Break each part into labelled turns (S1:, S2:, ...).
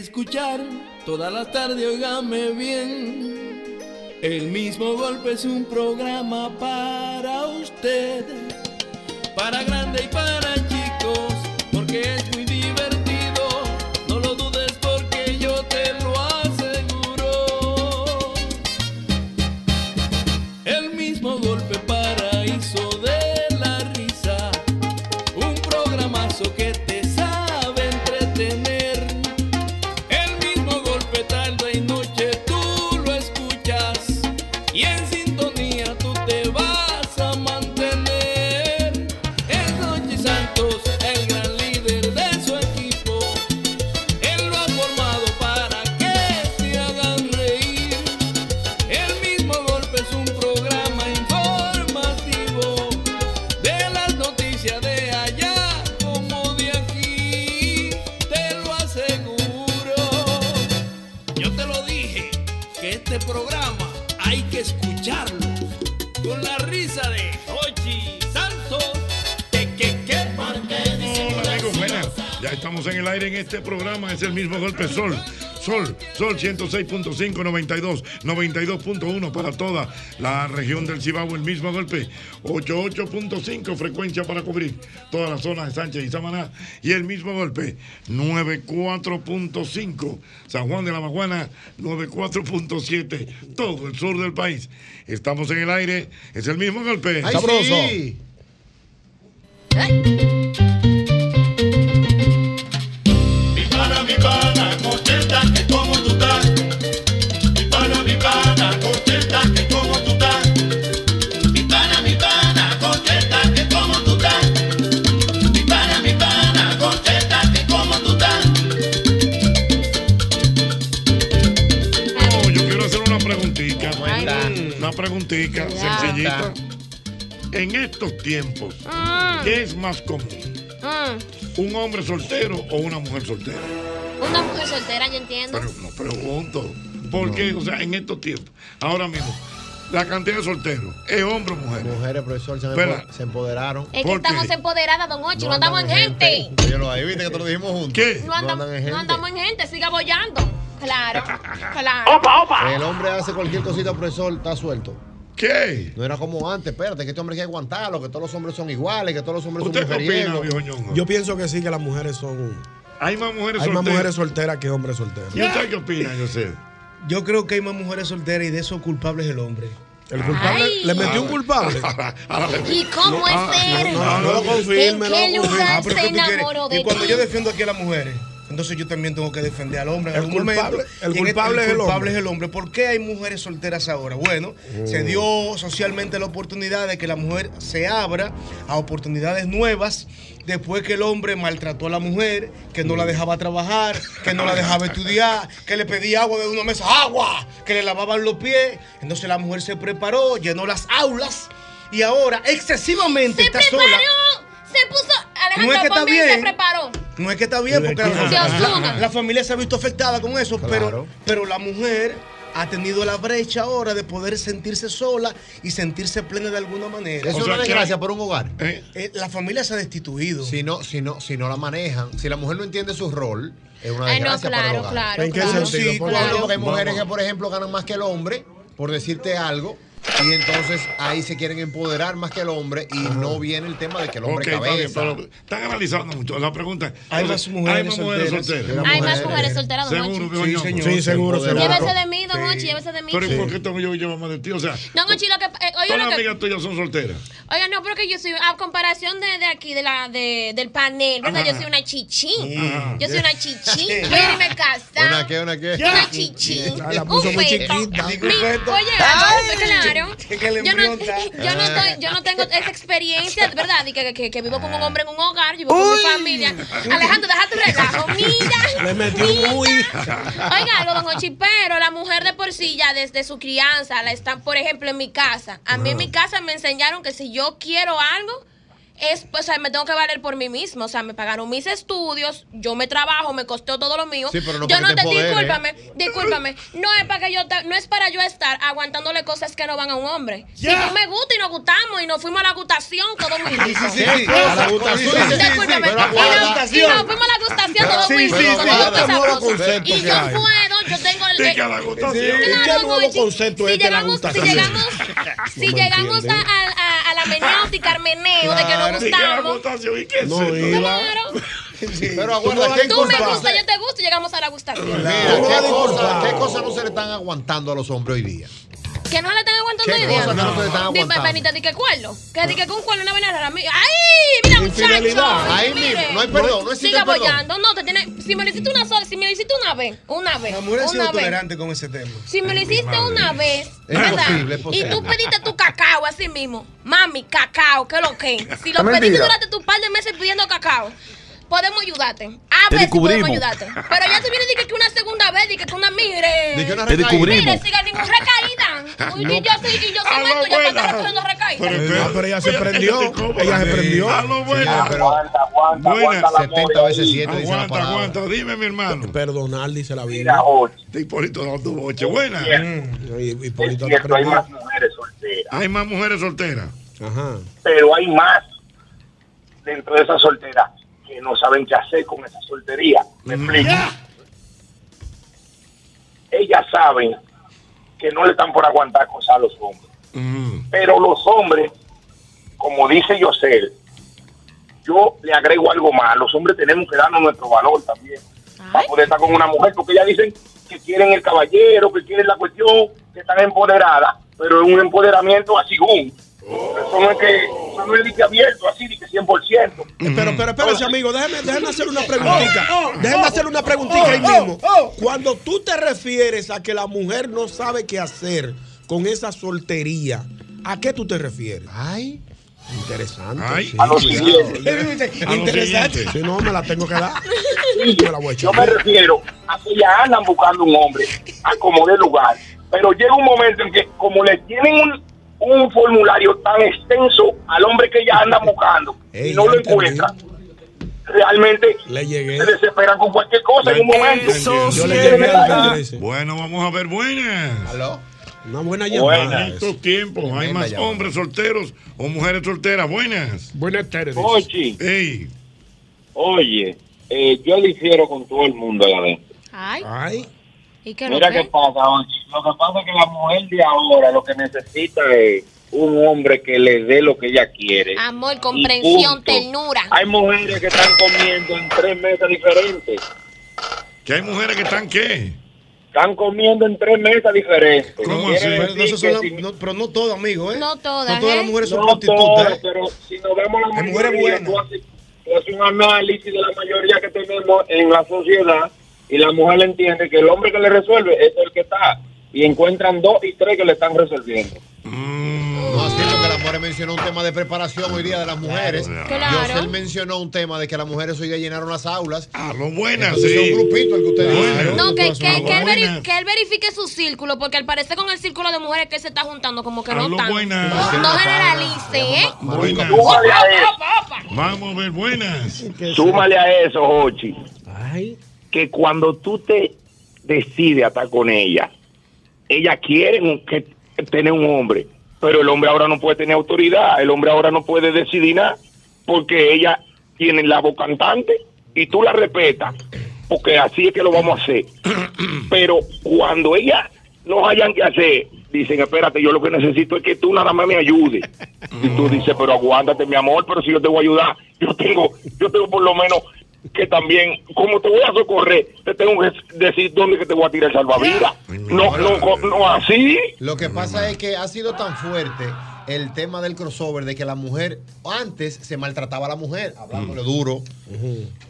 S1: Escuchar toda la tarde, óigame bien. El mismo golpe es un programa para usted, para grande y para
S2: Sol, Sol 106.5, 92, 92.1 para toda la región del Cibao, el mismo golpe, 88.5 frecuencia para cubrir toda la zona de Sánchez y Samaná, y el mismo golpe, 94.5 San Juan de la Maguana, 94.7 todo el sur del país. Estamos en el aire, es el mismo golpe.
S3: Ay,
S2: Sabroso.
S3: sí.
S2: Una preguntita
S4: Ya.
S2: sencillita. En estos tiempos,
S4: Mm.
S2: ¿qué es más común?
S4: Mm,
S2: ¿Un hombre soltero o una mujer soltera?
S4: Una mujer soltera, yo entiendo.
S2: Pero no pregunto. ¿Por qué? O sea, en estos tiempos, ahora mismo, la cantidad de solteros, ¿es hombre o mujer?
S3: Mujeres, profesor, se, se empoderaron.
S4: Es que
S2: ¿por qué?
S4: estamos empoderadas, don Ochi, no, andamos en gente.
S3: Óyelo ahí, viste que te lo dijimos juntos.
S2: ¿Qué?
S4: No, andamos,
S3: andan en gente.
S4: no andamos en gente, siga bollando. Claro, claro.
S3: El hombre hace cualquier cosita, profesor, está suelto.
S2: ¿Qué?
S3: No era como antes, espérate, que este hombre hay que aguantarlo, que todos los hombres son iguales, que todos los hombres son
S2: ¿Usted qué opina,
S3: mujeriegos.
S5: Yo pienso que sí, que las mujeres son.
S2: Hay más mujeres
S5: Hay más
S2: solteras.
S5: mujeres solteras que hombres solteros.
S2: ¿Y usted qué opina, José?
S6: Yo creo que hay más mujeres solteras y de eso culpable es el hombre.
S5: El culpable.
S4: Ay.
S5: Le metió un culpable.
S4: ¿Y cómo es ser?
S5: No, no lo
S4: ¿En
S5: confirme, no
S4: qué
S5: lo confirme.
S4: lugar
S6: Ah,
S4: se enamoró de
S6: Y cuando
S4: ti?
S6: yo defiendo aquí a las mujeres, entonces yo también tengo que defender al hombre en
S5: El
S6: algún
S5: culpable-
S6: momento.
S5: el
S6: Y en
S5: culpable es el
S6: culpable
S5: hombre.
S6: es el hombre. ¿Por qué hay mujeres solteras ahora? Bueno, se dio socialmente la oportunidad de que la mujer se abra a oportunidades nuevas después que el hombre maltrató a la mujer, que no la dejaba trabajar, que no la dejaba estudiar, que le pedía agua de una mesa, agua, que le lavaban los pies. Entonces la mujer se preparó, llenó las aulas y ahora excesivamente
S4: Se
S6: está
S4: preparó,
S6: sola.
S4: se puso, Alejandro
S6: No es que está
S4: Pombi se
S6: bien.
S4: preparó.
S6: No es que está bien, porque la, familia se ha visto afectada con eso, pero,
S3: Claro.
S6: pero la mujer ha tenido la brecha ahora de poder sentirse sola y sentirse plena de alguna manera.
S3: Eso es una desgracia por un hogar.
S2: ¿Eh?
S6: Eh, la familia se ha destituido.
S3: Si no, si no, si no la manejan, si la mujer no entiende su rol, es una
S4: Ay, no,
S3: desgracia para el hogar.
S4: claro.
S5: ¿En qué
S4: claro.
S5: sentido?
S6: Sí,
S5: Por
S3: Claro,
S5: ejemplo,
S3: porque hay mujeres
S2: Vamos.
S3: que, por ejemplo, ganan más que el hombre, por decirte algo, y entonces ahí se quieren empoderar más que el hombre y no viene el tema de que el hombre
S2: está bien,
S3: cabeza.
S2: pero están analizando mucho. La pregunta
S6: Hay más mujeres
S2: hay más mujeres
S6: solteras.
S2: solteras.
S4: Hay más
S3: mujeres.
S4: solteras,
S2: Seguro,
S6: Sí, señor.
S5: Sí, seguro, seguro.
S4: Llévese de mí, don Ochi, llévese de mí.
S2: Pero ¿y por qué tengo yo que llevar más de ti? O sea,
S4: Don Ochi, lo que... Eh, oiga,
S2: todas las amigas tuyas son solteras.
S4: Oiga, no, pero que yo soy, a comparación de, de aquí, de la, de, del panel, ¿verdad? Yo soy una chichín.
S2: Ajá.
S4: Yo soy una chichín. Yo irme a casar.
S3: ¿Una qué, una qué?
S4: Una chichín.
S5: La puso
S4: Un
S5: muy
S4: feto.
S5: chiquita.
S4: Mi- Oye, Claro. Yo no, yo, no estoy, yo no tengo esa experiencia, ¿verdad? Y que, que, que vivo con un hombre en un hogar, vivo con mi familia. Alejandro, deja tu relajo. Mira.
S5: Le metió un uy.
S4: Oiga algo, don Ochi, pero la mujer de por sí ya desde su crianza, la están, por ejemplo, en mi casa. A mí en mi casa me enseñaron que si yo quiero algo, es, pues, o sea, me tengo que valer por mí mismo. O sea, me pagaron mis estudios, yo me trabajo, me costó todo lo mío.
S3: Sí, pero no
S4: yo no
S3: te
S4: te,
S3: empodere.
S4: discúlpame, discúlpame. No es para que yo no es para yo estar aguantándole cosas que no van a un hombre. Si tú me gusta y nos gustamos y nos fuimos a la gustación, todo muy rico.
S6: Sí, sí, sí.
S3: A la gustación.
S6: Sí, sí, sí,
S4: Discúlpame. Y nos- y nos fuimos a la gustación, todo
S6: Sí,
S4: muy
S6: sí,
S4: rico,
S6: sí,
S4: Y yo
S5: hay.
S4: puedo, yo tengo el...
S2: A la gustación.
S5: ¿Y qué
S4: Claro,
S5: nuevo concepto
S4: si
S5: es de la
S4: llegamos, si
S5: gustación?
S4: llegamos, si llegamos a. a, la meniáutica, al meneo de que
S2: Sí, la
S4: gustamos.
S2: gustación. ¿Y qué es
S5: No.
S4: Claro.
S3: Pero aguarda, ¿qué
S4: Tú me gusta, yo te gusto y llegamos a la gustación.
S3: Mira,
S5: no
S3: ¿qué cosa. ¿qué cosa no se le están aguantando a los hombres hoy día?
S4: Que no le están aguantando
S3: ¿Qué
S4: idea.
S3: cosa que no se le están aguantando?
S4: Benita, di que cuerno. Que di que con cuerno una vaina rara. ¡Ay! Mira, muchacho.
S3: Ahí
S4: mire.
S3: mismo, no hay perdón, no existe
S4: Siga
S3: perdón.
S4: apoyando. No, te tiene. Si me lo hiciste una sola, si me lo hiciste una vez, una vez.
S6: La mujer ha sido tolerante con ese tema.
S4: Si me lo hiciste una vez,
S3: Es
S4: ¿verdad?
S3: posible, es
S4: y
S3: posible.
S4: tú pediste tu cacao así mismo, mami, cacao, ¿qué es lo que? Si lo pediste durante tu par de meses pidiendo cacao, podemos ayudarte. A
S7: Te
S4: ver si podemos
S7: descubrimos.
S4: ayudarte. Pero ya te viene y que que una segunda vez, y que una mire.
S3: Dije una
S7: Te
S3: recaída.
S7: descubrimos.
S4: Mire, siga ningún recaída. Uy, y yo soy, y yo maestro, yo me
S2: buena.
S4: estoy refiriendo recaída.
S2: Pero,
S5: ella se prendió.
S2: Ella
S5: se prendió.
S2: A lo bueno.
S3: Pero
S8: Aguanta, aguanta, aguanta la
S3: 70 veces 7 dice la
S2: Aguanta,
S3: palabra.
S2: aguanta. Dime, mi hermano.
S5: Perdonar, dice la Biblia.
S8: Mira, oye,
S2: Te Hipólito dando tu boche. Buena.
S5: Polito te
S8: cierto, hay más mujeres solteras,
S2: Hay más mujeres solteras.
S5: Ajá.
S8: pero hay más dentro de esas solteras que no saben qué hacer con esa soltería. Me explico. Ellas saben que no le están por aguantar cosas a los hombres.
S2: Mm.
S8: Pero los hombres, como dice Yosel, yo le agrego algo más. Los hombres tenemos que darnos nuestro valor también. Para poder estar con una mujer, porque ellas dicen que quieren el caballero, que quieren la cuestión, que están empoderadas, pero es un empoderamiento así, boom. Es que, eso no es de que abierto, así, de que 100%.
S5: Pero, pero espérese, amigo, déjeme, déjeme hacer una preguntita. Déjeme hacer una preguntita ahí mismo. Cuando tú te refieres a que la mujer no sabe qué hacer con esa soltería, ¿a qué tú te refieres?
S3: Ay,
S5: Interesante.
S2: Ay,
S5: sí,
S8: A lo siguiente.
S6: Interesante.
S5: Si no, me la tengo que dar. Me la voy a
S8: Yo
S5: echar.
S8: me refiero a que ya andan buscando un hombre a como de lugar. Pero llega un momento en que, como le tienen un, un formulario tan extenso al hombre que ya andan buscando
S5: Ey,
S8: y no lo
S5: entendí.
S8: encuentran, realmente
S5: Le llegué.
S8: se desesperan con cualquier cosa en un momento.
S5: Yo le llegué al que dice.
S2: Bueno, vamos a ver buenas.
S3: ¿aló?
S5: Una buena llamada.
S2: En estos tiempos hay más
S3: llamada.
S2: hombres solteros o mujeres solteras. Buenas.
S5: Buenas tardes.
S9: Ochi,
S2: Ey,
S9: oye, eh, yo difiero con todo el mundo allá adentro.
S4: Ay,
S5: Ay,
S4: ¿y qué es lo
S9: Mira qué
S4: que?
S9: pasa, Ochi. Lo que pasa es que la mujer de ahora lo que necesita es un hombre que le dé lo que ella quiere.
S4: Amor, comprensión, ternura.
S9: Hay mujeres que están comiendo en tres mesas diferentes.
S2: que hay mujeres que están qué?
S9: Están comiendo en tres mesas diferentes.
S2: ¿Cómo así?
S6: Pero, no, esas son
S9: que
S6: las-
S9: si-
S6: no- pero no todas, amigo, ¿eh?
S4: No todas,
S6: No todas
S4: ¿eh?
S6: las mujeres son
S9: no
S6: prostitutas,
S9: todas,
S6: ¿eh?
S9: pero si nos vemos la
S6: Hay mujeres buenas.
S9: tú haces, tú haces un análisis de la mayoría que tenemos en la sociedad y la mujer entiende que el hombre que le resuelve es el que está y encuentran dos y tres que le están resolviendo.
S3: No, así porque la mujer mencionó un tema de preparación hoy día de las mujeres.
S4: Claro.
S3: Yosel mencionó un tema de que las mujeres hoy día llenaron las aulas.
S2: A lo buenas,
S3: Entonces es
S2: sí.
S3: un grupito el que usted dice.
S4: No, que, que, que él veri- que él verifique su círculo, porque al parecer con el círculo de mujeres que él se está juntando, como que
S2: A
S4: no
S2: buenas.
S4: No generalice, ¿eh?
S2: Buenas. Vamos a ver, buenas.
S9: súmale a eso, Jochi,
S5: ay.
S9: Que cuando tú te decides a estar con ella, ella quiere un- que, tener un hombre, pero el hombre ahora no puede tener autoridad, el hombre ahora no puede decidir nada, porque ella tiene la voz cantante y tú la respetas, porque así es que lo vamos a hacer. Pero cuando ella no hayan que hacer, dicen, espérate, yo lo que necesito es que tú nada más me ayudes. Y tú dices, pero aguántate, mi amor, pero si yo te voy a ayudar, yo tengo, yo tengo por lo menos que también, como te voy a socorrer, te tengo que decir dónde que te voy a tirar el salvavidas. No, no, no así.
S3: Lo que pasa es que ha sido tan fuerte el tema del crossover, de que la mujer antes se maltrataba a la mujer, hablándole duro,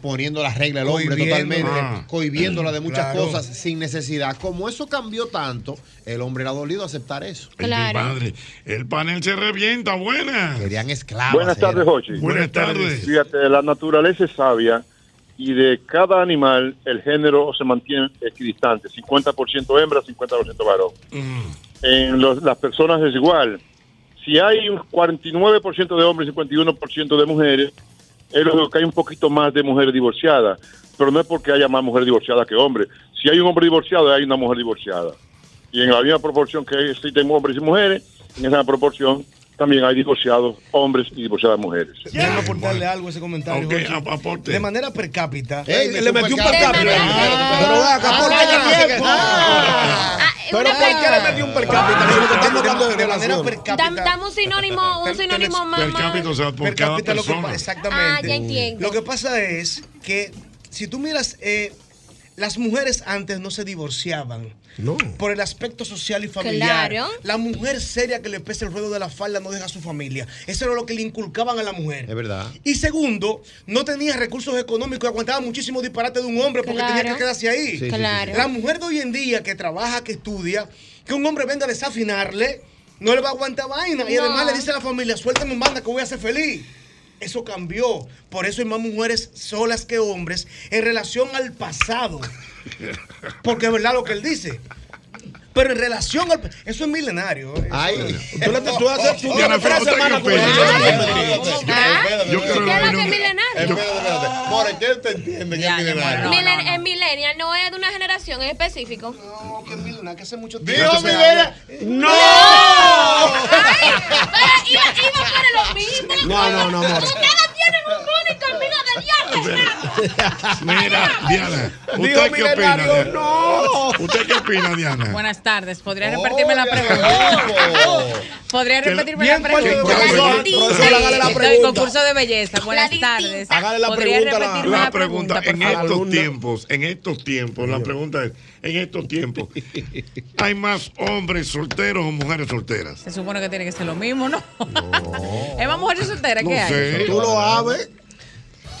S3: poniendo las reglas al hombre totalmente,
S2: Ah.
S3: cohibiéndola de muchas
S6: Claro.
S3: cosas sin necesidad. Como eso cambió tanto, el hombre era dolido a aceptar eso.
S2: Ay, mi madre. El panel se revienta, buenas.
S3: Querían esclavas.
S7: Buenas tardes, Jochi.
S2: Buenas tardes.
S7: Fíjate, la naturaleza es sabia y de cada animal el género se mantiene equidistante, 50% hembra, 50% varón. En los- las personas es igual. Si hay un 49% de hombres y 51% de mujeres, es lógico que hay un poquito más de mujeres divorciadas, pero no es porque haya más mujeres divorciadas que hombres. Si hay un hombre divorciado, hay una mujer divorciada. Y en la misma proporción que existen hombres y mujeres, en esa proporción también hay divorciados hombres y divorciadas mujeres.
S6: Déjame aportarle algo a ese comentario.
S2: Ok,
S6: Jochi.
S2: ap- aporte.
S6: De manera per cápita.
S3: Ey,
S5: le metió un per cápita.
S3: cápita.
S5: Pero ve acá, ¿por
S3: Ah, tiempo.
S5: que-
S4: Ah,
S5: Pero ¿por qué le metió un per cápita? Si lo que estamos hablando de
S6: manera per cápita.
S4: Dam- Dame un sinónimo, un sinónimo más.
S2: Per cápita, o sea, por cada
S6: cápita lo que
S2: persona.
S6: exactamente.
S4: Ah, ya entiendo.
S6: Lo que pasa es que si tú miras, eh, las mujeres antes no se divorciaban.
S5: No.
S6: Por el aspecto social y familiar.
S4: Claro.
S6: La mujer seria que le pesa el ruedo de la falda no deja a su familia. Eso era lo que le inculcaban a la mujer.
S3: Es verdad.
S6: Y segundo, no tenía recursos económicos y aguantaba muchísimo disparate de un hombre porque
S4: Claro.
S6: tenía que quedarse ahí.
S3: Sí, sí, sí,
S4: Claro.
S6: La mujer de hoy en día que trabaja, que estudia, que un hombre venga a desafinarle, no le va a aguantar vaina. Y además le dice a la familia, suéltame un banda que voy a ser feliz. Eso cambió. Por eso hay más mujeres solas que hombres en relación al pasado. Porque es verdad lo que él dice. Pero en relación al... Eso es milenario. ¿eh?
S3: Ay.
S5: Tú le tú haces tú
S2: Diana,
S5: tienes tres
S2: ¿usted qué
S5: semanas con
S2: opina?
S5: eso.
S4: Ah,
S2: Yo creo
S4: ¿Qué es que es
S2: no-
S4: milenario?
S3: More, ¿qué te entiende que es milenario?
S10: no, no.
S4: En millennial no es de una generación en específico.
S6: No, que milenario, que hace mucho tiempo.
S3: Dios
S6: se
S3: milena.
S5: ¡No!
S4: Ay, pero iba, iba para lo mismo.
S5: No, no, no, amor.
S4: Tienen un amiga de viaje.
S2: Mira, Diana, ¿usted qué opina? Diana?
S5: no.
S2: ¿Usted qué opina, Diana?
S10: Buenas tardes. ¿Podría
S3: Oh,
S10: repetirme la pregunta?
S3: rico.
S10: ¿Podría repetirme
S6: bien
S10: la pregunta?
S5: Pregunta.
S10: concurso de belleza. Buenas tardes.
S5: Hágale la
S10: ¿Podría
S5: pregunta la-
S10: repetirme
S2: La
S10: la
S2: pregunta, en estos tiempos, en estos tiempos, la pregunta es, en estos tiempos, ¿hay más hombres solteros o mujeres solteras?
S10: Se supone que tiene que ser lo mismo, ¿no? ¿Es más mujeres solteras
S2: No
S10: que hay?
S2: sé.
S5: Tú lo sabes.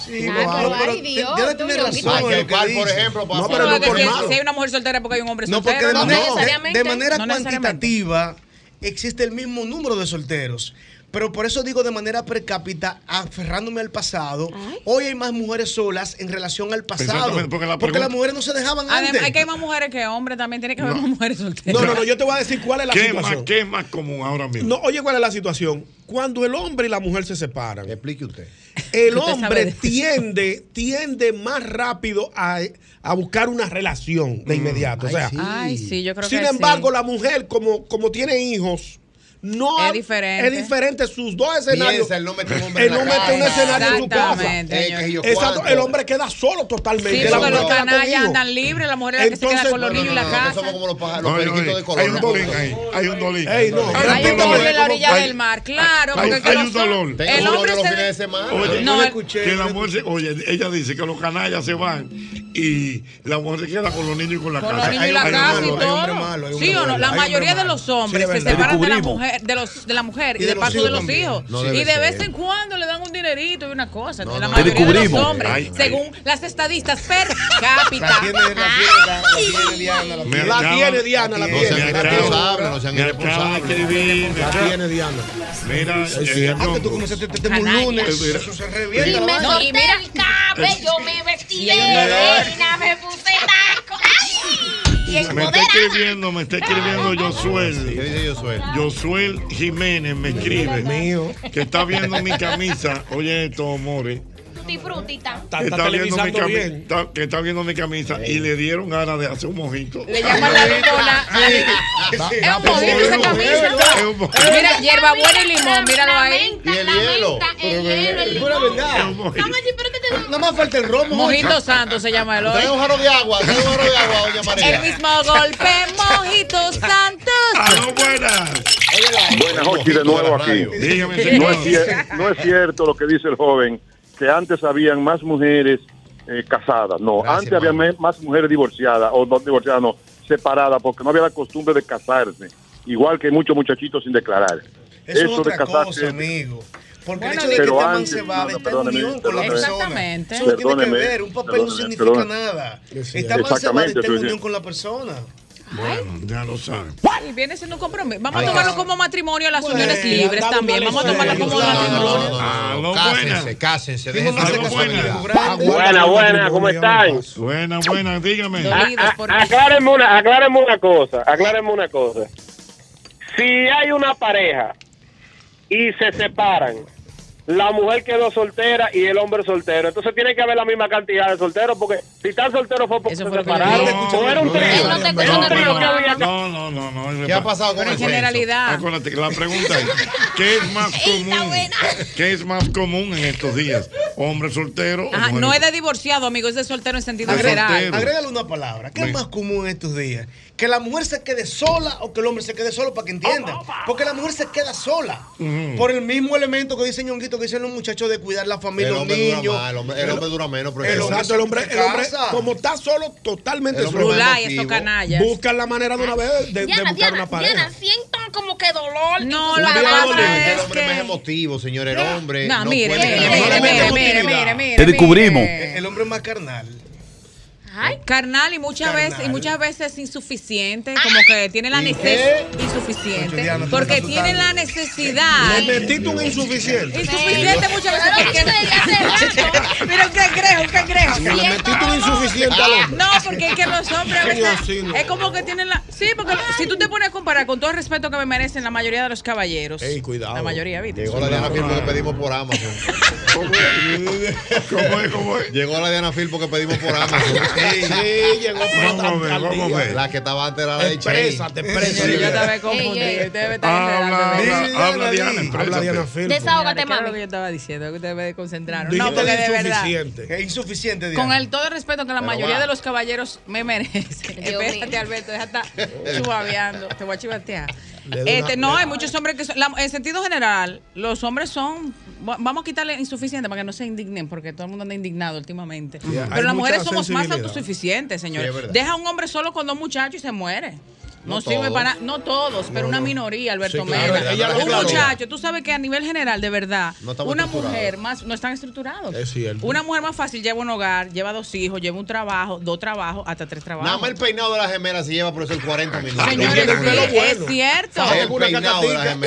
S6: Sí, lo
S4: pero
S6: hago, pero
S4: ay,
S6: ti-
S4: Dios,
S6: Diana
S4: tú,
S6: razón.
S3: Que
S6: lo
S3: cual, por ejemplo, para
S5: No, pero
S10: No,
S5: no por
S10: si,
S5: malo.
S10: si hay una mujer soltera porque hay un hombre
S6: No, porque
S10: soltero.
S6: de
S4: no
S6: manera,
S4: necesariamente.
S6: de manera
S10: No
S6: cuantitativa existe el mismo número de solteros. Pero por eso digo de manera per cápita, aferrándome al pasado, hoy hay más mujeres solas en relación al pasado.
S2: Porque la
S6: Porque
S2: pregunta-
S6: las mujeres no se dejaban
S10: Además,
S6: antes.
S10: hay que hay más mujeres que hombres también. Tiene que haber más mujeres solteras.
S5: No, no, no, yo te voy a decir cuál es la
S2: ¿Qué es, más,
S5: situación.
S2: ¿Qué es más común ahora mismo?
S5: No, oye, ¿cuál es la situación? Cuando el hombre y la mujer se separan,
S3: Explique usted.
S5: el
S10: Usted
S5: hombre
S10: de
S5: tiende, tiende más rápido a, a buscar una relación de inmediato. o
S3: Ay,
S5: sea,
S3: sí.
S10: Ay, sí, yo creo
S5: sin
S10: que
S5: embargo,
S10: sí.
S5: la mujer, como, como tiene hijos, no
S10: Es diferente.
S5: es diferente sus dos escenarios.
S3: Piensa, él no mete un hombre
S5: Él no mete un escenario en su casa.
S3: Eh,
S5: Exacto, el hombre queda solo totalmente.
S10: Sí,
S5: la
S10: porque
S5: mujer
S10: los canallas andan libres, la mujer es la que se queda con los
S5: no,
S10: niños en la
S3: No, no, no,
S10: casa.
S3: somos como los, periquitos de
S2: hay, un dolín ahí, hay un dolín.
S10: Hay un
S2: dolor.
S10: en la orilla
S2: Hay-
S10: del mar, claro.
S2: hay- un dolor.
S10: El hombre se.
S2: Oye, que la mujer se- oye, ella dice que los canallas se van y la mujer se queda con los niños y con la
S10: con
S2: casa.
S10: los niños y la casa y
S6: hay
S10: todo.
S6: malo, hay
S10: Sí o no, la mayoría de los hombres
S6: Sí,
S10: se separan de la mujer, de los de la mujer y,
S6: Y de
S10: de
S6: los
S10: paso
S6: hijos
S10: de los
S6: también.
S10: hijos.
S3: No
S10: y de
S3: ser.
S10: vez en cuando le dan un dinerito y una cosa.
S3: No,
S10: la
S3: no,
S10: mayoría de los
S11: descubrimos.
S10: hombres,
S2: Ay, ay.
S10: según las estadistas per cápita.
S6: La tiene, la tiene, la, la tiene Diana, la tiene.
S5: La Diana, la tiene. La tiene. La Diana.
S2: Mira, eh,
S6: que tú comenzaste este lunes. Eso se
S4: Y
S6: revienta. la
S4: me
S6: vaina.
S4: solté
S10: y mira-
S4: el cabello, me vestí Me puse taco. ¡Ay! Y
S2: me está escribiendo, me está escribiendo
S3: ¿Qué
S2: Josuel.
S3: dice Josué?
S2: Josuel Jiménez me escribe
S5: Mío.
S2: que está viendo mi camisa. Oye esto, More.
S4: Tutti frutita.
S5: Está,
S2: Que
S5: está
S2: está viendo mi camisa,
S5: bien.
S2: está- que está viendo mi camisa y le dieron ganas de hacer un mojito.
S10: Le llaman la bicola. Es un mojito esa camisa.
S2: Es un mojito.
S10: Mira, hierbabuena y limón, míralo
S4: La
S10: ahí.
S4: menta,
S3: Y el
S4: la
S3: hielo.
S4: el hielo, el limón.
S2: un mojito.
S6: Nada más falta el romo.
S10: Mojito santo se llama el
S3: Trae un
S10: hoy.
S3: jarro de agua, trae un jarro de agua, doña María.
S10: El mismo golpe, mojitos santos.
S2: ¡Aló, buenas!
S7: Buenas, Jochi, de nuevo aquí.
S2: Dígame,
S7: No
S2: señor.
S7: es, no es cierto lo que dice el joven, que antes habían más mujeres eh, casadas. No,
S3: Gracias,
S7: antes había
S3: hermano.
S7: me- más mujeres divorciadas, o no divorciadas, no, separadas, porque no había la costumbre de casarse. Igual que muchos muchachitos sin declarar.
S6: Eso es
S7: Eso de
S6: otra
S7: casarse.
S6: cosa, amigo. Porque
S7: Bueno,
S6: el hecho de que
S7: pero
S6: este man
S7: antes,
S6: se va
S7: no,
S6: de
S7: no,
S6: esta
S7: perdóneme,
S6: unión con la persona.
S7: Exactamente.
S6: Eso no tiene que ver. Un papel no significa
S7: perdóneme.
S6: nada.
S2: Es
S6: Esta man se va de
S7: Exactamente,
S6: esta
S7: eso
S6: unión
S7: es.
S6: con la persona.
S2: Bueno, ya lo saben.
S10: Y viene siendo un compromiso. Vamos
S6: Ay,
S10: a tomarlo
S6: ah.
S10: como matrimonio, las
S6: Bueno,
S10: uniones libres también. Vamos a tomarlo como matrimonio.
S2: Aló,
S3: cásense, cásense, de
S2: buena.
S11: Buena, buena, ¿cómo están?
S2: Buena, buena, dígame.
S11: A- a- Aclárenme una, aclárenme una cosa, aclárenme una cosa. Si hay una pareja y se separan, la mujer quedó soltera y el hombre soltero, entonces tiene que haber la misma cantidad de solteros, porque si están solteros fue porque se separaron, o era un trío.
S2: No, no, no, no.
S3: ¿Qué ha pasado con
S10: en generalidad.
S2: Acuérdate que la pregunta es, ¿qué es más común? ¿Qué es más común en estos días? ¿Hombre soltero o
S10: Ajá,
S2: mujer
S10: no es de divorciado, amigo, es de soltero en sentido
S6: Agrega-
S10: general.
S6: Agrégale una palabra. ¿Qué es más común en estos días? ¿Que la mujer se quede sola o que el hombre se quede solo para que entiendan? Porque la mujer se queda sola. Por el mismo elemento que dice Ñonguito, que dicen los muchachos de cuidar la familia, los
S3: dura
S6: niños.
S3: más, el hombre, el hombre dura menos. pero
S6: el
S5: Exacto, el hombre, el hombre como está solo, totalmente solo. Buscan la manera de una vez de, buscar
S4: Diana,
S5: una pareja.
S4: Diana, siento como que dolor.
S10: No,
S4: palabras.
S10: pasa
S3: El
S10: es
S3: hombre más emotivo, señor. El hombre.
S10: No,
S3: no
S10: mire,
S3: puede
S10: mire, mire,
S3: la
S10: mire, mire,
S3: emotividad.
S10: mire, mire.
S12: Te descubrimos.
S10: mire.
S6: El hombre es más carnal.
S10: Carnal y muchas
S6: Carnal.
S10: veces y muchas veces insuficiente, como que tiene la
S6: ¿Y
S10: necesidad
S6: qué?
S10: insuficiente,
S6: Diana,
S10: porque tiene la necesidad.
S5: Le metiste un insuficiente.
S10: Insuficiente muchas veces
S4: Pero
S10: porque. Mira un cangrejo, un cangrejo.
S5: Le metiste un insuficiente al hombre.
S10: No, porque es que los hombres a
S5: Coño,
S10: veces
S5: sí, no.
S10: es como que tienen la Sí, porque si tú te pones a comparar con todo el respeto que me merecen la mayoría de los caballeros.
S5: Ey, cuidado.
S10: La mayoría, ¿viste?
S3: Llegó la Diana Phil porque pedimos por Amazon.
S2: ¿Cómo es? ¿Cómo es?
S3: Llegó la Diana Phil porque pedimos por Amazon.
S5: Sí, llegó
S2: Vamos a ver, vamos a ver.
S3: La que estaba antes era la de.
S5: Exprésate, exprésate.
S10: Señor, yo. Ustedes me están
S2: Habla,
S10: enredando.
S2: habla, habla, Diana,
S5: Habla. Diana.
S4: Desahógate,
S10: ¿Qué era lo
S4: mami.
S10: que yo estaba diciendo? Que ustedes me concentraron. No, porque
S5: de
S10: verdad.
S6: es insuficiente, Diana.
S10: Con el todo el respeto que la mayoría de los caballeros me merecen. Espérate. Alberto, deja estar chubaveando. Te voy a chivatear. Este, no, hay muchos hombres que son. la- en sentido general, los hombres son. va- Vamos a quitarle insuficiente para que no se indignen, porque todo el mundo anda indignado últimamente. Pero las mujeres somos más autosuficientes, señor.
S3: Sí.
S10: Deja a un hombre solo con dos muchachos y se muere. No,
S3: No
S10: sirve
S3: todos.
S10: para No todos, pero una minoría, Alberto
S5: Sí, claro,
S10: Mena.
S5: ella
S10: un
S5: aclaró.
S10: muchacho, tú sabes que a nivel general, de verdad,
S3: No
S10: una mujer más. No están estructurados.
S5: Es cierto.
S10: Una mujer más fácil lleva un hogar, lleva dos hijos, lleva un trabajo, dos trabajos, hasta tres
S3: Nada
S10: trabajos.
S3: más el peinado de la gemela se lleva por eso el 40 minutos.
S10: Señores, sí,
S5: bueno.
S10: es cierto.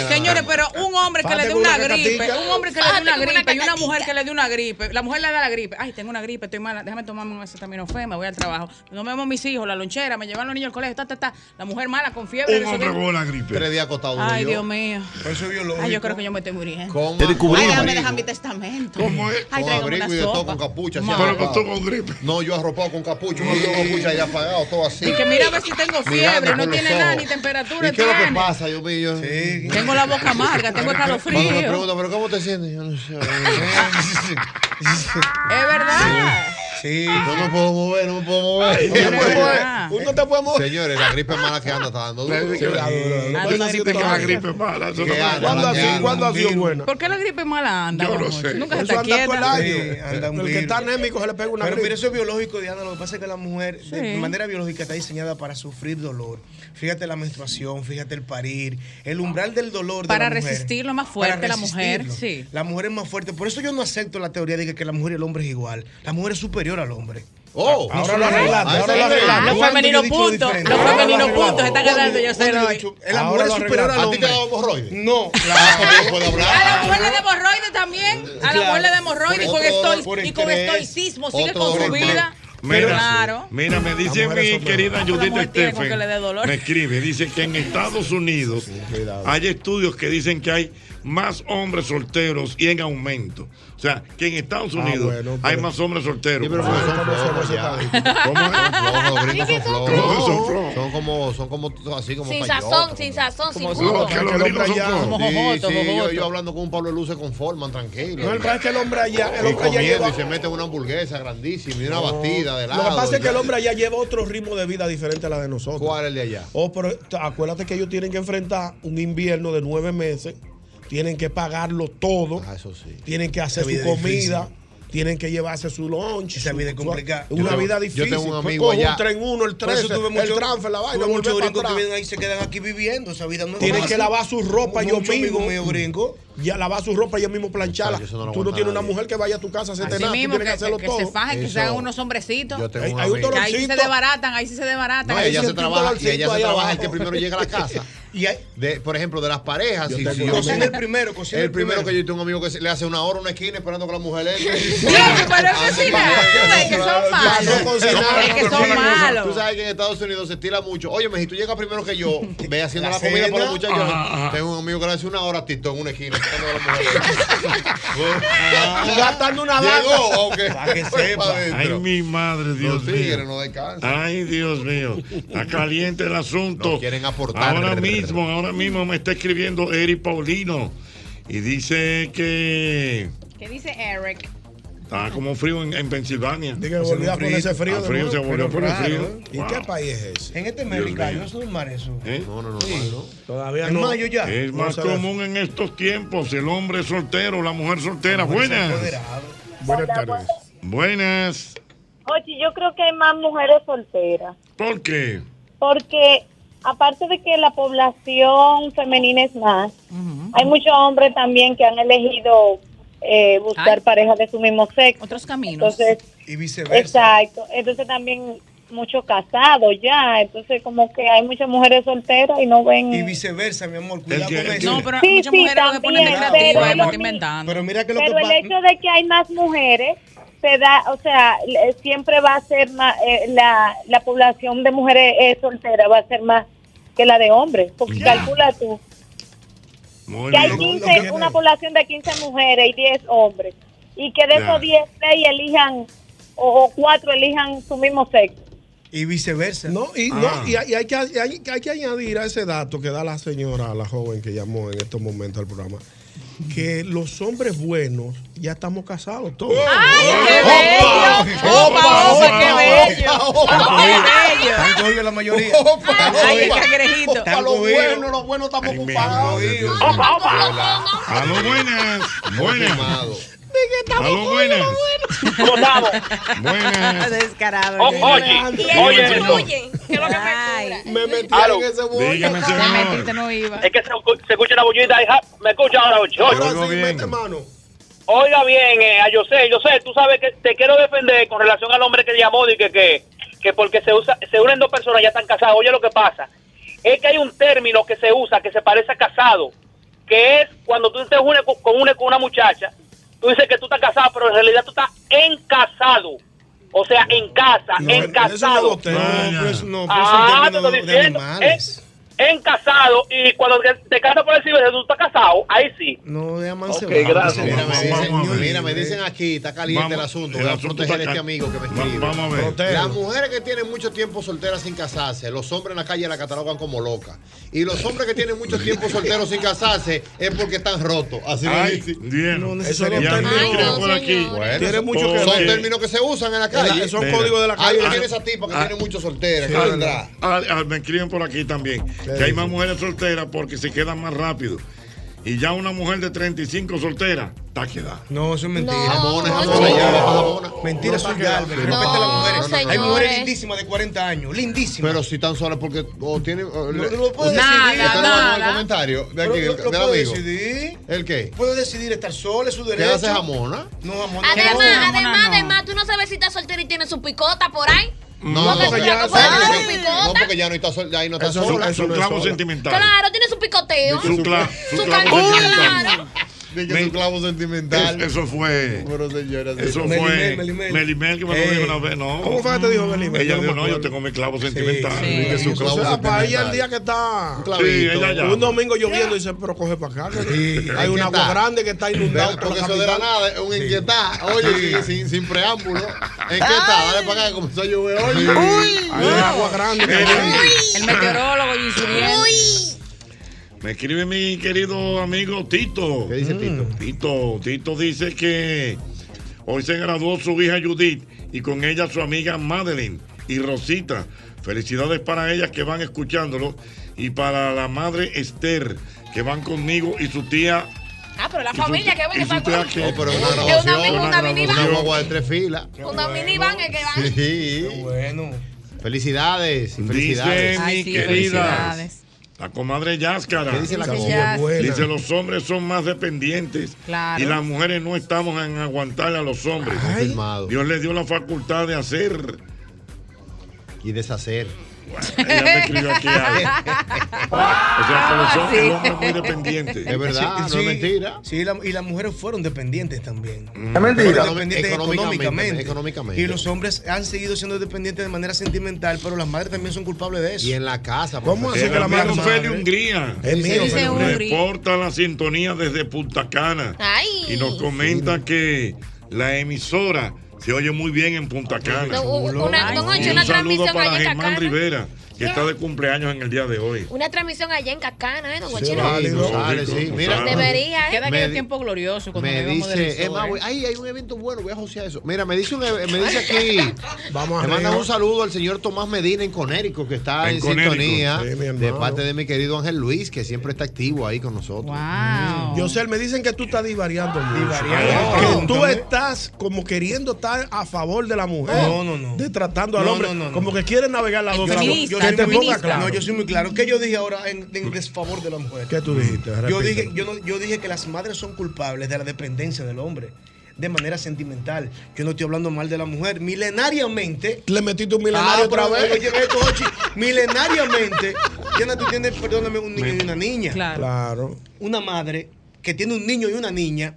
S10: Señores, pero un hombre que le dé una gripe, un hombre que le dé una gripe y una mujer que le dé una gripe, la mujer le da la gripe, ay, tengo una gripe, estoy mala, déjame tomarme un acetaminofén, me voy al trabajo. No me vemos mis hijos, la lonchera, me llevan los niños al colegio, ta, ta, ta. La mujer mala con fiebre.
S2: Un hombre con una gripe.
S3: Tres días acostado.
S10: Ay,
S3: yo.
S10: Dios mío.
S6: Eso es biológico.
S10: Ay, yo creo que yo me estoy muriendo.
S3: Con
S12: Te descubrimos.
S10: Ay,
S3: abrigo.
S10: dejar mi testamento.
S2: ¿Cómo es?
S10: Ay,
S3: Con abrigo y de todo, con capucha.
S2: Pero con gripe.
S3: No, yo arropado con capucha, uno con capucha y apagado, todo así.
S10: Y que mira a ver si tengo fiebre, no tiene nada, ni temperatura
S3: ¿Y qué es lo que pasa? Yo.
S6: Sí.
S10: Tengo la boca amarga, tengo
S3: Cuando me
S10: escalofrío.
S3: preguntan, ¿pero cómo te sientes? Yo no sé.
S10: Es verdad.
S6: Sí.
S3: No me puedo mover, no me puedo mover.
S5: No te
S10: Es
S5: puedes
S10: verdad.
S5: mover. Uno te puede mover.
S3: Señores, la gripe mala que anda está dando duro.
S10: Una gripe
S2: de que la gripe es mala. eso no
S3: ¿Qué
S2: me-
S3: anda?
S5: ¿Cuándo ha
S3: la
S5: ¿Cuándo ha sido buena?
S10: ¿Por qué la gripe mala anda?
S2: Yo no sé.
S10: Nunca se está
S5: anda todo el.
S6: Sí,
S5: que está anémico se le pega una
S6: Pero mira,
S5: gripe.
S6: eso es biológico, Diana. Lo que pasa es que la mujer, de
S10: Sí.
S6: manera biológica, está diseñada para sufrir dolor. Fíjate la menstruación, fíjate el parir, el umbral del dolor. de
S10: Para
S6: la mujer.
S10: resistirlo más fuerte la mujer, sí.
S6: La mujer es más fuerte. Por eso yo no acepto la teoría de que la mujer y el hombre es igual. La mujer es superior al hombre.
S3: Oh,
S5: Ahora lo arreglaste,
S3: Ah,
S5: ahora lo arreglaste.
S10: Los
S6: ¿Cuándo yo he
S10: femeninos puntos, los femeninos puntos están
S6: ¿Cuándo-
S10: ganando, yo sé
S6: mujer
S5: lo
S6: es superior al
S3: ¿A ti te
S6: hombre.
S3: da hemorroides?
S6: No,
S10: A la mujer le da hemorroides también. A la mujer le da hemorroides y con estoicismo. Sigue con su vida.
S2: Mira,
S10: claro.
S2: mira, me dice mi querida Judith
S10: dolor.
S2: me escribe, dice que en Estados Unidos hay estudios que dicen que hay más hombres solteros y en aumento. O sea, que en Estados
S5: Ah,
S2: Unidos
S5: bueno,
S2: hay
S5: pero-
S2: más hombres solteros.
S3: Sí, pero son. Son como, son como así como
S4: Sin sazón, sin sazón, sin
S3: sí, yo, hablando con un Pablo Luce se conforman, tranquilo.
S5: No, el es que el hombre allá, el
S3: y
S5: hombre allá lleva.
S3: y se mete una hamburguesa grandísima y una batida de
S5: Lo
S3: lado.
S5: que pasa es que el hombre allá lleva otro ritmo de vida diferente a la de nosotros.
S3: ¿Cuál es el de allá?
S5: Oh, pero acuérdate que ellos tienen que enfrentar un invierno de nueve meses, tienen que pagarlo todo,
S3: Ah, eso sí.
S5: tienen que hacer su comida, tienen que llevarse su lunch. Esa
S6: vida es complicada.
S5: Una
S6: Yo-
S5: vida
S6: yo
S5: difícil.
S6: tengo un
S5: Pues
S6: amigo allá.
S5: un tren uno, el
S6: Por eso
S5: 13,
S6: tuve
S5: el
S6: mucho-
S5: transfer, la vaina,
S6: tuve muchos gringos que vienen ahí se quedan aquí viviendo. Esa vida no es
S5: Tienen que lavar su ropa yo mismo.
S6: míos gringos.
S5: Ya lavar su ropa yo mismo plancharla.
S3: no
S5: Tú no tienes una mujer que vaya a tu casa a hacerte nada. Tú
S10: mismo,
S5: tienes
S10: que,
S5: que hacerlo
S10: que
S5: todo.
S10: se fajen, que
S3: Eso.
S10: se hagan unos hombrecitos.
S3: Yo tengo
S5: Hay-
S3: un amigo.
S10: Que ahí sí se desbaratan, ahí sí se desbaratan.
S3: No,
S10: Ahí
S3: ella se trabaja y ella se trabaja el que primero llega a la casa.
S6: Y hay,
S3: De, por ejemplo, de las parejas.
S5: Yo
S3: si
S5: un
S3: yo-
S6: cocina el primero, cocina
S3: el
S6: el
S3: primero
S6: primero.
S3: que yo tengo un amigo que se- le hace una hora una esquina esperando que la mujer entre.
S10: pero es cocinar. Es que son malos.
S3: No cocinar.
S10: Es que son malos.
S3: Tú sabes que en Estados Unidos se estila mucho. Oye, si tú llegas primero que yo, ve haciendo
S6: La
S3: la, comida para los muchachos.
S2: Ajá, ajá.
S3: Tengo un amigo que le hace una hora tito en una esquina esperando que la mujer
S5: Gastando una.
S3: Llegó, aunque
S6: Para que
S3: fue
S6: sepa.
S2: Ay, mi madre, Dios
S3: Los tigres
S2: mío.
S3: no descansan.
S2: Ay, Dios mío. Está caliente el asunto.
S3: No quieren aportar.
S2: Ahora mismo, ahora mismo me está escribiendo Eric Paulino y dice que
S10: ¿Qué dice Eric?
S2: está como frío en, en Pensilvania.
S5: Dice que volvió a ponerse frío. De
S2: frío, se volvió a poner frío.
S5: ¿Y
S2: Wow.
S5: qué país es ese?
S6: En este América, no es normal eso.
S2: ¿Eh?
S3: No, no, ¿no?
S5: Todavía
S6: En
S5: no.
S6: mayo ya.
S2: Es
S5: No
S2: más común en estos tiempos el hombre soltero, la mujer soltera. Buenas.
S5: Buenas tardes.
S2: Buenas.
S12: Oye, yo creo que hay más mujeres solteras,
S2: ¿Por qué?
S12: porque aparte de que la población femenina es más, hay muchos hombres también que han elegido eh, buscar
S10: Ay.
S12: parejas de su mismo sexo.
S10: Otros caminos.
S12: Entonces,
S6: Y viceversa.
S12: exacto. Entonces también muchos casados ya, entonces como que hay muchas mujeres solteras y no ven...
S6: Y viceversa, mi amor. Cuidado
S2: que-
S6: con
S2: el
S6: eso.
S10: No, pero
S12: Sí,
S10: muchas
S12: sí,
S10: mujeres lo que ponen
S12: también,
S10: creativa
S12: pero lo
S10: inventando.
S6: Pero mira que lo
S12: Pero
S6: que
S12: el hecho de que hay más mujeres se da, o sea, siempre va a ser más, eh, la, la población de mujeres eh, solteras va a ser más que la de hombres. Porque calcula tú
S2: Muy
S12: que hay
S2: bien.
S12: 15, una población de 15 mujeres y 10 hombres. Y que de esos 10, 6 elijan o, o 4 elijan su mismo sexo.
S6: Y viceversa.
S5: No, y,
S2: Ah.
S5: no, y, hay, y hay que, hay, hay que añadir a ese dato que da la señora, la joven que llamó en estos momentos al programa, que los hombres buenos ya estamos casados todos.
S10: ¡Ay, qué bello! ¡Opa, opa, qué bello! ¡Qué bello!
S6: Están cogidos la mayoría.
S10: ¡Ay, cangrejito!
S5: Para los buenos, los buenos estamos ocupados.
S12: Opa, opa.
S2: Aló, buenas. Buenas.
S3: Quemado.
S2: Aló, buenas.
S11: ¿Cómo estamos?
S2: Buenas.
S10: Descarado.
S11: O-
S10: qué
S11: oye, oye,
S4: fluyen, que es lo que me
S5: metí
S11: Aló.
S5: en ese bollo.
S2: Dígame, señor.
S10: metiste, no iba.
S11: es que se, se escucha una bullita hija. ¿Me escucha ahora, oye? Oye,
S5: Ahora sí, mete mano.
S11: Oiga bien, eh, a José, José, tú sabes que te quiero defender con relación al hombre que llamó y que, que, que porque se usa, se unen dos personas ya están casadas. Oye, lo que pasa es que hay un término que se usa que se parece a casado, que es cuando tú te unes con, con una, con una muchacha, tú dices que tú estás casado, pero en realidad tú estás encasado. O sea, en casa,
S5: No, eso no
S11: encasado.
S6: No, no,
S11: Ah, te diciendo. En casado, y cuando te, te casas por el civil, tú estás casado, ahí sí.
S6: No, de amanse.
S11: Ok, gracias.
S3: Mira, me dicen,
S2: vamos a ver.
S3: mira, me dicen aquí, está caliente
S2: Vamos,
S3: el asunto. Voy a proteger a este amigo que me
S2: Va-
S3: escribe.
S2: vamos a ver.
S5: Protege.
S3: Las mujeres que tienen mucho tiempo solteras sin casarse, los hombres en la calle la catalogan como locas. Y los hombres que tienen mucho tiempo solteros sin casarse es porque están rotos. Así lo
S2: Ay,
S3: dicen.
S2: bien.
S6: No
S5: Eso no
S2: por aquí.
S3: Bueno,
S5: Tiene
S3: son-
S5: mucho que
S3: Son términos que se usan en la calle.
S5: Son códigos de la
S3: Ahí
S5: calle.
S3: tiene esa tipa que
S2: Ah.
S3: tiene mucho solteras,
S5: Sí,
S3: que vendrá.
S2: Ah, ah, me escriben por aquí también que hay más mujeres solteras porque se quedan más rápido. Y ya una mujer de 35 soltera está quedada.
S6: No, eso es mentira.
S4: No,
S3: Jamones,
S4: no,
S3: jamones,
S4: no.
S3: ya.
S6: Mentira,
S3: No
S6: eso es
S3: está quedado.
S6: Galvez.
S3: No,
S6: Respeta a las
S4: no,
S6: mujeres. Hay mujeres lindísimas de 40 años. Lindísimas.
S3: Pero si tan solas porque o tienen. o
S6: lo puedo
S10: Nada,
S6: decidir.
S3: ¿Usted no va a dar
S10: nada.
S3: el comentario de aquí,
S6: lo, lo
S3: del amigo?
S6: decidir.
S3: ¿El qué?
S6: Puedo decidir estar sola, es su
S3: ¿Qué
S6: derecho.
S3: hace jamona?
S6: No, jamón.
S4: Además,
S10: no,
S4: además,
S10: no.
S4: además, tú no sabes si está soltera y tiene su picota por ahí.
S3: No,
S4: Porque
S3: porque ya,
S4: no
S3: no, porque ya no está, ahí no está
S5: Eso no-
S3: sola.
S5: no es
S2: clavo
S5: sola.
S2: sentimental.
S4: Claro, tiene su picoteo.
S2: Su, cla- su
S4: Su
S2: clavo sentimental.
S3: De que su clavo sentimental.
S2: Es- Eso fue.
S3: Pero señora,
S2: Eso
S6: Melimel,
S2: fue
S6: Melimel.
S2: Melimel que me lo
S6: Ey.
S2: dijo una vez. No.
S5: ¿Cómo fue que te dijo Melimel?
S2: Ella dijo, no, yo tengo mi clavo sentimental.
S10: sí.
S3: De que su
S5: O
S3: clavo
S5: sea, para ella el día que está
S3: Clavito.
S2: Sí, ella ya.
S5: un domingo lloviendo dice, pero coge para acá.
S3: Sí.
S5: Hay un
S3: ¿Qué
S5: agua grande que está inundado.
S3: Porque eso de la nada es un inquietar. Oye, sin, sin, sin preámbulo. ¿En qué está? Dale para acá que comenzó a llover. Oye.
S5: Hay agua grande.
S10: El meteorólogo, Gisuriel.
S2: Me escribe mi querido amigo Tito.
S3: ¿Qué dice Tito?
S2: Tito, Tito dice que hoy se graduó su hija Judith y con ella su amiga Madeline y Rosita. Felicidades para ellas que van escuchándolo y para la madre Esther que van conmigo y su tía
S4: Ah, pero la familia que viene para
S3: Oh, pero una
S4: Es
S3: grabación.
S4: una mini- una minivan.
S3: Una guagua de tres filas.
S4: Una minivan es que va.
S3: Sí.
S6: bueno.
S3: Felicidades. y
S2: Dice
S3: Felicidades.
S2: mi querida. La comadre Yáscara.
S3: ¿Qué dice la
S2: Dice
S3: comadre? Buena.
S2: Dice los hombres son más dependientes
S3: Claro.
S2: y las mujeres no estamos en aguantarle a los hombres. Dios les dio la facultad de hacer.
S3: Y deshacer.
S2: Ella me escribió aquí algo. O sea, hombres, el hombre es muy dependiente.
S3: Es verdad, no es mentira.
S6: Sí, la- y las mujeres fueron dependientes también.
S3: Es mentira.
S6: Fueron dependientes
S3: Económicamente,
S6: económicamente.
S3: económicamente.
S6: Y los hombres han seguido siendo dependientes de manera sentimental, pero las madres también son culpables de eso.
S3: Y en la casa.
S6: ¿Cómo así que la
S2: amigo
S6: madre-
S2: Feli Hungría.
S6: Es mío,
S2: Dice
S6: Feli Hungría.
S2: Reporta la sintonía desde Punta Cana.
S4: Ay.
S2: Y nos comenta que la emisora se oye muy bien en Punta Cana.
S4: No, una- don Ocho,
S2: Y
S4: una
S2: un saludo para Germán. Rivera, que está de cumpleaños en el día de hoy.
S4: Una transmisión allá en Cacana, ¿eh, don
S3: Sí, válido. Sale, sí. Mira,
S4: Debería, ¿eh?
S10: Queda aquel tiempo glorioso cuando
S3: Me dice, más,
S10: ¿eh?
S3: güey, ay, hay un evento bueno, voy a josear eso. Mira, me dice, un, me dice aquí,
S5: Vamos
S3: me
S5: arriba.
S3: manda un saludo al señor Tomás Medina en Conérico, que está
S5: En
S3: en, sintonía,
S5: Sí,
S3: de parte de mi querido Ángel Luis, que siempre está activo ahí con nosotros.
S5: Yo sé, me dicen que tú estás divariando mucho.
S3: Divariando.
S5: Que tú estás como queriendo estar a favor de la mujer.
S6: No, no, no.
S5: De tratando al
S6: No,
S5: hombre.
S6: no, no, no.
S5: Como que quieren navegar las dos.
S6: Yo
S5: Que
S6: soy
S5: te
S6: muy-
S5: ponga claro.
S6: No, yo soy muy claro. ¿Qué yo dije ahora en, en desfavor de la mujer?
S5: ¿Qué tú dijiste?
S6: Yo dije, yo, no- yo dije que las madres son culpables de la dependencia del hombre. De manera sentimental. Yo no estoy hablando mal de la mujer. Milenariamente.
S5: Le metiste un milenario
S6: Ah,
S5: otra vez.
S6: Oye, esto, Ochi, milenariamente. Diana, tú tienes, perdóname, un niño y una niña.
S5: Claro.
S6: Una madre que tiene un niño y una niña.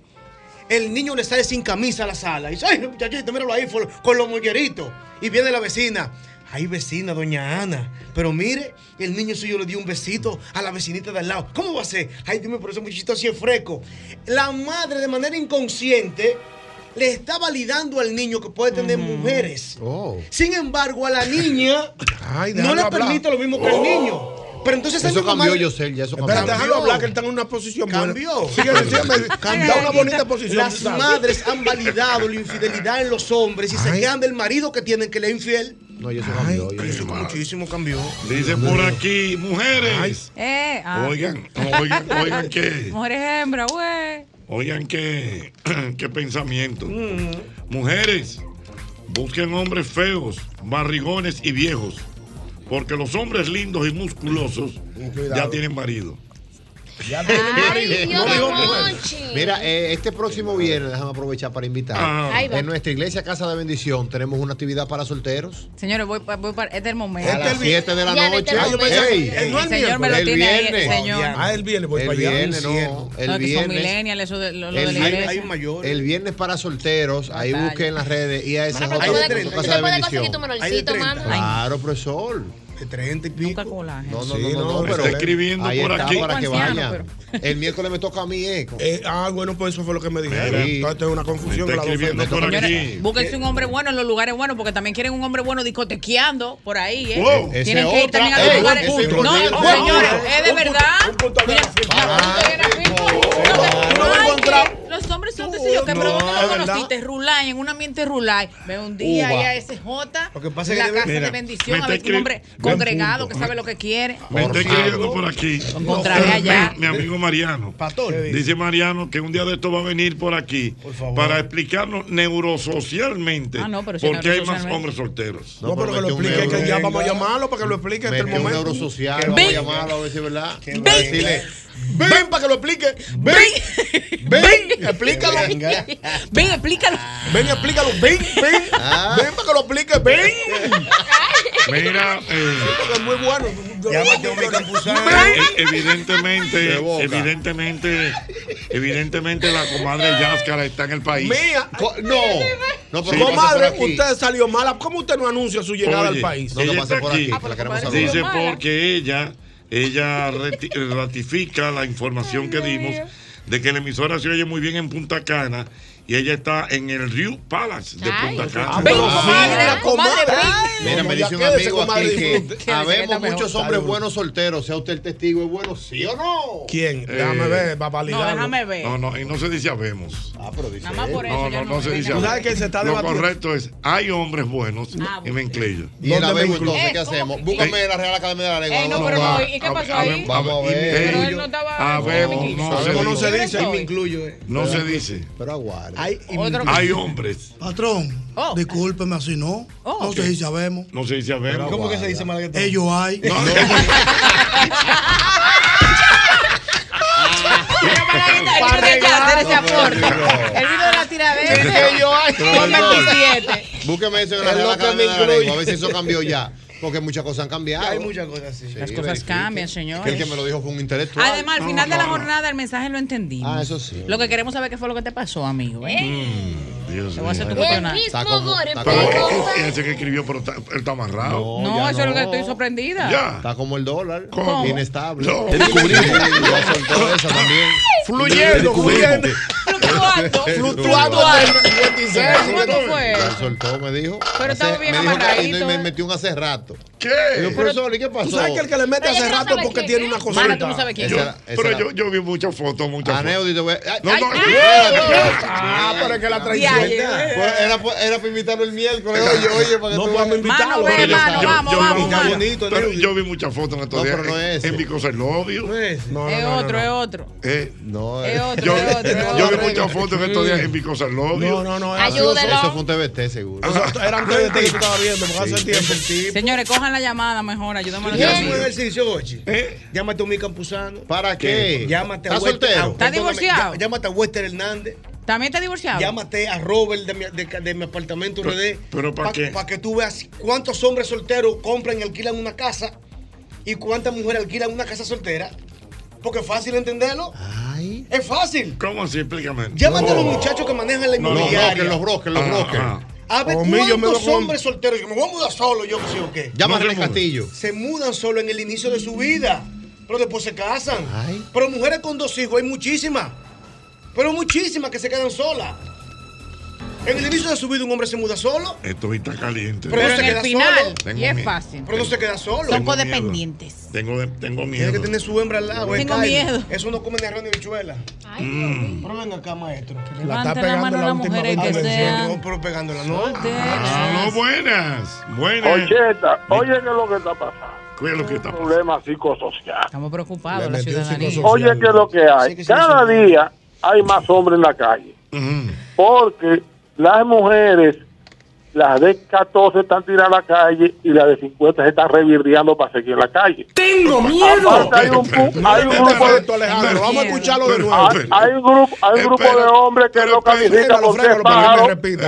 S6: El niño le sale sin camisa a la sala. Y dice, ay, muchachito, míralo ahí con- con los molleritos. Y viene la vecina. Ay, vecina, doña Ana. Pero mire, el niño suyo le dio un besito a la vecinita de al lado. ¿Cómo va a ser? Ay, dime, por ese muchachito así es fresco. La madre, de manera inconsciente, le está validando al niño que puede tener mujeres. Sin embargo, a la niña
S5: Ay,
S6: no le
S5: hablar.
S6: permite lo mismo que al niño. Pero entonces
S3: Eso cambió,
S6: madre-
S3: Yosel, ya eso cambió.
S5: déjalo hablar, que él está en una posición buena.
S6: Cambió.
S5: Sígueme.
S6: Cambió.
S5: Una bonita posición.
S6: Las madres han validado la infidelidad en los hombres y se quedan del marido que tienen que le es infiel.
S3: No, y eso cambió. y
S6: Eso muchísimo cambió.
S2: Dice por aquí, mujeres.
S10: Eh, ah.
S2: Oigan, oigan, oigan qué.
S10: Mujeres hembras, güey.
S2: Oigan qué, qué pensamiento. Mujeres, busquen hombres feos, barrigones y viejos. Porque los hombres lindos y musculosos ya tienen marido.
S5: Ya
S3: Ay,
S4: Dios,
S3: No digo. Mira, eh, este próximo viernes, déjame aprovechar para invitar.
S10: Ah. Ahí.
S3: En nuestra iglesia Casa de Bendición tenemos una actividad para solteros.
S10: Señores, voy, voy para. Este es el momento.
S3: A las 7 de la
S10: Ya,
S3: noche.
S10: este es el momento.
S3: Ey,
S10: El señor me lo
S3: el
S10: tiene ahí,
S3: viernes.
S10: señor.
S5: Ah, el viernes voy
S3: El
S5: para allá.
S3: viernes, no. El
S10: No,
S3: viernes.
S10: millennials, eso de lo, lo
S3: El
S10: de la
S3: viernes,
S10: iglesia.
S3: el viernes para solteros, ahí busquen en las redes IASJ
S4: Tú te
S3: Casa de
S4: tú te puedes conseguir
S3: Bendición.
S4: tu menorcito, mano.
S3: Claro, profesor.
S6: De 30 y pico.
S3: No, no,
S5: Sí,
S3: no, no,
S5: no,
S3: no, pero
S5: está escribiendo
S3: ahí
S5: por
S3: está
S5: aquí.
S3: para que vayan. El miércoles me toca a mí, eh.
S5: Eh, ah, bueno, pues eso fue lo que me dijeron.
S3: Sí.
S5: Entonces tengo una confusión.
S3: Está escribiendo por
S10: Señores, búsquense un hombre bueno en los lugares buenos, porque también quieren un hombre bueno discotequeando por ahí, ¿eh?
S3: Wow.
S10: Tienen
S3: Ese
S10: que ir
S3: otra-
S10: también a los lugares.
S3: es
S10: No,
S3: importante.
S10: señores,
S3: Un
S10: es de verdad.
S5: encontrar.
S10: Los hombres son sencillos, que pero ¿dónde
S5: es
S10: lo conociste? Rulay, en un ambiente Rulay. Ve un día
S2: Uva.
S10: allá ese J,
S6: Lo que pasa es
S10: la
S6: que
S10: casa
S2: Mira,
S10: de bendición, a ver un hombre congregado
S2: punto.
S10: que sabe lo que quiere.
S2: Me está escribiendo por aquí.
S10: encontraré allá.
S2: Mi amigo Mariano. Dice Mariano que un día de esto va a venir por aquí para explicarnos neurosocialmente
S10: Ah, no, pero si
S2: por qué hay más hombres solteros.
S5: No, pero que lo explique, que ya vamos a llamarlo para que lo explique este el momento.
S3: neurosocial, vamos a llamarlo a ver si es verdad. Decirle,
S5: Ven para que lo explique. Ven. Ven. Explícalo.
S10: Ven, explícalo.
S5: Ven, explícalo. Ven, ven.
S3: Ah.
S5: Ven para que lo explique. Ven.
S2: Mira, eh,
S5: Es muy bueno.
S6: Llámate a mi campusano.
S2: e- evidentemente, evidentemente, evidentemente la comadre Yáscara está en el país.
S5: Mía.
S3: Co- No. No, pero
S2: Sí.
S5: Comadre, usted salió mala. ¿Cómo usted no anuncia su llegada
S2: Oye,
S5: al país?
S3: No,
S2: ella
S3: pase
S2: está
S3: por
S2: aquí.
S3: aquí,
S10: Ah,
S3: que la queremos
S10: compadre,
S3: saludar.
S2: Dice porque ella, ella ratifica la información que dimos de que la emisora se oye muy bien en Punta Cana y ella está en el Rio Palace de
S4: Ay.
S2: Punta Cana.
S3: Ah, pero
S10: comadre,
S3: mira,
S10: comadre,
S3: Mira, me dice un amigo aquí que habemos muchos hombres buenos solteros. Sea usted el testigo, ¿es bueno sí o no?
S5: ¿Quién? Déjame
S2: Eh,
S5: ver, para
S10: No,
S5: validarlo.
S10: déjame ver.
S2: No, no, y no se dice habemos.
S3: Ah, pero dice
S10: Nada más por eso.
S2: No, no, no se dice habemos.
S5: sabes que se está
S2: Lo correcto es, hay hombres buenos
S10: Ah,
S2: y me incluyo.
S3: Y el
S5: ¿Dónde me
S3: habemos entonces, ¿qué
S10: Eh, ¿cómo
S3: hacemos?
S10: que-
S3: Búscame la Real Academia de la Lengua.
S10: Ey, no,
S3: ¿dónde
S10: pero
S3: va?
S10: no, ¿y qué pasó ahí?
S3: Vamos a ver.
S10: Pero él
S2: Eh,
S10: no estaba.
S2: habemos,
S10: no
S2: no
S10: me
S2: se
S5: Sabemos, no
S2: dice.
S5: se dice.
S6: Ahí me incluyo, eh.
S2: No se dice.
S3: Pero aguarde.
S6: Hay.
S2: Hay hombres.
S13: Patrón,
S10: Oh.
S13: discúlpeme así, ¿no?
S10: Oh,
S13: no
S10: ok.
S13: sé si sabemos.
S2: No se dice habemos.
S6: ¿Cómo que se dice malaguetón?
S13: Ellos hay.
S2: No,
S10: tiene que hacer ese.
S3: No,
S10: video de la tiradera.
S3: Es que yo hay.
S10: Con 27.
S3: Búsqueme eso en la
S6: Es
S3: Real
S6: lo que
S3: Academia
S6: me
S3: de. Lengua. A ver si eso cambió ya. Porque muchas cosas han cambiado.
S6: Hay muchas cosas así.
S10: Las
S3: Sí,
S10: cosas cambian,
S3: Que
S10: señores.
S3: el que me lo dijo fue un intelectual.
S10: Además, al final de la jornada el mensaje lo entendimos.
S3: Ah, eso sí.
S10: Lo que queremos saber qué fue lo que te pasó, amigo. ¿eh?
S2: Mm, Dios
S10: Te voy a hacer
S2: mío.
S10: tu
S4: El
S3: Está como- como-
S2: ese que escribió, pero está- él está amarrado.
S10: No,
S3: ya
S10: eso es lo que
S3: no.
S10: estoy sorprendida.
S2: Ya.
S3: Está como el dólar.
S2: ¿Cómo?
S3: Inestable.
S2: No.
S3: Te descubrimos. Soltó también.
S5: Fluyendo, fluyendo.
S10: Fluctuando.
S5: Fluctuando del 56.
S10: ¿Cuánto fue?
S3: Ya soltó, me dijo.
S10: Pero estaba bien
S3: me
S10: amarradito,
S3: y me
S10: ¿eh?
S3: metió un hace rato.
S2: ¿Qué?
S3: Digo, profesor, ¿y qué pasó?
S5: Tú sabes que el que le mete hace
S4: no
S5: rato porque tiene una cosita.
S10: Mana, tú no sabes quién
S2: Yo-
S10: es.
S2: pero yo, yo vi muchas fotos, muchas fotos.
S3: Te voy a-
S2: No,
S3: ay,
S2: no.
S5: Ah, pero es que la traición.
S3: Pues Era, era para invitarlo el miércoles. Oye, oye, para que
S5: No
S3: tú
S5: invitarlo.
S2: Pero yo-
S10: mano,
S2: yo-
S10: vamos,
S2: yo-
S10: vamos,
S2: yo- yo vi muchas fotos en estos
S3: No,
S2: días
S3: pero no
S2: en-
S3: es
S2: en
S3: ese.
S2: Because I Love You.
S5: No,
S10: Es
S5: no, no,
S10: otro,
S5: no.
S10: es otro.
S2: Eh,
S3: No,
S10: Es
S3: eh.
S10: otro,
S2: yo,
S10: es otro. es
S2: yo
S10: otro.
S2: vi muchas en estos días.
S5: No, no, no.
S4: Ayúdelo.
S3: Eso fue un TBT, seguro.
S5: Eso era de ti que tú estabas viendo, porque hace tiempo.
S10: Señores, cojan la llamada mejor, ayúdame a la
S6: hacemos un ejercicio, Gochi.
S2: ¿Eh?
S6: Llámate a mi campusano.
S3: ¿Para qué?
S6: Llámate a
S3: ¿Estás
S6: Wester-
S3: soltero?
S10: ¿Estás divorciado?
S6: llá- Llámate a Wester Hernández.
S10: ¿También está divorciado?
S6: Llámate a Robert de mi, de, de mi apartamento
S2: Pero-
S6: RD.
S2: pero ¿pa' qué?
S6: Para que tú veas cuántos hombres solteros compran y alquilan una casa y cuántas mujeres alquilan una casa soltera. Porque es fácil entenderlo.
S3: Ay.
S6: Es fácil.
S2: ¿Cómo así? Explícame.
S6: Llámate a los muchachos que manejan la
S3: Los
S6: inmobiliaria.
S3: brokers, los brokers, los brokers.
S6: A ver
S5: me
S6: cuántos
S5: com-
S6: hombres solteros. Yo me voy a mudar solo, yo que sé o qué.
S3: Llama a
S2: No.
S3: Castillo.
S6: Se mudan solo en el inicio de su vida. Pero después se casan.
S3: Ay.
S6: Pero mujeres con dos hijos hay muchísimas. Pero muchísimas que se quedan solas. En el inicio de su vida un hombre se muda solo.
S2: Esto está caliente.
S6: Pero
S10: Pero
S6: no se
S10: en el
S6: queda
S10: final,
S6: solo.
S2: Tengo
S10: y es
S2: miedo.
S10: fácil.
S6: Pero no se queda solo.
S10: Son codependientes.
S2: Tengo, de- tengo
S6: Tiene
S2: miedo.
S6: que tener su hembra al lado.
S10: Tengo miedo.
S6: Eso no come ni arroz ni bichuela.
S2: Mm.
S6: Pero venga acá, maestro.
S5: La está
S10: Levanten la
S5: pegando
S10: mano
S5: la
S10: las
S5: última
S10: mujeres que
S6: No, pero pegándola, ¿no?
S2: Ah, no, buenas. Buenas.
S11: Ocheta, oye, ¿qué es lo que está pasando?
S2: ¿Qué es lo que está
S11: Un
S2: pasando?
S11: problema psicosocial.
S10: Estamos preocupados, la ciudadanía.
S11: Oye, ¿qué es lo que hay?
S6: Sí, que sí,
S11: Cada
S6: sí.
S11: día hay más hombres en la calle. Porque las mujeres, las de 14 están tiradas a la calle y las de 50 se están revirdeando para seguir en la calle.
S14: ¡Tengo
S11: Aparte hay un, hay un grupo de,
S5: Alejandro. Vamos a escucharlo de nuevo.
S11: hay, hay un grupo, hay un grupo de hombres que lo califican
S5: que me
S11: pájaro,
S5: repita.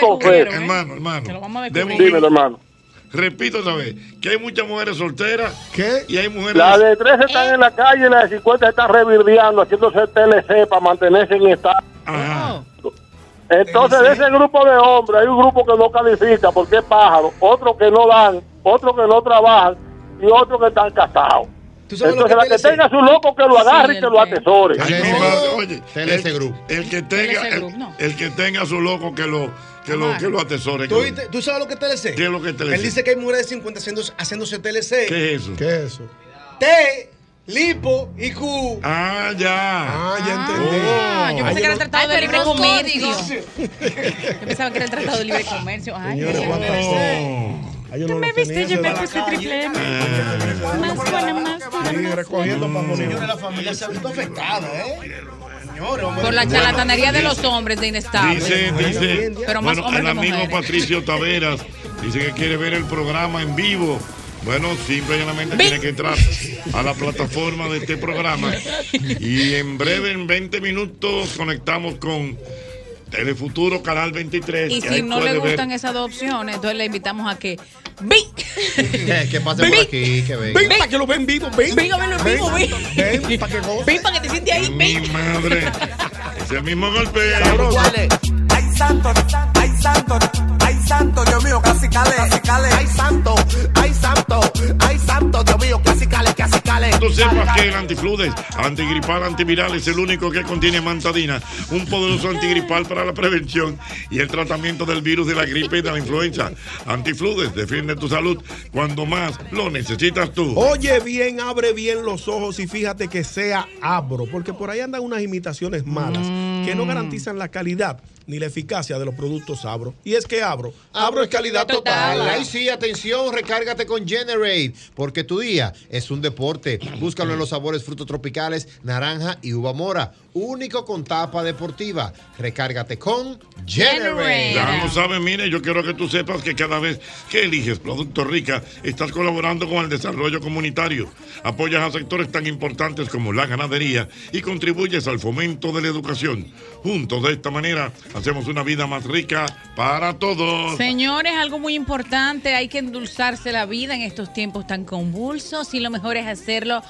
S11: con.
S2: Hermano, hermano.
S10: Que lo vamos a
S2: Deme un
S10: descubrir.
S11: Dime, hermano.
S2: Repito otra vez, que hay muchas mujeres solteras
S5: ¿Qué?
S2: y hay mujeres...
S11: Las de 13 están en la calle y las de 50 están revirdeando, haciéndose TLC para mantenerse en estado.
S2: Ajá.
S11: Entonces, de ese grupo de hombres, hay un grupo que no califica porque es pájaro, otro que no dan, otro que no trabajan y otro que están casados.
S6: ¿Tú sabes lo
S11: Entonces, la
S6: que
S11: tenga su loco que lo agarre y que lo atesore.
S2: Ay, mi madre, oye, el, que tenga, el, que tenga su loco que lo, que lo, que lo atesore.
S6: ¿Tú,
S2: que-
S6: oíste- ¿Tú sabes lo que es TLC?
S2: ¿Qué es lo que es TLC?
S6: Él dice que hay mujeres de 50 haciendo, haciéndose TLC.
S2: ¿Qué es eso?
S5: ¿Qué es eso?
S6: T, lipo y Q.
S2: Ah, ya.
S5: Ah, ya entendí.
S10: Ah, yo pensé que era el tratado de libre comercio. Yo pensaba que era el tratado de libre comercio. Ay,
S5: Señores,
S10: qué
S5: ¿cuánto-
S10: bueno.
S5: Ay, yo
S10: Tú
S5: no
S10: me viste, yo me puse triple M.
S2: Ah.
S10: Más buena, más buena.
S5: recogiendo para
S6: Señores,
S5: morir.
S6: la familia se ha visto afectada, ¿eh? Señores,
S10: Por la charlatanería de los hombres de inestable.
S2: Dice, dice,
S10: Pero más
S2: bueno, el amigo
S10: mujeres.
S2: Patricio Taveras dice que quiere ver el programa en vivo. Bueno, simple y llanamente tiene que entrar a la plataforma de este programa. Y en breve, en 20 minutos, conectamos con Telefuturo Canal 23.
S10: Y si no le
S2: puede ver-
S10: gustan esas dos opciones, entonces le invitamos a que ¡Ven!
S3: Que pase por aquí, que venga.
S5: Ven para que lo ven vivo, ven.
S10: Ven a verlo en vivo, ven.
S5: Ven para que goce.
S10: Ven para que te sientes ahí,
S2: Mi
S10: ven.
S2: madre. Es el mismo golpe.
S15: Ay santo, ay santo, ay santo, Dios mío, casi cale, casi cale. Ay santo, ay santo, ay santo, Dios mío, casi cale, casi cale.
S2: Tú sepas que el antifludes, antigripal, antiviral es el único que contiene mantadina, un poderoso antigripal para la prevención y el tratamiento del virus de la gripe y de la influenza. Antifludes defiende tu salud cuando más lo necesitas tú.
S5: Oye bien, abre bien los ojos y fíjate que sea abro, porque por ahí andan unas imitaciones malas que no garantizan la calidad ni la eficacia de los productos abro. Y es que abro, abro es calidad total.
S3: Ahí sí, atención, recárgate con Generate, porque tu día es un deporte. Búscalo en los sabores frutos tropicales, naranja y uva mora. Único con tapa deportiva. Recárgate con Generate.
S2: Ya lo sabes, mire, yo quiero que tú sepas que cada vez que eliges Productos Rica, estás colaborando con el desarrollo comunitario, apoyas a sectores tan importantes como la ganadería y contribuyes al fomento de la educación. Juntos, de esta manera, hacemos una vida más rica para todos.
S10: Señores, algo muy importante, hay que endulzarse la vida en estos tiempos tan convulsos y lo mejor es hacerlo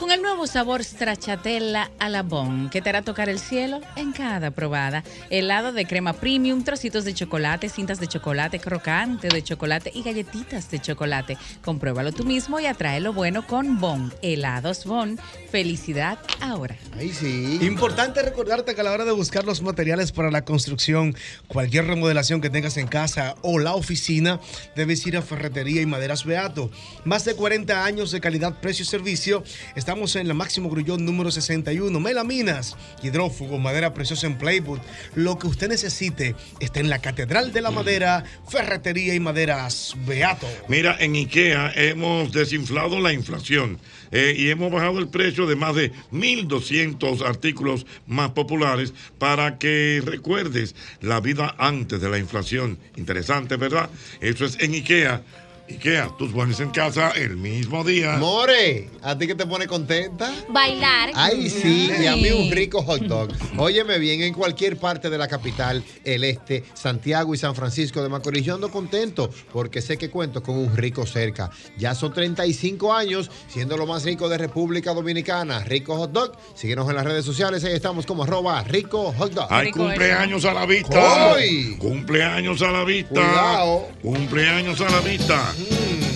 S10: con el nuevo sabor stracciatella a la bon, que te hará tocar el cielo en cada probada. Helado de crema premium, trocitos de chocolate, cintas de chocolate, crocante de chocolate y galletitas de chocolate. Compruébalo tú mismo y atrae lo bueno con Bon. Helados Bon. Felicidad ahora.
S3: Ahí sí.
S6: Importante recordarte que a la hora de buscar los materiales para la construcción, cualquier remodelación que tengas en casa o la oficina, debes ir a Ferretería y Maderas Beato. Más de 40 años de calidad, precio y servicio. Estamos en la Máximo Grullón número 61. Melaminas, hidrófugo, madera preciosa en Playwood. Lo que usted necesite está en la Catedral de la Madera, Ferretería y Maderas Beato.
S2: Mira, en IKEA hemos desinflado la inflación eh, y hemos bajado el precio de más de 1.200 artículos más populares para que recuerdes la vida antes de la inflación. Interesante, ¿verdad? Eso es en IKEA. IKEA, tus muebles en casa el mismo día.
S3: More, ¿a ti qué te pone contenta?
S4: Bailar.
S3: Ay, sí, y a mí un rico hot dog. Óyeme bien, en cualquier parte de la capital, el este, Santiago y San Francisco de Macorís, yo ando contento porque sé que cuento con un rico cerca. Ya son 35 años siendo lo más rico de República Dominicana. Rico Hot Dog. Síguenos en las redes sociales, ahí estamos como arroba rico hot dog.
S2: Hay cumpleaños a la vista.
S3: ¡Ay!
S2: Cumpleaños a la vista.
S3: Cuidado.
S2: Cumpleaños a la vista.
S15: Hoy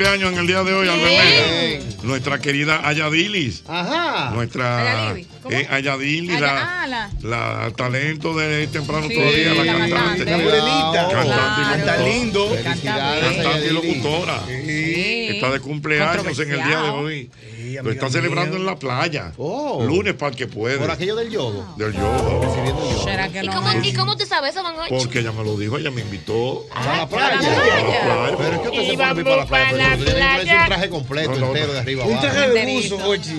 S15: cumpleaños en el
S2: día de hoy, Albert Mena? Nuestra querida Ayadilis.
S3: Ajá.
S2: Nuestra eh, Ayadili,
S10: Aya-
S2: la,
S10: ah, la-
S2: la talento de temprano
S10: Sí,
S2: todavía, la
S10: la
S2: cantante.
S6: La morenita.
S2: Cantante y
S6: Canta
S2: locutora.
S6: lindo.
S2: Cantante y locutora.
S10: Sí.
S2: Está de cumpleaños en el día de hoy.
S6: Sí,
S2: Lo
S6: amiga
S2: está
S6: mía.
S2: celebrando en la playa.
S3: Oh.
S2: Lunes para el que puede.
S3: Por aquello del yodo.
S2: Del yodo.
S3: Recibiendo yodo.
S10: ¿Será que
S4: ¿Y
S10: no?
S4: cómo? ¿Y cómo tú sabes eso, Van Hoy?
S2: Porque ella me lo dijo, ella me invitó.
S3: A la playa.
S2: A la playa.
S3: Pero es que usted se mí para la playa.
S4: pa'
S3: Pero
S4: la
S3: que
S4: playa.
S3: un traje completo,
S2: No, no,
S3: entero,
S2: no.
S3: de arriba
S6: Un
S3: abajo.
S6: traje de buzo, Jochi.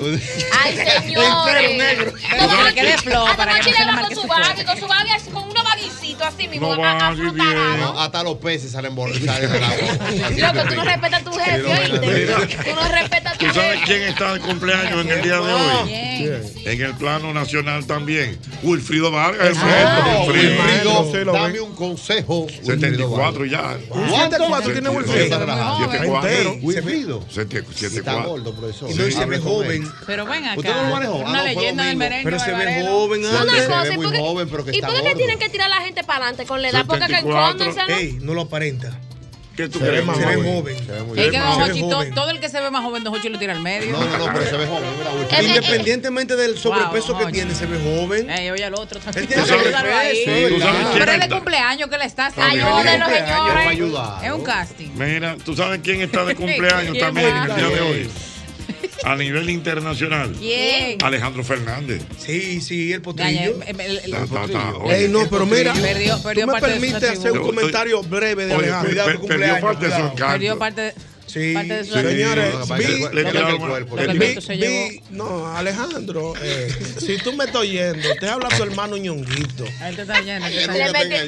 S4: Ay, señores.
S10: Pero que le quede flow
S4: A
S10: para que le
S4: le va
S10: marque
S4: con
S10: su cuerpo.
S4: con su así, con unos baguicitos así mismo.
S2: No
S4: a-
S2: va
S4: a-.
S3: No, hasta los peces salen. Así
S4: Loco, tú no respetas a tu jefe, ¿oíste? Tú no respetas a tu
S2: ¿Tú sabes
S4: jefe.
S2: quién está de cumpleaños en el día de hoy?
S10: Bien.
S2: En el plano nacional también. Wilfrido Vargas, el
S3: Ah,
S2: maestro Wilfrido.
S3: Dame un consejo.
S2: 74 ya.
S5: Un 74 tiene Wilfrido.
S2: Wilfrido.
S5: Entero.
S3: Wilfrido.
S2: Siete-
S3: Está
S2: 74.
S3: gordo, profesor.
S6: Y se ve joven.
S10: Pero ven acá.
S3: ¿Usted no lo manejó? Ah,
S10: Una
S3: fue
S10: leyenda del merengue.
S6: Pero se ve joven
S3: Una se ve
S4: cosa, ¿y
S3: muy
S4: por qué-
S3: joven, pero que
S4: ¿Y
S3: está
S4: por qué
S3: gordo.
S4: tienen que tirar la gente para adelante con la edad? Porque que
S2: 74.
S4: encóndanse, ¿no?
S6: Ey, no lo aparenta.
S2: ¿Qué tú
S5: Se ve
S2: crees?
S5: más
S6: Se ve
S5: joven.
S6: joven.
S3: Se ve muy bien.
S10: que
S6: ve joven.
S10: todo el que se ve más joven, Don Hochi lo tira al medio.
S3: No, no, no, pero se ve joven. Mira,
S6: Independientemente del sobrepeso
S10: Wow,
S6: que
S10: Hochi.
S6: tiene, se ve joven.
S10: Ey, oye al otro también.
S6: Él tiene
S10: ahí.
S6: Sí,
S2: ¿Tú sabes quién
S10: Pero es
S2: está?
S10: cumpleaños que le está haciendo.
S4: Ayúdenlo, señores.
S10: Es un casting.
S2: Mira, ¿tú sabes quién está de cumpleaños
S10: ¿Quién
S2: también en el día de hoy? A nivel internacional.
S10: ¿Quién?
S2: Alejandro Fernández.
S6: Sí, sí, el potrillo.
S10: el- el- el-
S2: Ta, ta, ta. Oye,
S5: Ey, no, pero mira,
S10: Perdió- perdió
S5: tú me
S10: parte de sus
S5: permites hacer un comentario breve de
S2: Oye,
S5: Alejandro.
S2: per- per- perdió
S6: cumpleaños,
S2: parte de su encanto.
S10: Perdió parte de...
S5: Sí, señores, vi, no, Alejandro, eh, si tú me estás oyendo, te habla tu hermano ñonguito.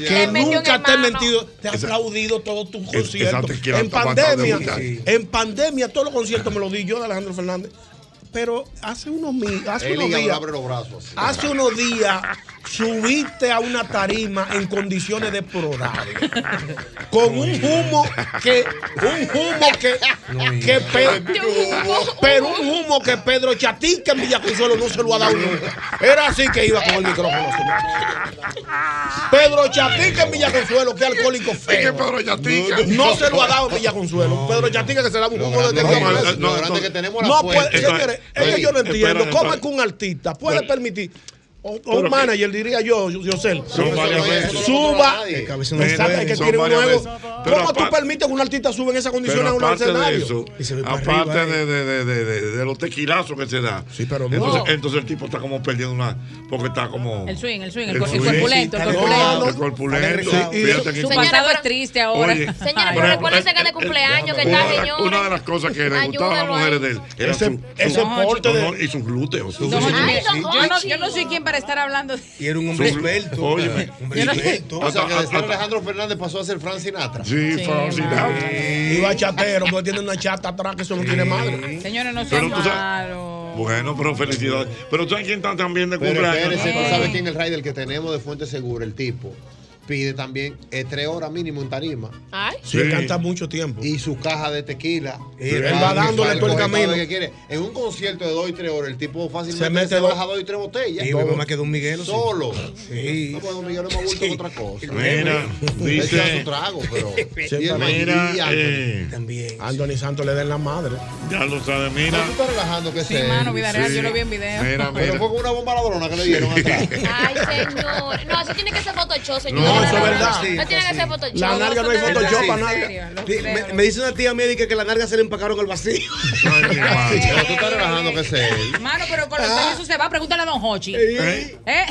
S5: Que, nunca te he mentido, te ha aplaudido todos tus conciertos. En pandemia, en pandemia, todos los conciertos me los di yo de Alejandro Fernández pero hace unos, hace unos días. Hace unos días subiste a una tarima en condiciones de prodar con un humo que un humo que, que pe, pero un humo que Pedro Chatín que en Villaconsuelo no se lo ha dado nunca. Era así que iba con el micrófono Pedro Chatín que en Villaconsuelo que alcohólico feo. No se lo ha dado en Villaconsuelo. Pedro Chatín que se da un humo de no,
S2: no, no,
S5: no, puede, señores, yo no entiendo cómo es que un artista puede permitir. O, un manager que, diría yo, yo, sé.
S2: Son varias veces.
S5: Suba. Que.
S2: Veces. Pero
S5: ¿Cómo tú permites que un artista suba en esas condiciones a un escenario?
S2: aparte
S6: eh.
S2: de, los tequilazos que se da.
S5: Sí, pero entonces, no.
S2: entonces el tipo está como perdiendo una. Porque está como.
S10: El swing, el swing, el,
S2: el,
S10: swing, el corpulento. El corpulento.
S2: el corpulento.
S10: Su,
S4: su
S10: pasado es triste ahora.
S4: Señores, pero recuérdense eh, que eh, de cumpleaños que está, señor.
S2: Una de las cosas que le gustaban a las mujeres de él era
S5: ese porte
S2: y sus glúteos.
S10: Yo no soy quien para estar hablando.
S6: Y era un hombre esbelto.
S2: Oye,
S6: hombre esbelto.
S3: O sea, que
S2: después
S3: Alejandro Fernández pasó a ser Frank Sinatra.
S2: Sí,
S10: sí
S2: Sinatra. Sí.
S5: Y va chatero, porque tiene una chata atrás que eso no tiene madre.
S10: Señores, no sean malos.
S2: Bueno, pero felicidades. Pero tú quién está también de cumpleaños.
S3: Pero
S10: espérese,
S3: tú sabes quién es el rider que tenemos de Fuente Segura, el tipo pide también eh, tres horas mínimo en tarima.
S4: Ay.
S5: Sí,
S2: sí.
S5: canta mucho tiempo.
S3: Y su caja de tequila. Sí.
S5: Él va dándole todo el camino.
S3: Que quiere. En un concierto de dos y tres horas, el tipo fácilmente
S5: se, mete se dos.
S3: baja dos y tres botellas.
S6: Y luego más que Don Miguel.
S3: Solo.
S5: Sí.
S3: No, pues Don Miguel es más bulto que otra cosa.
S2: Mira,
S3: dice. Su trago, pero.
S2: mira, eh,
S6: también.
S5: Anthony Santos le den la madre.
S2: Ya lo
S3: sabe,
S2: mira.
S3: No, tú estás relajando
S10: sí,
S3: sé.
S10: mano, vida real, yo lo vi en video.
S2: Mira, mira.
S3: Pero fue con una bomba ladrona que le dieron atrás.
S4: Ay, señor. No, eso tiene que ser Photoshop, señor.
S2: No,
S5: eso es verdad.
S4: No tiene que ser Photoshop.
S5: La narga no hay Photoshop para
S10: nada.
S6: Me, dice una tía médica que la narga se le empacaron el vacío.
S2: No.
S3: Pero tú estás relajando que.
S10: Mano, pero con los
S5: ah.
S10: años eso se va. Pregúntale a Don Hochi.
S2: ¿Eh?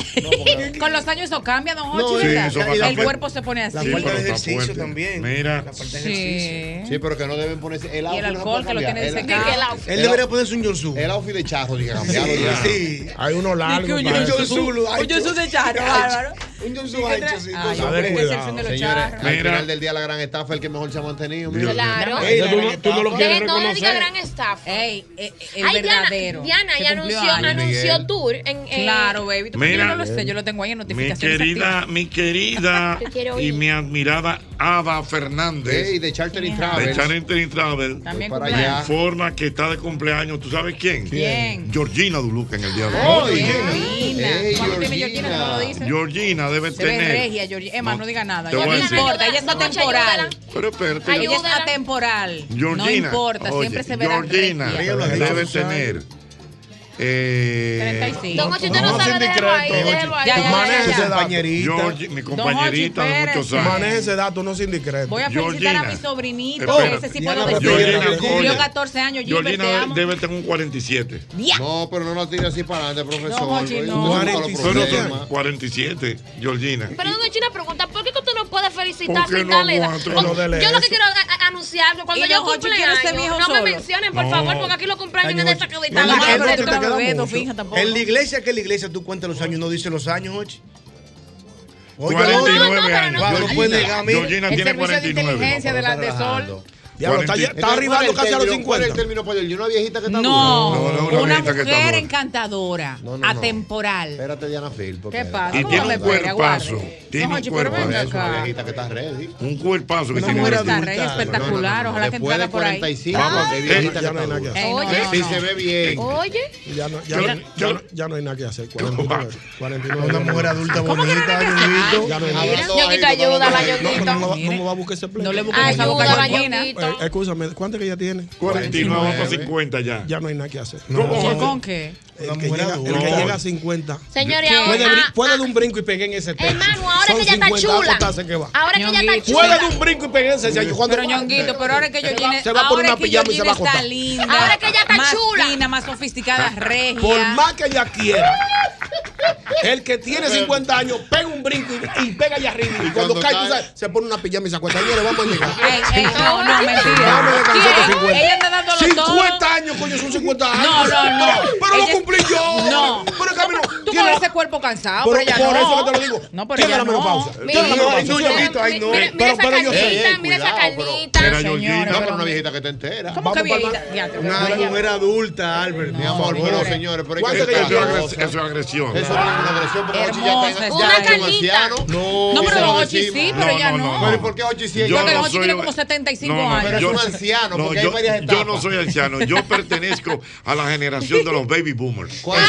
S10: Con los años eso cambia, Don Hochi. El cuerpo se pone así.
S6: La falta de ejercicio también.
S2: Mira.
S10: Sí,
S3: pero que no deben ponerse. El
S10: el alcohol que lo tiene
S4: secado.
S6: Él debería ponerse un Yonsu.
S3: El outfit de charro, dije, cambiarlo.
S6: Sí.
S5: Hay uno largo.
S10: Un Yonsu de charro, bárbaro.
S6: Un
S10: John Sánchez.
S3: Señores, al final del día la gran estafa es el que mejor se ha mantenido.
S4: Claro.
S5: Tú no lo quieres reconocer.
S4: gran estafa.
S10: Ey, eh, eh,
S4: es
S10: verdadero.
S4: Diana ya anunció tour. en
S10: Claro, baby. Yo no lo sé, yo lo tengo ahí en notificaciones.
S2: Mi querida,
S4: mi querida
S2: y mi admirada Ava Fernández.
S3: Ey, de Charter
S10: y
S3: Travel.
S2: De Charter y Travel.
S10: También
S3: para allá.
S2: Informa que está de cumpleaños. ¿Tú sabes quién?
S10: ¿Quién?
S2: Georgina Duluca en el día de hoy.
S10: Georgina. Georgina
S2: debe
S10: se
S2: tener.
S10: Ve regia, Georgie. Emma, no, no diga nada. Ya no importa, ella está
S4: temporal.
S2: Pero espérate.
S10: Ella
S4: está
S10: temporal. No importa, siempre se verá.
S2: Georgina, debe tener eh,
S10: 35.
S4: Don Ochi, usted
S5: no,
S4: sabe,
S10: no sabe de
S5: Maneje ese
S6: compañerita.
S2: Mi compañerita de muchos años.
S5: Maneje ese dato, no sin discreto.
S10: Voy a felicitar a mi sobrinito.
S2: Oh,
S10: ese sí puedo decir. Cumplió 14 años.
S2: Georgina debe tener un 47.
S3: No, pero no lo tire así para adelante, profesor.
S10: No,
S5: 47.
S2: Georgina.
S4: Perdón, China pregunta, ¿por qué puede felicitarme
S2: y
S4: darle edad. Yo lo que quiero anunciarlo, cuando yo
S10: cumpleaños,
S4: no me mencionen, por favor, porque aquí los cumpleaños
S10: me desacreditan.
S6: En la iglesia, que en la iglesia tú cuentas los años, no dices los años, Ochi.
S2: 49 años. Yo,
S10: Gina
S2: tiene 49.
S10: inteligencia de la de sol.
S5: Diablo, está, arribando casi a los
S3: 50. El término para Una viejita que está
S10: No,
S2: no, no una,
S10: mujer encantadora, atemporal.
S3: Espérate, Diana Phil.
S10: ¿Qué pasa?
S2: Y tiene un cuerpazo. Tiene un.
S3: Una viejita que está ready.
S2: Un cuerpazo que tiene
S5: un cuerpazo.
S10: Espectacular. Ojalá que entrara por ahí.
S5: Vamos,
S3: viejita Sí se ve bien.
S4: Oye.
S5: Ya no, hay nada que hacer.
S6: una mujer adulta bonita,
S4: ayúdala,
S3: No
S5: va a buscar ese.
S10: No le busques esa boca
S4: la
S5: eh, escúchame, ¿cuánto que ya tiene?
S2: 49 para 50 ya.
S5: Ya no hay nada que hacer. No.
S2: ¿Cómo?
S10: ¿Con qué?
S5: El que, llega, el que, llega, a 50.
S4: Señores,
S5: puede, ah, puede ah. de un brinco y pegué en ese techo.
S4: Hermano, ahora
S5: Son
S4: que ya está chula. Ahora que ya está chula.
S5: Puede de un brinco y pegué en ese.
S10: Pero ñonguito, pero ahora que yo tiene.
S5: Se va a
S10: poner
S5: una pijama y se va a acostar.
S4: Ahora que ya está
S10: más
S4: chula.
S10: Fina, más sofisticada, ah, regia.
S5: Por más que ella quiera. El que tiene 50 años pega un brinco y, pega allá arriba. Y cuando,
S3: cuando
S5: cae, tú sabes, se pone una pijama y se acuesta. Señores, vamos a llegar.
S10: Ey, ey, no, no, mentira.
S5: de 50. Años, coño, son 50 años.
S10: No, no, no.
S5: Pero, lo cumplí yo.
S10: No.
S5: Pero
S10: Tú con ese cuerpo cansado,
S5: pero,
S10: ella
S5: Por eso que te lo digo.
S10: No, pero ella
S5: la.
S6: Mira,
S4: mira, esa carnita, mira esa.
S3: No,
S10: pero
S3: una viejita que te entera.
S10: ¿Cómo que viejita?
S6: Una mujer adulta, Albert.
S3: Mi amor, bueno,
S10: señores,
S3: pero que...
S2: Eso es agresión
S3: eso no es una ya está
S10: en
S4: Una
S3: canita.
S6: No,
S10: pero Ochi sí, pero ya
S2: no.
S3: ¿Pero por qué Ochi sí?
S10: Porque Ochi tiene como 75 años.
S3: Pero es un anciano, porque hay varias etapas.
S2: Yo no soy anciano, yo pertenezco a la generación de los baby boomers.
S3: ¿Cuál?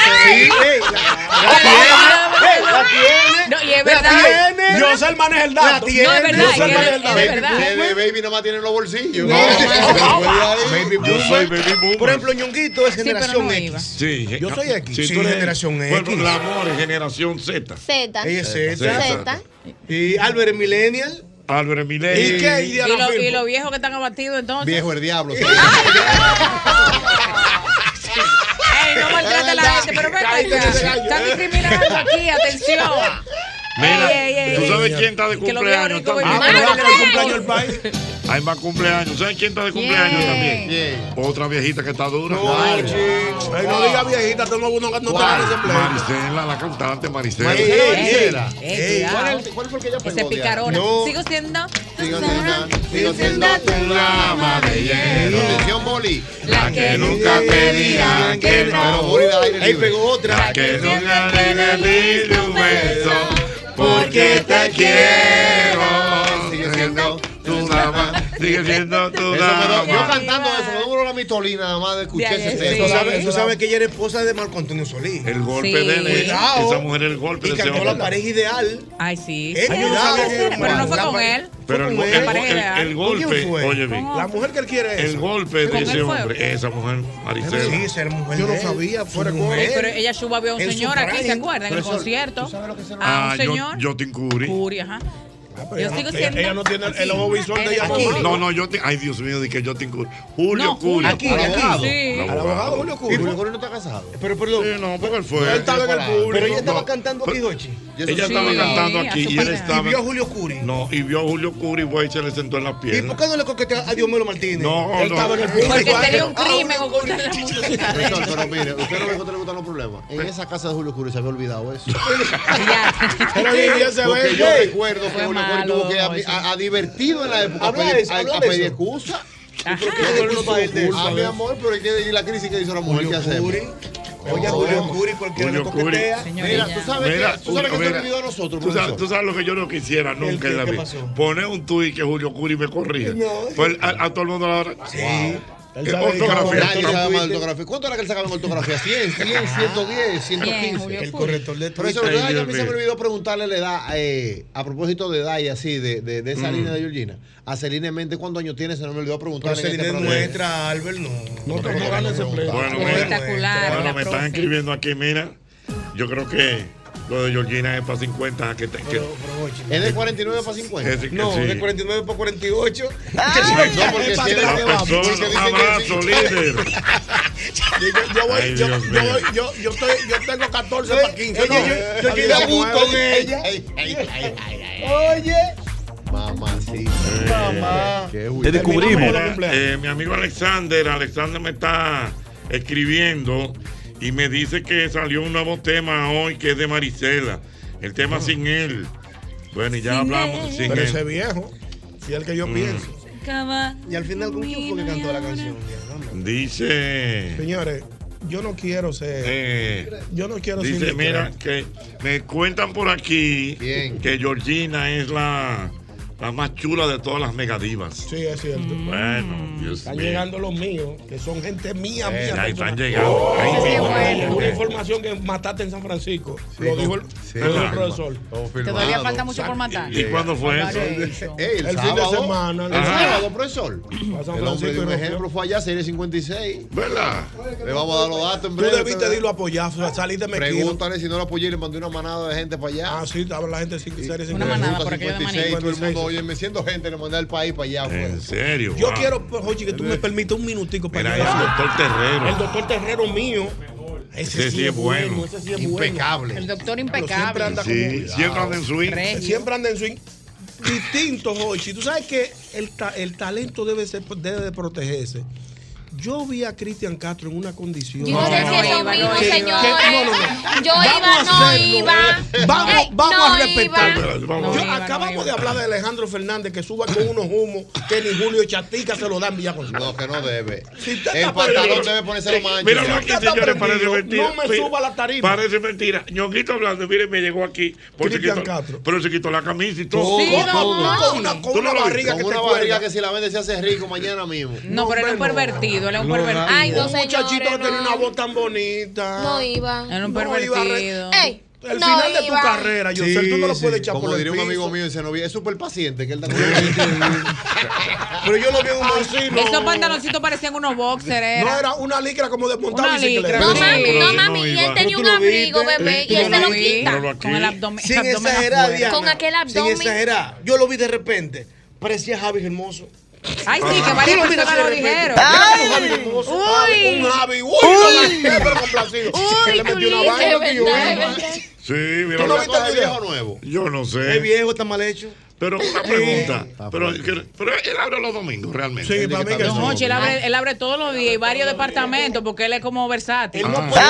S6: la tiene.
S10: No, y.
S5: Yo sé el man es
S6: el dato.
S10: No, es verdad.
S5: Yo sé el man
S10: es
S5: el
S10: dato.
S3: Baby, baby nomás tiene los bolsillos. Baby
S2: Yo soy baby boomer.
S6: Por ejemplo, Ñonguito es generación X.
S2: Sí.
S5: Yo eh, soy ah, X.
S2: Sí, tú
S6: generación X.
S2: Bueno, el amor es generación Z.
S4: Z.
S6: Ella es Z.
S4: Z.
S6: Y Albert es millennial.
S2: Álvaro
S5: Emilio.
S2: ¿Y
S5: qué? ¿Y,
S10: los viejos que están abatidos entonces?
S3: Viejo el diablo.
S10: No maltrate a la gente, pero
S5: venga
S10: acá. Están discriminando aquí, atención.
S2: Mira, ¿tú sabes quién está de cumpleaños también?
S5: Ah, el cumpleaños país.
S2: Hay más cumpleaños. ¿Sabes quién está de cumpleaños también? Otra viejita que está dura.
S5: No, wow. Digas viejita, tú no, no, no wow. te ese.
S2: Maricela, la cantante Maricela.
S3: ¿Cuál, fue el que ella pegó?
S10: Ese picarona. Sigo siendo.
S3: Sigo. Sigo siendo tu dama de hielo. Atención, Boli.
S10: La que
S2: nunca te que no.
S6: Ahí pegó otra.
S2: La que nunca te digan que no porque te quiero. Sigue siendo
S3: tú. Yo cantando eso, me duró la mitolina, nada más de escuchar ese
S10: tema.
S6: Tú sabes que ella era esposa de Marco Antonio Solís.
S2: El golpe de él.
S6: Cuidado.
S2: Esa mujer el golpe
S6: y
S2: de ese
S6: hombre. la pareja ideal.
S10: Ay, sí.
S6: Eh,
S10: Pero no fue con él.
S2: Pero el, el, el, el golpe, oye,
S5: la mujer que él quiere
S2: es.
S5: El
S2: golpe de ese hombre, esa mujer, Maricela.
S6: Sí, esa mujer.
S5: Yo no sabía, fuera con
S6: él.
S10: Pero ella subió a un señor aquí, ¿se acuerdan? En el concierto.
S3: Ah,
S10: a un señor.
S2: Yo te
S10: Curi, ajá.
S5: Ah,
S10: yo
S5: ella,
S10: sigo siendo...
S5: ella, no tiene el ojo visual de ella.
S10: Aquí.
S2: No, no, yo te, ay Dios mío, de que yo tengo Julio
S10: no,
S2: Julio.
S6: Aquí, aquí.
S3: Abogado.
S10: Sí.
S5: Abogado. Abogado Julio Curio.
S3: Julio Curio no está casado.
S6: Pero perdón.
S2: Sí, no, porque él fue.
S5: Él estaba en el público.
S6: Pero ella estaba cantando aquí,
S3: Dochi.
S2: Ella estaba
S10: sí,
S2: cantando aquí y él
S10: estaba.
S6: Y vio a Julio Curi.
S2: No, y vio a Julio Curi y se le sentó en la pierna.
S6: ¿Y por qué no le coqueteó a Diomelo Martínez?
S2: No,
S5: él
S2: no.
S5: estaba en el público.
S10: Porque
S5: tenía
S10: un ah, crimen ah, oculto la música.
S3: Pero mire, usted no ve que le gustan los problemas. En esa casa de Julio Curi se había olvidado eso.
S5: pero ya se ve.
S3: Yo recuerdo que Julio Curi tuvo que a divertido en la época
S6: pues,
S3: a pedir
S6: excusas.
S3: Ah, mi amor, pero es que la crisis que hizo la mujer, ¿qué hacemos?
S6: Oye, Julio Curi, cualquiera le coquetea.
S3: Mira, tú sabes, que, tú sabes a nosotros.
S2: Tú sabes, tú sabes, lo que yo no quisiera nunca en la vida. Poner un tuit que Julio Curi me corrija.
S6: No,
S2: pues a, todo el mundo la
S5: hora. Sí.
S2: Ortografía.
S3: ¿Cuánto era que él sacaba en ortografía? 100, 100, 110, 115.
S6: el corrector de Twitter.
S2: Pero
S3: eso, a mí se me olvidó preguntarle la edad, a propósito de edad y así, de, esa línea de Georgina. A Celine Mente, ¿cuántos años tiene? Se me olvidó preguntarle. Pero
S6: Celine
S3: este
S6: es nuestra, Albert, no.
S5: No, no te no, no,
S2: Bueno,
S10: Espectacular.
S2: Bueno, me están escribiendo aquí, mira. Yo creo que lo de Georgina es para 50. Que, te, que...
S6: Pero, pero
S3: ¿Es de 49 para 50?
S2: Es,
S6: no,
S2: sí.
S6: de 49 para 48.
S3: Ay, no, porque si
S2: eres
S3: que va.
S2: Líder.
S5: Yo, voy,
S2: Ay,
S5: yo, yo, voy, yo, yo, estoy, yo tengo 14 para 15. No,
S6: yo estoy
S5: de
S6: gusto con ella. Oye.
S3: Mamacita.
S6: Eh,
S3: Mamá.
S13: Te descubrimos.
S2: Eh, mi amigo Alexander, Alexander me está escribiendo y me dice que salió un nuevo tema hoy que es de Marisela. El tema ah. sin él. Bueno, y ya
S10: sin
S2: hablamos.
S10: Él.
S2: Sin
S5: Pero
S2: él.
S5: ese viejo. Y el que yo mm. pienso.
S6: Y al final, ¿con fue que cantó la canción?
S2: Dice.
S5: Señores, yo no quiero ser.
S2: Eh,
S5: yo no quiero dice, ser.
S2: Dice, mira, que me cuentan por aquí que Georgina es la la más chula de todas las megadivas.
S5: Sí, es cierto. Mm.
S2: Bueno, Dios
S5: Están llegando los míos, que son gente mía,
S2: eh,
S5: mía.
S2: Ahí están llegando.
S10: Oh,
S5: una información que mataste en San Francisco. Lo dijo el,
S3: sí,
S5: lo dijo.
S10: Todavía falta mucho por matar.
S2: ¿Y, ¿Y cuándo fue eso?
S3: El,
S5: el fin de semana.
S3: El
S5: Ajá.
S3: sábado, profesor. El hombre un ejemplo, fue allá, serie 56.
S2: ¿Verdad?
S3: Le vamos a dar los datos en breve.
S5: Tú debiste de irlo a apoyar, saliste metido.
S3: Pregúntale si no lo apoyé, le mandé una manada de gente para allá.
S5: Ah, sí, estaba la gente serie 56.
S3: Una manada, por aquello de manada oye, me siento gente, le mandé al país para allá. pues.
S2: En serio.
S5: Yo
S2: wow.
S5: quiero, pues, Jochi, que tú me permitas un minutico para
S2: Mira,
S5: yo
S2: el doctor Terrero.
S5: El doctor Terrero mío.
S2: Ese sí es bueno.
S5: ese sí es
S3: Impecable.
S10: El doctor
S5: Siempre
S10: impecable.
S5: anda
S2: Sí,
S5: como-
S2: siempre anda en swing.
S10: Regio.
S5: Siempre anda en swing. Distinto, Hochi. Tú sabes que el, ta- el talento debe, ser, debe de protegerse. Yo vi a Cristian Castro en una condición.
S4: Yo no eso
S10: iba,
S4: mismo,
S10: no
S5: no, no, no.
S4: Yo
S5: Vamos
S4: iba,
S5: a
S4: no iba.
S5: eh. Vamos,
S4: Ey,
S5: vamos
S4: no
S5: a respetar.
S4: iba.
S2: Vamos.
S5: Yo-
S10: No iba, no
S5: acabamos
S10: iba.
S5: de hablar de Alejandro Fernández que suba con unos humos que ni Julio Chatica se lo dan Villa González.
S3: No, que no debe.
S5: Si usted
S3: El pantalón debe ponerse lo mancho.
S2: Mira, aquí, señores, parece mentira.
S5: no me suba la tarima.
S2: Parece mentira. Ñonguito hablando, mire, me llegó aquí. por se
S5: Cristian
S2: quitó-
S5: Castro.
S2: Pero se quitó la camisa y todo.
S10: Sí, no,
S3: todo.
S10: no.
S5: Con una, con
S2: ¿Tú
S5: una
S2: no lo
S5: barriga que
S3: barriga que si la vende se hace rico mañana mismo.
S10: No, pero él es
S5: no.
S10: pervertido, él es un pervertido.
S4: Ay, no,
S5: Un muchachito que tenía una voz tan bonita.
S4: No iba.
S10: Era un
S5: No iba a re-
S10: pervertido.
S4: Ey,
S5: El
S4: no
S5: final de tu
S4: iba.
S5: carrera, yo sé, tú no lo puedes
S6: sí.
S5: echar
S3: Como
S5: por el
S3: diría un
S5: piso.
S3: amigo mío, ese novio es súper paciente, que él da
S6: Pero yo lo vi en un
S5: no.
S10: Esos pantaloncitos parecían unos boxers,
S5: No,
S10: era.
S5: una licra como de montar
S10: Una
S5: bicicleta.
S10: licra,
S4: No, mami, no, mami.
S2: no
S4: Y él tenía un abrigo, bebé, y él se lo quita.
S10: Con el abdomen.
S6: Sin exagerar.
S4: Con aquel
S6: Sin
S4: abdomen.
S6: exagerar. Yo lo vi de repente. Parecía Javi Hermoso.
S10: Ay, sí, que
S6: Tú
S10: varias
S6: miras
S10: personas lo dijeron. Uy.
S5: Un Javi, uy, uy. pero complacido.
S4: Uy,
S5: Que le metió una vaina que.
S2: Sí, mira.
S5: ¿Tú no viste el video?
S3: nuevo?
S2: Yo no
S6: Es
S2: sé.
S6: viejo, está mal hecho.
S2: Pero una pregunta. Pero, pero él abre los domingos, realmente.
S5: Sí, para mí que
S10: No, él abre, él abre todos los días y varios departamentos porque él es como versátil.
S5: Él no
S2: Ah.
S5: puede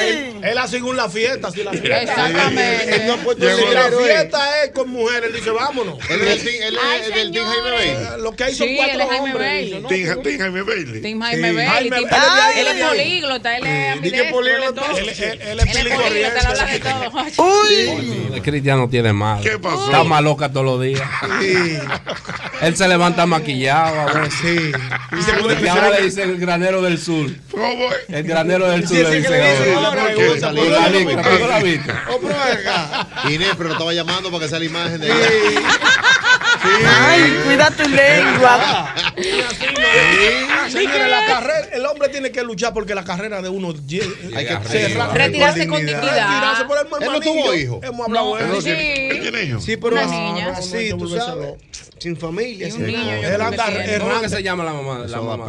S5: elegir, él, él hace según la fiesta, si la fiesta.
S10: Exactamente.
S5: Él no puede elegir.
S2: la
S6: fiesta.
S5: es con mujeres, él dice, vámonos.
S3: Él es el team- Team Jaime. Bailey.
S5: Lo que hay son
S10: Sí,
S5: cuatro hombres.
S2: Tim Jaime Bailey.
S10: Tim Jaime. Bailey. Él es políglota, él es
S5: políglota, él- es
S10: políglota.
S13: El cristiano tiene mal.
S2: ¿Qué pasó?
S13: Está más loca todos los días. Él se levanta maquillado a veces.
S6: Sí. Y se pone
S13: Y ahora le dice el granero del sur. El granero del sur le dice ahora.
S6: Oh, pero.
S3: Inés, pero lo estaba llamando para que sea la imagen de ella.
S5: Ay, cuida tu lengua. Señores, la carrera, el hombre tiene que luchar porque la carrera de uno lle-
S3: Hay que
S5: cerrar-
S10: Retirarse con dignidad.
S5: Retirarse por el
S3: Él no tuvo hijo.
S5: Hemos hablado de eso.
S10: Sí.
S2: tiene hijos.
S6: Sí, tú sabes. Sin familia. Sin
S5: Él anda
S10: que sí.
S13: ¿Cómo es que
S5: errante.
S13: se llama la mamá? La mamá.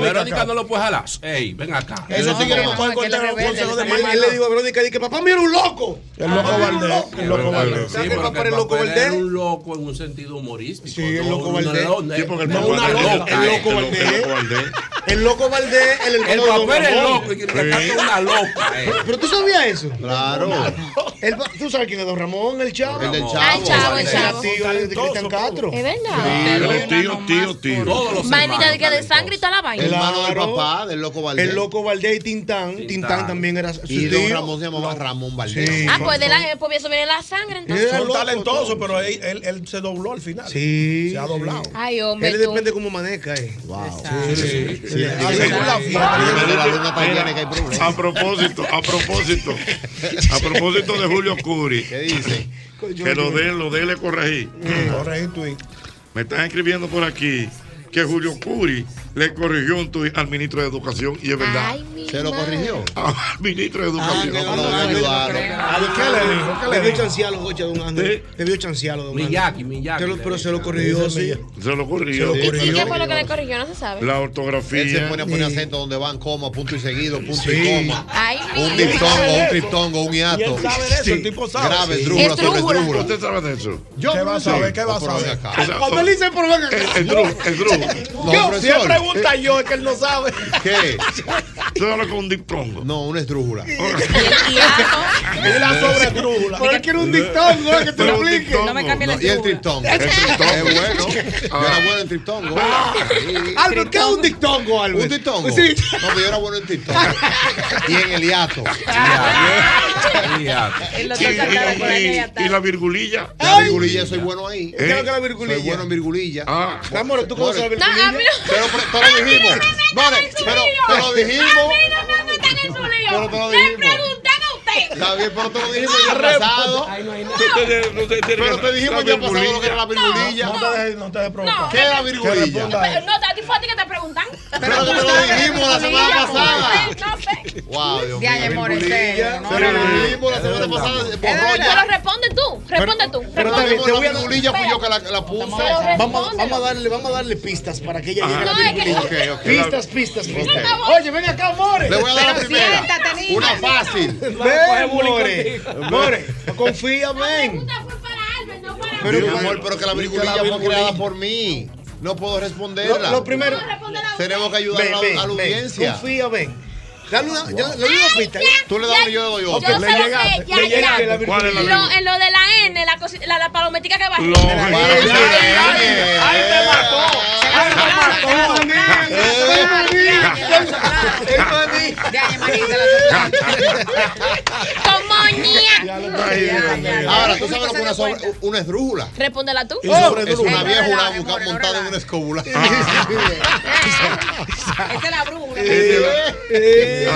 S10: Verónica
S13: no lo puede jalar. Ey, ven acá.
S5: Eso sí que no puede contar
S10: es
S5: un
S10: rebelde,
S5: consejo de
S10: está
S6: Él, le dijo a Verónica, que papá, mira un loco.
S5: El loco Valdés. El loco Valdés.
S6: ¿Sabes que el
S13: pero
S6: papá era el loco Valdés?
S13: era un loco en un sentido humorístico.
S6: Sí, el loco Valdés.
S13: era- no-
S2: Sí, porque el papá era
S6: loco, el loco Valdés.
S2: Loco Valdés.
S6: El loco Valdés, el
S13: El
S6: hermano de
S13: papá era el
S6: Don Ramón.
S13: loco y que le canta una loca. eh.
S6: Pero tú sabías eso.
S3: Claro.
S6: El ¿Tú sabes quién es Don Ramón, el chavo?
S3: El del chavo.
S4: chavo, el
S6: El
S4: chavo.
S6: tío de Cristian Castro.
S4: Es verdad.
S2: Pero tío, tío, tío.
S13: Todos los
S4: Vainita de que de sangre y toda la vaina.
S3: El hermano del
S6: Claro.
S3: papá, del loco Valdés.
S6: El loco Valdés y Tintán. Tintán también era su
S3: Y don
S6: tío.
S3: Ramón se llamaba Ramón Valdés.
S6: Sí.
S4: Ah, pues de la, pues eso viene la sangre entonces.
S6: Era
S5: Son
S6: loco,
S5: talentosos, pero él, él, él se dobló al final.
S6: Sí.
S5: Se ha doblado.
S4: Ay, hombre.
S6: Él
S4: tú.
S6: depende como maneja, eh.
S3: Wow.
S5: Sí, sí.
S3: Sí,
S2: A propósito, a propósito, a propósito de Julio Curi,
S3: ¿Qué dice?
S2: que lo de, lo de él le corregí.
S5: Corregí tu
S2: Me están escribiendo por aquí que Julio Curi le corrigió un tuit al ministro de Educación y es verdad.
S4: Ay,
S3: ¿Se lo corrigió?
S2: Al ministro de Educación.
S3: no, pero debe ayudarlo.
S5: ¿A qué le dijo? ¿Qué le
S6: Debió
S5: dijo?
S6: chancearlo, Gocha, don Ángel. Debió chancearlo, don Ángel.
S13: Miyaki, Miyaki.
S6: Se lo- Pero se lo corrigió, sí.
S2: Se lo corrigió.
S6: Se lo
S4: ¿Y
S6: corrigió.
S4: qué fue lo que le corrigió? No se sabe.
S2: La
S3: Él se
S2: ortografía.
S3: pone a poner acento donde van coma, punto y seguido, punto y coma. Un diptongo, un triptongo, un hiato.
S5: él sabe de eso, el tipo sabe.
S3: Grave,
S5: Sí.
S3: esdrújula sobre.
S2: ¿Usted sabe de eso?
S3: Yo
S5: ¿Qué va a saber? ¿Qué va a saber?
S6: Cuando él dice, venga acá.
S2: el, el
S5: Yo, si él pregunta yo, es que él no sabe.
S3: ¿Qué?
S2: Hablas con un diptongo.
S3: No, una esdrújula.
S10: Y el hiato.
S5: Y la sobre drújula.
S6: Pero él quiere un dictón, ¿no? Que te lo explique.
S10: No me cambie la
S3: No, y el triptongo.
S2: El triptongo.
S3: Es bueno. Yo era bueno en triptongo. Sí.
S6: Albert, ¿qué es un dictongo, Albert?
S3: ¿Un triptongo?
S6: Sí.
S3: No, pero yo era bueno en triptongo. Y en el hiato.
S2: Y,
S10: la
S2: virgulilla.
S3: La virgulilla, soy bueno ahí.
S6: ¿Qué es lo que es la virgulilla?
S3: Soy bueno en virgulilla.
S2: Ah,
S6: amor, ¿tú conoces la
S3: More,
S4: No, a mí
S6: virgulilla?
S3: Pero, dijimos. Pero, pero dijimos.
S4: Mí no me metan en su lío.
S3: Pero te lo
S4: Le
S3: dijimos. Pero te lo dijimos día pasado. Pero te dijimos día pasado lo que era la virgulilla.
S5: No te dejes, no te dejes provocar.
S3: ¿Qué es la virgulilla?
S4: Pero no, a ti fue a ti que te preguntan.
S3: Pero te lo dijimos la semana pasada.
S4: No sé.
S3: Wow, Dios
S10: Ya,
S3: mío.
S10: amor, no,
S3: Se
S10: no,
S3: lo
S10: no.
S3: vimos la semana pasada.
S4: Pero
S3: ya.
S4: responde tú, responde tú.
S6: Pero te voy a
S3: La virgulilla fui yo que la, puse.
S6: Vamos, vamos, a darle, vamos a darle pistas para que ella llegue a la virgulilla. Pistas, pistas, pistas. Oye, ven acá, More.
S3: Le voy a dar la
S10: Pero
S3: primera. Una fácil.
S6: Ven, More. More, confía, ven.
S3: Pero, mi amor, pero que la virgulilla fue creada por mí. No puedo responderla.
S6: Lo, lo primero.
S3: Tenemos que ayudar
S6: Ven,
S3: a,
S6: ven,
S3: la- a la
S6: ven,
S3: audiencia.
S6: Confía, ven. Dale una, ya, le doy una pista.
S3: Tú le das una y yo le doy
S4: Yo
S3: otra.
S4: sé lo que, ya,
S6: le llega
S4: ya.
S6: la
S2: ¿Cuál es la
S4: Lo- en lo de la N, la, la, la palometica que
S6: ¡Ahí te mató! ¡Ahí te mató!
S3: Ahora, ¿tú sabes lo que es una, sobre- una esdrújula?
S4: Respóndela tú.
S3: es una vieja montada en una escóbula.
S10: Esa es la brújula.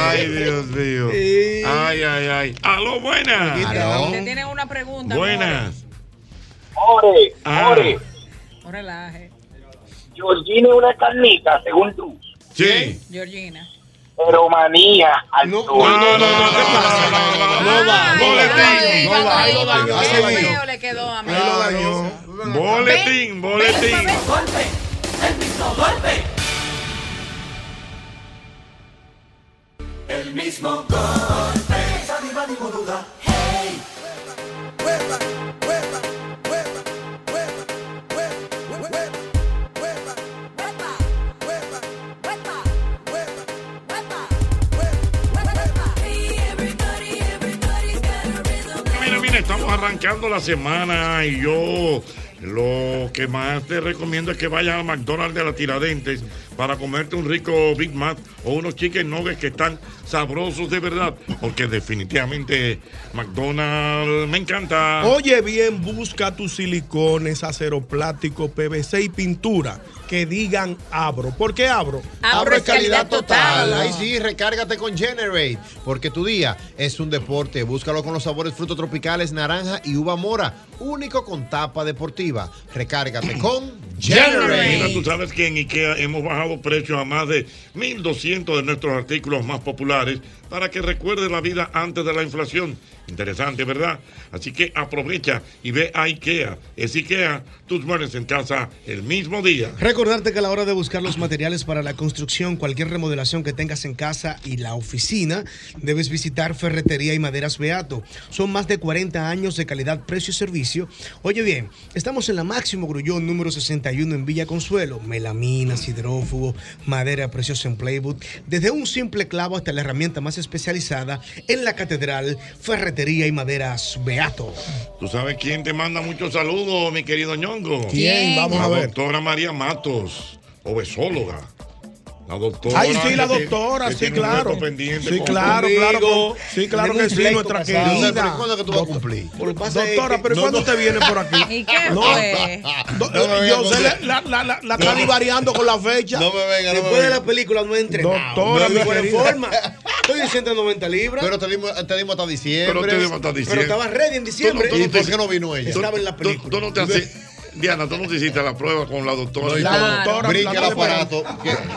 S2: Ay, Dios mío. Ay, ay, ay. Aló, buenas.
S3: Aló.
S10: Te tienen una pregunta.
S2: Buenas.
S9: More,
S2: Ah.
S9: More,
S10: No relaje.
S9: Georgina es una carnita, según tú.
S2: Sí.
S10: Georgina.
S9: Pero manía al
S2: No, no, no, no. No, no, no, no. Boletín.
S10: No va,
S6: ahí lo dañó,
S10: le quedó a mí.
S6: Ahí lo dañó.
S2: Boletín, boletín.
S15: Golpe, el mismo golpe. El mismo golpe.
S2: Arrancando la semana y yo lo que más te recomiendo es que vayas a McDonald's de la Tiradentes para comerte un rico Big Mac o unos chicken nuggets que están sabrosos de verdad, porque definitivamente McDonald's me encanta.
S5: Oye bien, busca tus silicones, acero plástico, PVC y pintura que digan abro. ¿Por qué abro?
S3: Abro es calidad total. Ahí sí, recárgate con Generate. Porque tu día es un deporte. Búscalo con los sabores frutos tropicales, naranja y uva mora. Único con tapa deportiva. Recárgate con
S2: Mira, tú
S3: Generate.
S2: sabes que en IKEA hemos bajado precios a más de 1.200 de nuestros artículos más populares para que recuerdes la vida antes de la inflación. Interesante, ¿verdad? Así que aprovecha y ve a IKEA. Es IKEA, tus muebles en casa el mismo día.
S6: Recordarte que a la hora de buscar los materiales para la construcción, cualquier remodelación que tengas en casa y la oficina, debes visitar Ferretería y Maderas Beato. Son más de 40 años de calidad, precio y servicio. Oye bien, estamos en la Máximo Grullón número 61 en Villa Consuelo. Melaminas, hidrófugo, madera preciosa en Playwood. Desde un simple clavo hasta la herramienta más especializada en la Catedral Ferretería y Maderas Beato.
S2: ¿Tú sabes quién te manda muchos saludos, mi querido ñongo?
S5: ¿Quién? Vamos
S2: la
S5: a ver.
S2: doctora María Matos, obesóloga. La doctora.
S5: Ay, sí, la doctora,
S2: que
S5: sí,
S2: tiene un
S5: claro.
S2: reto pendiente
S5: Sí,
S2: con-
S5: claro, claro. Sí, claro que
S6: un
S5: sí, nuestra querida.
S3: ¿Pero ¿Cuándo es que tú vas a cumplir?
S5: Doctora, pero
S3: no,
S5: ¿cuándo
S3: no.
S5: usted viene por aquí?
S10: ¿Y qué
S5: No,
S10: fue?
S3: No venga
S5: yo sé, la, la, la, la está ni variando con la fecha.
S3: No me venga, no me
S6: Después de la película no entrenado.
S5: Doctora,
S6: no
S5: mi
S6: en buena
S5: querida.
S6: forma. Estoy en 190 libras.
S3: Pero te dimos, te dimos hasta diciembre.
S2: Pero te dimos hasta
S6: Pero
S2: diciembre.
S6: estaba ready en diciembre.
S2: Tú no-
S3: ¿Y por qué no vino ella?
S6: Estaba en la película.
S2: tú no te haces. Diana, tú no te hiciste la prueba con la doctora.
S5: La doctora
S3: Brinca el aparato.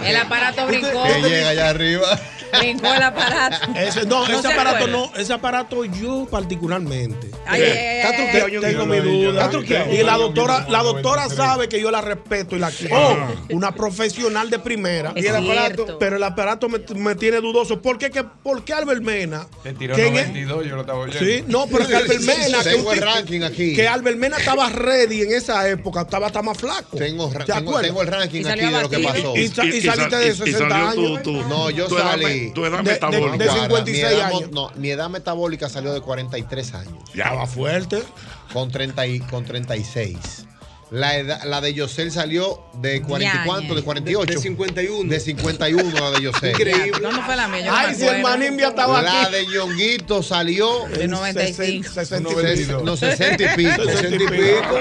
S10: El aparato brincó.
S3: que llega allá arriba.
S10: Brincó el aparato.
S5: Ese, no,
S10: No
S5: ese
S10: se
S5: aparato
S10: acuerda.
S5: no, ese aparato yo particularmente.
S10: Ay, ay, ay,
S6: Está
S10: ay,
S6: truqueado,
S10: ay.
S6: yo
S5: Tengo mi duda. Y la doctora, la doctora sabe que yo la respeto y la quiero. Oh, una profesional de primera.
S10: Es
S5: Y el aparato, pero el aparato me, me tiene dudoso. ¿Por qué, que, ¿Por qué Albert Mena?
S13: Te tiró
S5: que en el-
S13: 92, yo lo estaba oyendo.
S5: Sí, no, pero que Albert Mena. que
S3: Tengo el ranking aquí.
S5: Que Albert Mena estaba ready en esa época, estaba hasta más flaco.
S3: Tengo, ra-
S5: ¿Te
S3: tengo, tengo el ranking aquí de lo que pasó.
S5: Y, sa- y saliste de 60
S2: salió
S5: años.
S2: tu-
S3: No, yo salí.
S2: Tu edad
S5: de- de-
S2: metabólica.
S5: de
S3: Guarda,
S5: 56
S3: mi edad
S5: años.
S3: No, mi edad metabólica salió de 43 años.
S2: Ya.
S5: Estaba fuerte.
S3: Con, 30 y, con 36. La, edad, la de Yosel salió de 40 y
S10: Ya,
S3: cuánto, de 48.
S6: De 51.
S3: De 51 la de Yosel.
S6: Increíble.
S10: ¿Dónde fue la mía? Yo
S5: Ay, si el. Manimbia estaba
S3: La
S5: aquí.
S3: de Ñonguito salió
S10: De 95.
S5: 60,
S3: no 60 y pico.
S5: 60 y pico.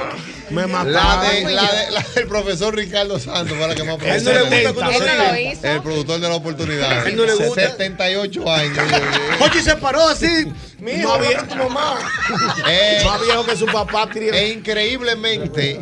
S5: Me
S3: La,
S5: mataron.
S3: de, la, de- la del profesor Ricardo Santos, para que más
S5: A él no le gusta
S10: lo hizo.
S3: El productor de la oportunidad.
S6: A él no le gusta.
S3: 78 años.
S6: Oye, se paró así.
S5: Bien-
S6: con tu mamá.
S3: Eh,
S5: Más viejo que su papá. crió.
S3: e increíblemente,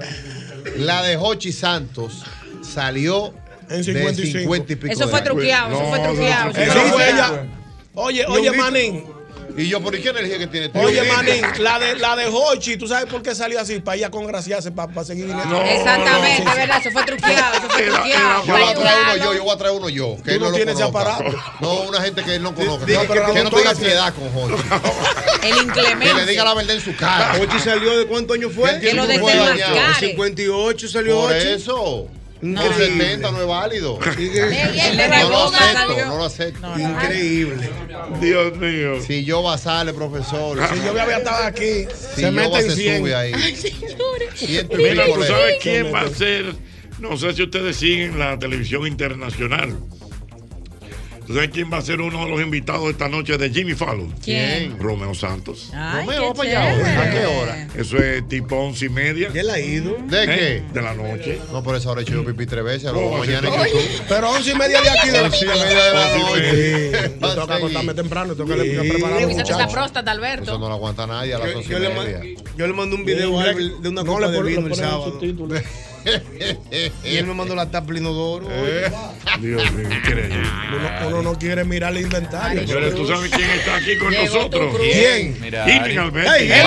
S3: la de Hochi Santos salió
S5: En
S3: de
S5: 55.
S3: 50 y pico.
S10: Eso fue truqueado, eso fue truqueado.
S5: Eso fue ella. Oye, oye, Manín.
S3: Y yo, ¿por qué energía que tiene? tío?
S5: Oye, Manín, la de, la de Hochi, ¿tú sabes por qué salió así? Para ir a congraciarse, para, seguir viniendo.
S10: Exactamente, verdad, eso fue truqueado, eso fue truqueado.
S3: Yo voy a traer uno yo, yo voy a traer uno yo. Que
S5: Tú no
S3: no lo
S5: tienes aparato.
S3: No, una gente que él no conozca. No,
S6: que
S3: pero que no tenga
S6: que-
S3: piedad con Jorge.
S10: El
S3: Que
S10: inclemente.
S3: le diga la verdad en su cara.
S6: Hochi salió de cuántos años fue?
S3: Que lo desenmascare.
S6: 58 salió
S3: Por
S6: Hochi.
S3: eso.
S6: No.
S3: El 70 no es válido. No lo acepto, no lo acepto.
S6: Increíble.
S2: Dios mío.
S3: Si yo basale, profesor.
S5: Si yo había estado aquí,
S3: Si
S5: se
S3: yo
S5: mete en
S3: se
S5: 100.
S3: sube ahí.
S4: Ay, señores.
S2: Mira, ¿tú sabes quién va a ser? No sé si ustedes siguen la televisión internacional. ¿Tú sabes quién va a ser uno de los invitados esta noche de Jimmy Fallon?
S10: ¿Quién?
S2: Romeo Santos.
S10: Ay,
S3: Romeo, para allá. ¿A qué hora?
S2: Eso es tipo once y media.
S6: ¿Qué él ha ido?
S3: ¿De
S2: ¿eh?
S3: qué?
S2: De la noche.
S3: No, por eso ahora he hecho yo pipí tres veces. A
S2: Oh,
S3: lo mañana en. YouTube.
S5: Pero once y media de aquí de la
S3: Once y media de la noche.
S5: Sí, me
S3: Va a
S5: toca
S3: seguir.
S5: acostarme temprano, tengo que que preparar a los
S10: Revísate esa
S5: muchachos.
S10: próstata,
S3: Eso
S10: Alberto.
S3: no lo aguanta nadie a las
S6: Yo,
S3: once
S6: yo
S3: y
S6: le,
S3: media.
S6: yo le mandé un video de una
S5: No,
S6: copa
S5: le
S6: de
S5: le
S6: vino el sábado. Y él me mandó la tapa inodoro.
S3: Eh.
S2: Dios mío, increíble.
S5: Uno, uno no quiere mirar el inventario.
S2: Señores, ¿tú sabes quién está aquí con
S10: Llegó
S2: nosotros?
S5: ¿Quién?
S13: Mira,
S2: Irving
S13: Ari.
S2: Alberti.
S6: ¡Ey, ey,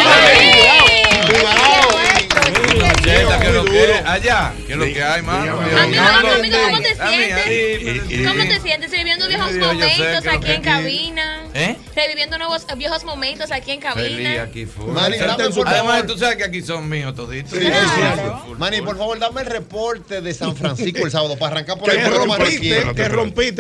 S13: Cheta, ¿qué es lo que es? Allá, ¿qué es lo que hay, mano?
S4: Amigo, ¿cómo te sientes?
S13: ahí,
S4: ¿Cómo te sientes? Reviviendo viejos momentos
S13: que
S4: aquí
S13: que
S4: en cabina.
S13: ¿Eh?
S4: Reviviendo nuevos viejos momentos aquí en cabina.
S13: aquí Además, tú sabes que aquí son míos toditos.
S3: Sí,
S4: Claro.
S3: sí. Manny, por favor, dame el reporte de San Francisco el sábado para arrancar por
S5: Que
S3: el programa
S5: rompiste, que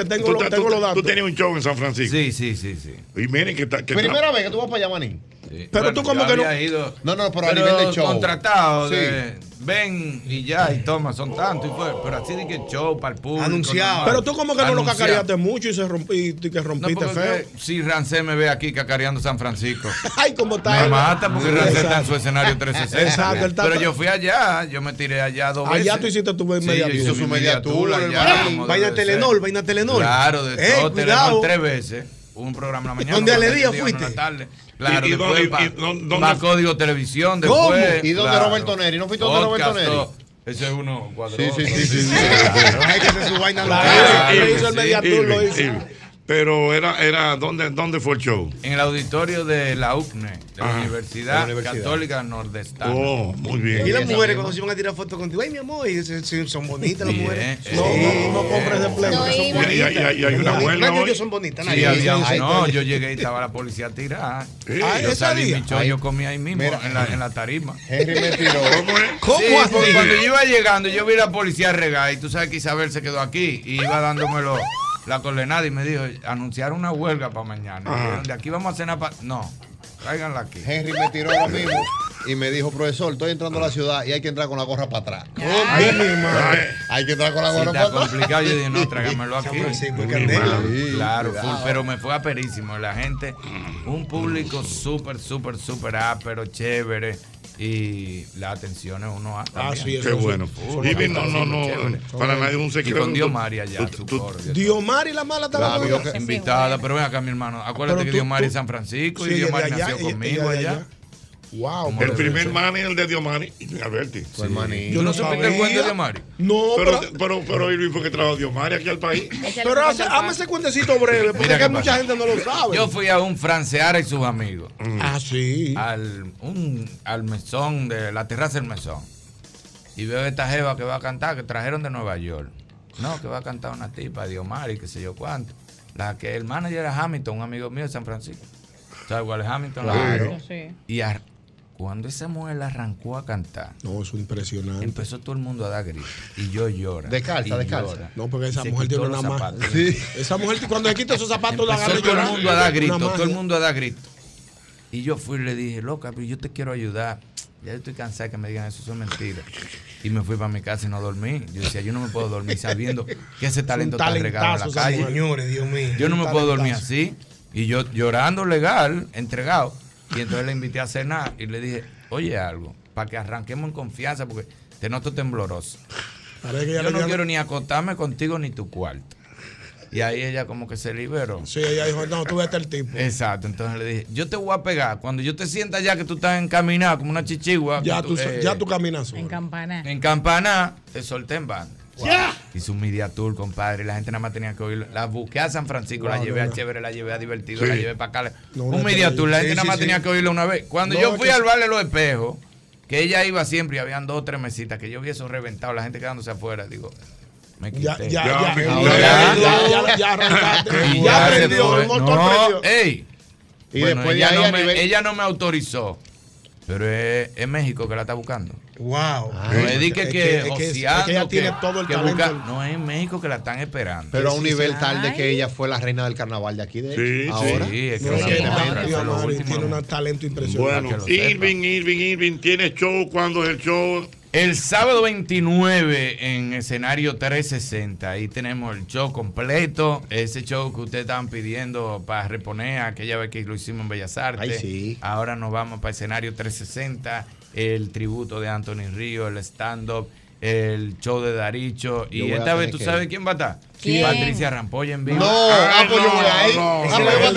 S5: tengo,
S2: Tú,
S5: los-
S2: tú-
S5: tengo los
S2: tú
S5: datos.
S2: tenías un show en San Francisco.
S13: Sí, sí, sí, sí.
S2: Y miren que está. Que
S3: Primera vez que tú vas para allá, Manny.
S13: Sí.
S5: Pero tú como que no-
S13: ido-
S3: No, no, pero a nivel de show.
S13: contratado
S3: Sí.
S13: de ven y ya y toma, son tantos y fue, pero así de que show para el público.
S6: Anunciado.
S13: normal.
S5: Pero tú como que no lo cacareaste mucho y se rompiste, y que
S13: No,
S5: rompiste
S13: porque
S5: feo.
S13: si Rancé me ve aquí cacareando San Francisco.
S5: Ay, cómo está.
S13: Me
S5: él.
S13: mata porque Rancé está en su escenario 360.
S5: Exacto, él
S13: Pero yo fui allá, yo me tiré allá dos veces.
S5: Allá tú hiciste tu
S13: Sí,
S5: media tour.
S13: mi
S3: Su
S13: media tour como
S6: Vaina. Telenor, vaina Telenor.
S13: Claro, de
S6: Ey,
S13: todo.
S6: cuidado.
S13: Telenor tres veces. Un programa en la mañana.
S6: ¿Dónde
S13: un
S6: Ale Díaz
S13: programa en la
S6: fuiste?
S13: tarde. Claro,
S2: ¿Y- y
S13: después
S2: dónde-
S13: pa-
S2: y dónde-
S13: pa Código Televisión.
S3: ¿Cómo?
S13: Después,
S3: ¿Y dónde
S13: claro.
S3: Roberto Neri? ¿No fuiste donde
S13: Podcast,
S3: Roberto Neri?
S13: todo. Ese es uno.
S3: Sí, sí, sí, sí, sí.
S6: Hay que hacer su vaina
S5: Claro, él hizo el
S13: sí,
S5: media tour, lo hizo.
S2: Pero era, era ¿dónde, ¿dónde fue el show?
S13: En el auditorio de la UCNE, de la
S2: Ajá,
S13: Universidad,
S3: de la Universidad.
S13: Católica Nordestana.
S2: Oh, muy bien.
S6: Y las mujeres cuando se iban a tirar fotos contigo, ay mi amor, y se- se- son bonitas las mujeres.
S13: eh,
S5: No,
S13: sí.
S5: no, no compres de pleno.
S4: No
S5: son
S4: iba.
S2: Y, y- y- y hay una huelga hoy.
S6: son bonitas,
S13: Sí,
S6: nadie.
S13: había
S3: Ay,
S13: no, yo llegué y estaba la policía tirada.
S2: Sí.
S5: Ay,
S13: Yo
S5: ese
S13: salí mi show, yo comí ahí mismo,
S3: Mira.
S13: en, la, en la tarima.
S3: Henry me tiró.
S2: ¿Cómo es?
S5: ¿Cómo
S13: Sí,
S5: así?
S13: porque cuando yo iba llegando, yo vi a la policía regar y tú sabes que Isabel se quedó aquí y iba dándomelo la coordenada y me dijo, anunciaron una huelga para mañana. Dijeron, de aquí vamos a cenar para... No, tráiganla aquí.
S3: Henry me tiró ahora mismo y me dijo, profesor, estoy entrando a la ciudad y hay que entrar con la gorra para atrás.
S5: Ay, mi madre.
S3: Hay que entrar con la gorra
S13: está
S3: para atrás.
S13: complicado, yo dije, no, tráigamelo aquí.
S6: Francisco.
S3: Sí,
S13: Claro, full, pero me fue aperísimo. La gente, un público súper, súper, súper ápero, chévere. Y la atención es uno a
S5: Ah, sí, eso
S2: Qué bueno. Irving, no, no, no. Para nadie es un
S13: Y
S2: secreto.
S13: con Diomari allá, su
S2: tú-
S13: coro.
S5: Diomar y la mala estaba
S3: La
S13: Invitada, pero ven acá, mi hermano. Acuérdate
S5: Pero
S13: que Diomari es San Francisco
S5: Sí,
S13: y Diomari nació conmigo allá.
S5: Wow.
S2: El primer
S13: ser.
S2: manager de Diomari, Irving Alberti.
S3: Fue el.
S5: Yo
S13: ¿Tú
S5: no
S13: supiste el cuento de Diomari?
S5: No,
S2: Pero,
S5: pero,
S2: pero, pero Irving fue que trajo Diomari aquí al país.
S5: pero hace- hazme ese cuentecito breve, porque que mucha gente no lo sabe.
S13: Yo fui a un Franceara y sus amigos.
S5: Ah, sí.
S13: al, un, al mesón de la terraza del mesón. Y veo esta jeva que va a cantar, que trajeron de Nueva York. No, que va a cantar una tipa, Diomar y qué sé yo cuánto. La que el manager era Hamilton, un amigo mío de San Francisco. ¿Sabes cuál es Hamilton?
S3: Claro.
S10: Sí.
S13: Y ar- cuando esa mujer arrancó a cantar,
S5: No, es impresionante.
S13: empezó todo el mundo a dar gritos. Y yo lloro.
S3: Descalza, descalza.
S13: llora.
S5: No, porque esa mujer tiene una más. Esa mujer, cuando le quita esos zapatos, la agarra y
S13: todo el mundo a dar gritos, todo el mundo a dar gritos. Y yo fui y le dije, loca, pero yo te quiero ayudar. Ya estoy cansada de que me digan eso, eso es mentira. Y me fui para mi casa y no dormí. Yo decía, yo no me puedo dormir sabiendo que ese talento está regado en la calle.
S6: Señores, Dios mío.
S13: Yo no me puedo dormir así. Y yo llorando legal, entregado. Y entonces le invité a cenar y le dije, oye algo, para que arranquemos en confianza, porque te noto tembloroso.
S5: Parece que
S13: Yo no quiero ni acostarme contigo ni tu cuarto. Y ahí ella como que se liberó.
S5: Sí, ella dijo, no, tú vete el tipo.
S13: Exacto, entonces le dije, yo te voy a pegar. Cuando yo te sienta ya que tú estás encaminado como una chichigua.
S5: Ya tú,
S13: eh,
S5: ya tú caminas.
S10: En campana.
S13: En campana, te solté en banda.
S2: Ya.
S13: Hizo un media tour, compadre. La gente nada más tenía que oírlo. La busqué a San Francisco, la llevé
S5: no,
S13: a. Chévere, la llevé a Divertido,
S5: Sí.
S13: la llevé para acá.
S5: No,
S13: un media tour, la gente
S5: sí,
S13: nada más
S5: sí.
S13: tenía que oírlo una vez. Cuando
S5: No,
S13: yo fui
S5: que-
S13: al Valle de los Espejos, que ella iba siempre y habían dos o tres mesitas, que yo vi eso reventado, la gente quedándose afuera, digo, me quité.
S5: Ya, ya, ya,
S13: Ya,
S5: ya,
S13: ahora
S5: ya,
S13: ya.
S5: ya, ya arrancaste. Ya
S13: se
S5: prendió,
S13: fue.
S5: el motor prendió.
S13: ey.
S3: Y
S13: Bueno,
S3: después de
S13: ella,
S3: ahí
S13: no
S3: a
S13: me,
S3: nivel-
S13: ella no me autorizó, pero es, es México que la está buscando.
S6: Wow.
S13: No es di que,
S5: Es
S13: que,
S5: que- es que- es
S13: joseando,
S5: que ella
S13: que-
S5: tiene todo el talento.
S13: busca- no es en México que la están esperando.
S3: Pero a un nivel
S5: sí.
S3: tal de que ella fue la reina del carnaval de aquí, de
S2: Sí.
S3: Ahora.
S13: Sí, es que
S5: No,
S13: es
S5: tiene un talento impresionante.
S2: Bueno. Irving, Irving, Irving, tiene show. ¿Cuándo es el show?
S13: El sábado 29 en escenario 360, ahí tenemos el show completo, ese show que ustedes estaban pidiendo para reponer aquella vez que lo hicimos en Bellas Artes.
S3: Ay, sí.
S13: Ahora nos vamos para escenario 360, el tributo de Anthony Río, el stand-up, el show de Daricho.
S3: Yo
S13: Y esta vez tú
S3: que
S13: sabes quién va a estar.
S10: ¿Quién?
S13: Patricia Rampolla en vivo.
S3: No, ah, pues yo
S2: no,
S3: voy a ir.
S2: no,
S3: Ah, pues yo voy a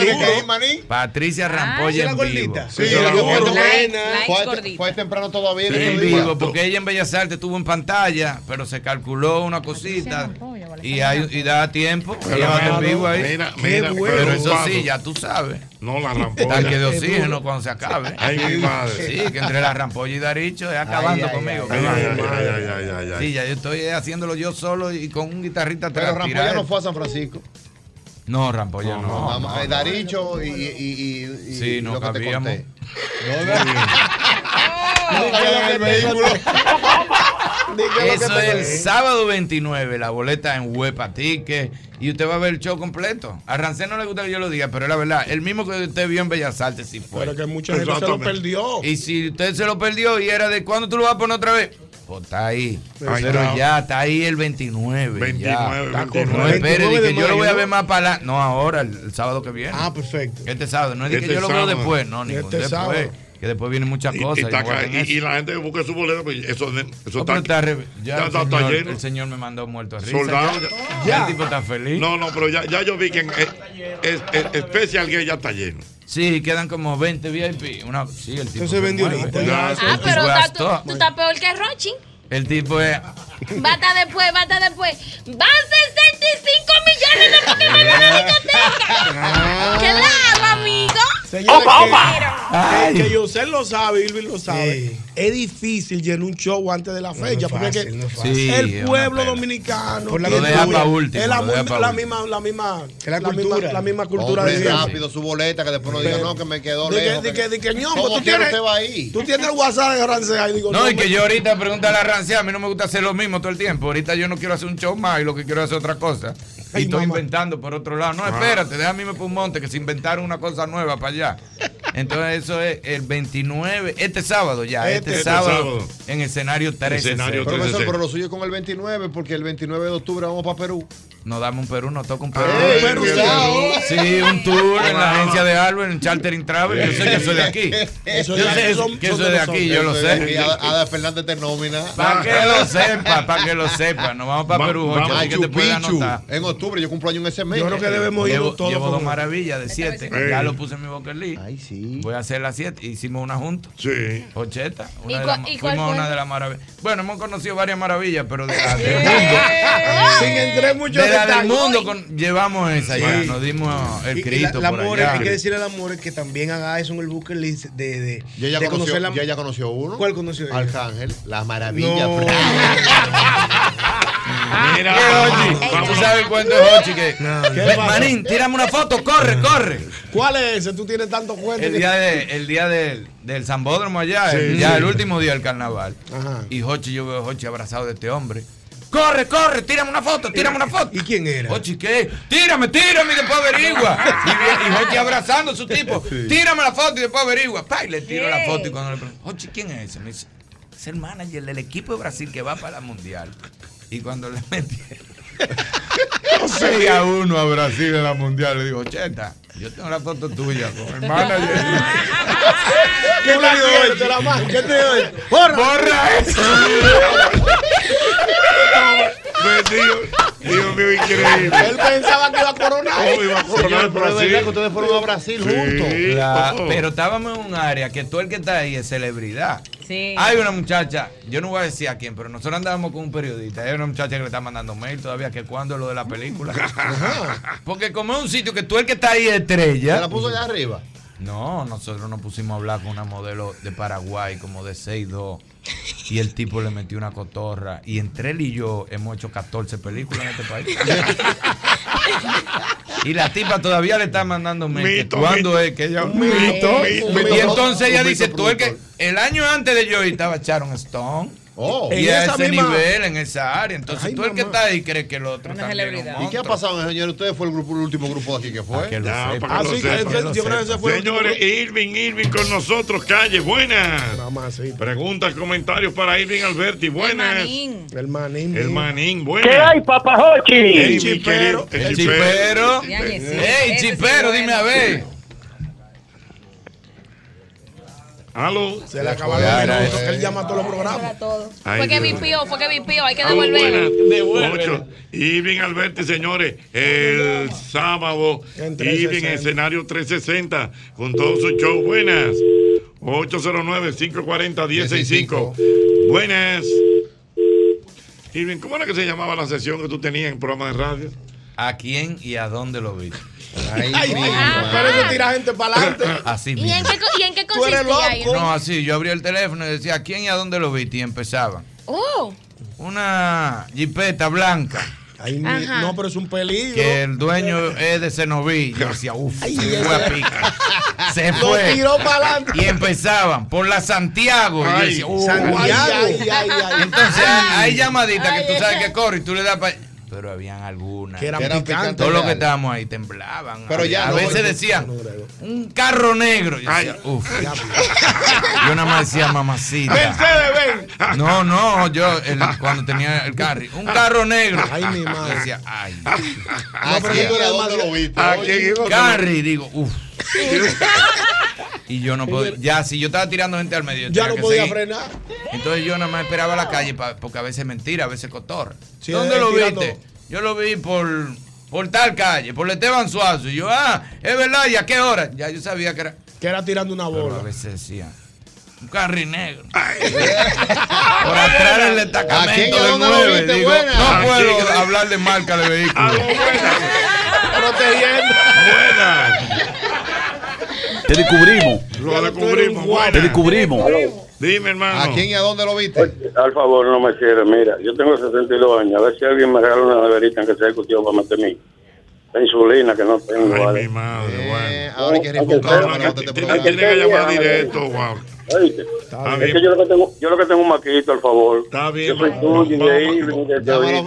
S3: tener.
S13: Patricia
S10: Ah,
S13: Rampolla
S6: ¿esa
S13: en vivo.
S6: gordita?
S3: Sí,
S2: Sí,
S3: la
S2: gorda.
S3: fue- fue,
S10: gordita.
S3: temprano todavía.
S13: Sí, en vivo, porque ella en Bellas Artes estuvo en pantalla, pero se calculó una cosita y, hay, y da tiempo.
S2: Pero
S13: Ella va
S2: mira,
S13: en vivo ahí.
S2: Mira,
S5: Qué
S2: mira,
S5: bueno.
S13: Pero eso sí, ya tú sabes.
S2: No la
S13: Tanque
S2: rampolla.
S13: de oxígeno cuando se acabe.
S2: Ay, mi madre.
S13: Sí, que entre la rampolla y Daricho es acabando
S3: Ay, ay,
S13: conmigo.
S2: Ay, ay, ay, ay.
S13: Sí, ya yo estoy haciéndolo yo solo y con un guitarrista
S3: Pero
S13: atrás.
S3: Rampolla no fue a San Francisco.
S13: No, Rampolla no.
S3: Más, eh, Daricho y, y, y, y
S13: Sí, no
S3: lo que te
S13: cabíamos.
S3: conté. No, cabían en el vehículo.
S13: Eso es el sábado 29, la boleta en Huepa Ticket y usted va a ver el show completo. A Rancé no le gusta que yo lo diga, pero es la verdad, el mismo que usted vio en Bellas Artes sí fue.
S5: Pero que mucha gente se lo perdió.
S13: Y si usted se lo perdió y era de cuándo tú lo vas a poner otra vez, pues está ahí. Pero ya, está ahí el 29.
S2: 29,
S13: ya.
S2: 29.
S13: No espere, de
S6: 29 de
S13: que yo lo voy a ver más para la... No, ahora, el, el sábado que viene.
S6: Ah, perfecto.
S13: Este sábado, no es de que
S2: Este
S13: yo lo veo después, no, ningún
S5: Este
S13: después.
S5: sábado.
S13: Que después vienen muchas
S2: Y,
S13: cosas.
S2: y acá- la gente que busca su boleta, pues eso, está,
S13: pero está re- ya,
S2: ya
S13: el,
S2: está- está
S13: señor,
S2: lleno.
S13: el señor me mandó muerto a risa.
S2: soldado.
S13: Ya.
S2: Ya.
S13: El tipo está feliz.
S2: No, no, pero ya, ya yo vi que en eh, es, es- Especial Gay ya está lleno.
S13: Sí, quedan como 20 VIP. Una, sí, el tipo
S6: Entonces
S13: se
S6: vendió
S4: Ah, pero está- tú, estás peor que Rochi.
S13: El tipo es.
S4: Bata después, bata después. Van 65 millones de ponerme en la discoteca. ¿Qué le hago, amigo?
S5: Señores,
S13: Ay.
S5: que, que Yosel lo sabe, Irving lo sabe.
S6: Sí.
S5: Es difícil llenar un show antes de la fecha.
S6: no
S5: porque
S6: fácil, no.
S13: Sí,
S5: el
S13: es
S5: pueblo dominicano
S6: Por la
S13: Lo deja último,
S5: es la,
S13: lo deja
S5: la misma, la misma,
S6: Es la
S5: misma,
S6: cultura.
S5: la misma cultura
S3: Hombre,
S5: de
S3: rápido su boleta, que después no diga, no, que me quedó
S5: De que,
S3: lejos.
S5: de que, de que, ñongo,
S3: ¿Cómo
S5: tú tienes,
S3: usted va ahí?
S5: tú tienes el WhatsApp de Rancea y digo,
S13: No, y
S5: me-
S13: que yo ahorita pregunta a la rancia, a mí no me gusta hacer lo mismo todo el tiempo. Ahorita yo no quiero hacer un show más y lo que quiero hacer otra cosa. Y
S5: Ay,
S13: estoy
S5: mamá.
S13: inventando por otro lado. No, espérate, déjame irme por un monte que se inventaron una cosa nueva para allá. Entonces eso es el 29, este sábado ya, este,
S3: Este
S13: sábado,
S2: sábado.
S13: en escenario 13.
S2: Escenario
S3: Profesor,
S2: 13.
S3: pero lo suyo con el 29, porque el 29 de octubre vamos para Perú.
S13: Nos damos un Perú, nos toca un Perú.
S3: Ey,
S5: Perú.
S13: Sí, un tour en la agencia de Albert, en Chartering Travel. Yo sé que soy de aquí.
S5: Eso
S13: Yo sé
S5: son-
S13: que soy
S5: de
S13: aquí, yo lo sé.
S3: Ada, Fernández te nómina.
S13: Para que lo sepa, para que lo sepa. Nos vamos para Perú, así que te
S3: Picchu.
S13: anotar.
S3: En octubre, yo cumplo año en ese mes.
S5: Yo creo que debemos ir
S13: Llevo,
S5: todos
S13: llevo dos maravillas de siete.
S2: Ey.
S13: Ya lo puse en mi bucket list.
S3: Ay, sí.
S13: Voy a hacer las siete. Hicimos una junta.
S2: Sí.
S13: Ocheta.
S4: ¿Y
S13: Una de
S4: cuál-
S13: las-
S4: y cuál
S13: fuimos a
S4: fue?
S13: una de las maravillas. Bueno, hemos conocido varias maravillas, pero de la del mundo.
S5: Sin entrar en muchos
S13: De la del mundo con- llevamos esa ya. Nos dimos el
S6: la,
S13: por allá.
S6: hay que decirle al amor que también haga eso en el bucket list de, de,
S3: Yo ya,
S6: de
S3: conoció,
S6: conocer la
S3: ya conoció uno.
S6: ¿Cuál conoció ella?
S3: Arcángel, la maravilla.
S6: No.
S2: Mira.
S13: ¿Tú sabes cuento de Hochi? Que. Manín, tírame una foto, corre, corre.
S5: ¿Cuál es ese? Tú tienes tantos cuentos.
S13: El día, de, el día del, del Zambódromo allá,
S2: Sí,
S13: el, ya
S2: sí.
S13: el último día del carnaval.
S5: Ajá.
S13: Y Hochi, yo veo a Hochi abrazado de este hombre. Corre, corre, tírame una foto, tírame una foto.
S6: ¿Y quién era?
S13: Hochi, ¿qué? Tírame, tírame y después averigua. Y, y Hochi abrazando a su tipo. Tírame la foto y después averigua. Pa, y le tiro la foto y cuando le pregunto, Hochi, ¿quién es ese? Me dice, es el manager del equipo de Brasil que va para la mundial. Y cuando le metí 6 a 1 a Brasil en la mundial, le digo, Cheta, yo tengo la foto tuya con el manager.
S5: ¿Qué te? Te la. ¿Qué te dio hoy? ¡Borra!
S13: ¡Borra eso!
S2: Pues, Dios, mío, increíble.
S5: Él pensaba que iba a coronar.
S2: Oh, iba a coronar Brasil.
S3: verdad que ustedes fueron a Brasil
S2: Sí.
S3: juntos.
S13: La-
S2: Oh.
S13: pero estábamos en un área que todo el que está ahí es celebridad.
S10: Sí.
S13: Hay una muchacha, yo no voy a decir a quién, pero nosotros andábamos con un periodista. Hay una muchacha que le está mandando mail todavía que cuando lo de la película. Porque como es un sitio que tú el que está ahí es estrella.
S3: ¿Se la puso allá arriba?
S13: No, nosotros nos pusimos a hablar con una modelo de Paraguay como de 6'2 y el tipo le metió una cotorra y entre él y yo hemos hecho 14 películas en este país. y la tipa todavía le está mandando mail. ¿Cuándo es que ella
S2: mito,
S13: Y entonces ella dice, tú el que el año antes de yo estaba Sharon Stone.
S3: Oh.
S13: y
S3: En
S13: a ese
S3: misma-
S13: nivel, en esa área. Entonces
S3: Ay,
S13: tú el que está ahí cree que el otro
S10: Una
S13: también es un
S10: celebridad.
S3: ¿Y qué ha pasado, señor? Ustedes fue el, grupo, el último grupo de aquí que fue.
S13: que lo
S2: Ya,
S13: sepa.
S2: para que
S5: Ah, que yo creo que ese fue el
S2: Señores, Irving, Irving con nosotros, calle, buenas. Preguntas, comentarios para Irving Alberti, buenas.
S10: Manín.
S5: El manín.
S2: El manín,
S11: ¿Qué
S2: buenas.
S11: hay, papajochi?
S2: Ey, mi
S5: chipero.
S13: El chipero.
S10: Yañez, sí.
S13: ¡Ey,
S10: Ese sí
S13: chipero,
S10: es
S13: dime a ver!
S2: Aló.
S5: Se le acabaron
S13: Ya
S5: los
S13: era eso.
S5: que él llama a todos los programas.
S4: Fue que vipió, fue que vipió, hay que devolverlo.
S2: Irving Alberti, señores, el sábado,
S5: En
S2: Irving
S5: 360.
S2: escenario 360 con todo su show. Buenas. 809-540-165. Buenas. Irving, ¿cómo era que se llamaba la sesión que tú tenías en programa de radio?
S13: ¿A quién y a dónde lo vi?
S3: Ay,
S5: Ay,
S3: mi
S5: Pero eso tira gente para adelante.
S13: Así
S4: ¿Y
S13: mismo.
S4: en qué, y en qué
S5: Tú eres
S4: consistía
S5: loco.
S13: No, así, yo abría el teléfono y decía, ¿a quién y a dónde lo viste? Y empezaban.
S4: Oh,
S13: Una jipeta blanca,
S5: Ay,
S4: Ajá.
S5: no, pero es un peligro.
S13: que el dueño es de Cenoví. Yo decía, uff, se fue a pica. Se
S5: Lo
S13: fue.
S5: tiró para adelante.
S13: Y empezaban por la Santiago. Y yo decía, "Uh".
S5: Santiago. Ay, ay, ay, ay.
S13: Entonces hay llamaditas que tú sabes que corre y tú le das para. Pero habían algunas.
S5: Que eran
S3: Que eran
S5: picantes.
S13: Todos los que estábamos ahí temblaban.
S3: Pero
S13: a,
S3: ya
S13: a
S3: no,
S13: veces decían, un carro negro. Yo decía, uff. Yo nada más decía mamacita.
S5: Mercedes, ven.
S13: No, no, yo el- cuando tenía el carry. Un carro negro.
S5: Ay, mi madre.
S13: Yo decía, ay.
S3: ¿A
S5: pero
S3: quién
S5: tú
S3: y a
S5: eres
S3: dónde
S5: más-
S3: lo.
S13: Carry, digo, uff. Y yo no podía, ya si yo estaba tirando gente al medio,
S5: Ya no podía
S13: seguir.
S5: frenar.
S13: Entonces yo nada más esperaba la calle pa- porque a veces es mentira, a veces cotorra.
S5: Sí,
S13: ¿Dónde lo
S5: tirando-
S13: viste? Yo lo vi por, por tal calle, por Esteban Suazo. Y yo, ah, es verdad, ¿y a qué hora? Ya yo sabía que era.
S5: Que era tirando una
S13: Pero a
S5: bola.
S13: veces decía, un carri negro. por atrás del
S3: ¿A quién y
S13: destacamento del
S3: lo
S13: 9.
S3: viste?
S13: Digo, no
S2: ¿A
S13: puedo hablar de marca de vehículo.
S2: Aló, buenas.
S5: Protegiendo.
S2: Buenas.
S16: Te descubrimos.
S2: Lo descubrimos.
S16: Te descubrimos.
S2: Dime, hermano.
S3: ¿A quién y a dónde lo viste?
S17: Al favor, no me cierre. Mira, yo tengo 62 años. A ver si alguien me regala una neverita que sea discutido para mi la insulina que no tengo.
S2: Ay,
S17: ¿vale?
S2: mi madre,
S3: Eh,
S2: bueno.
S3: ahora hay que
S2: No, no,
S3: este
S2: llamar Está
S17: Es
S2: bien.
S17: que yo lo que tengo, yo lo que tengo un maquito, al favor.
S2: Está bien.
S17: Yo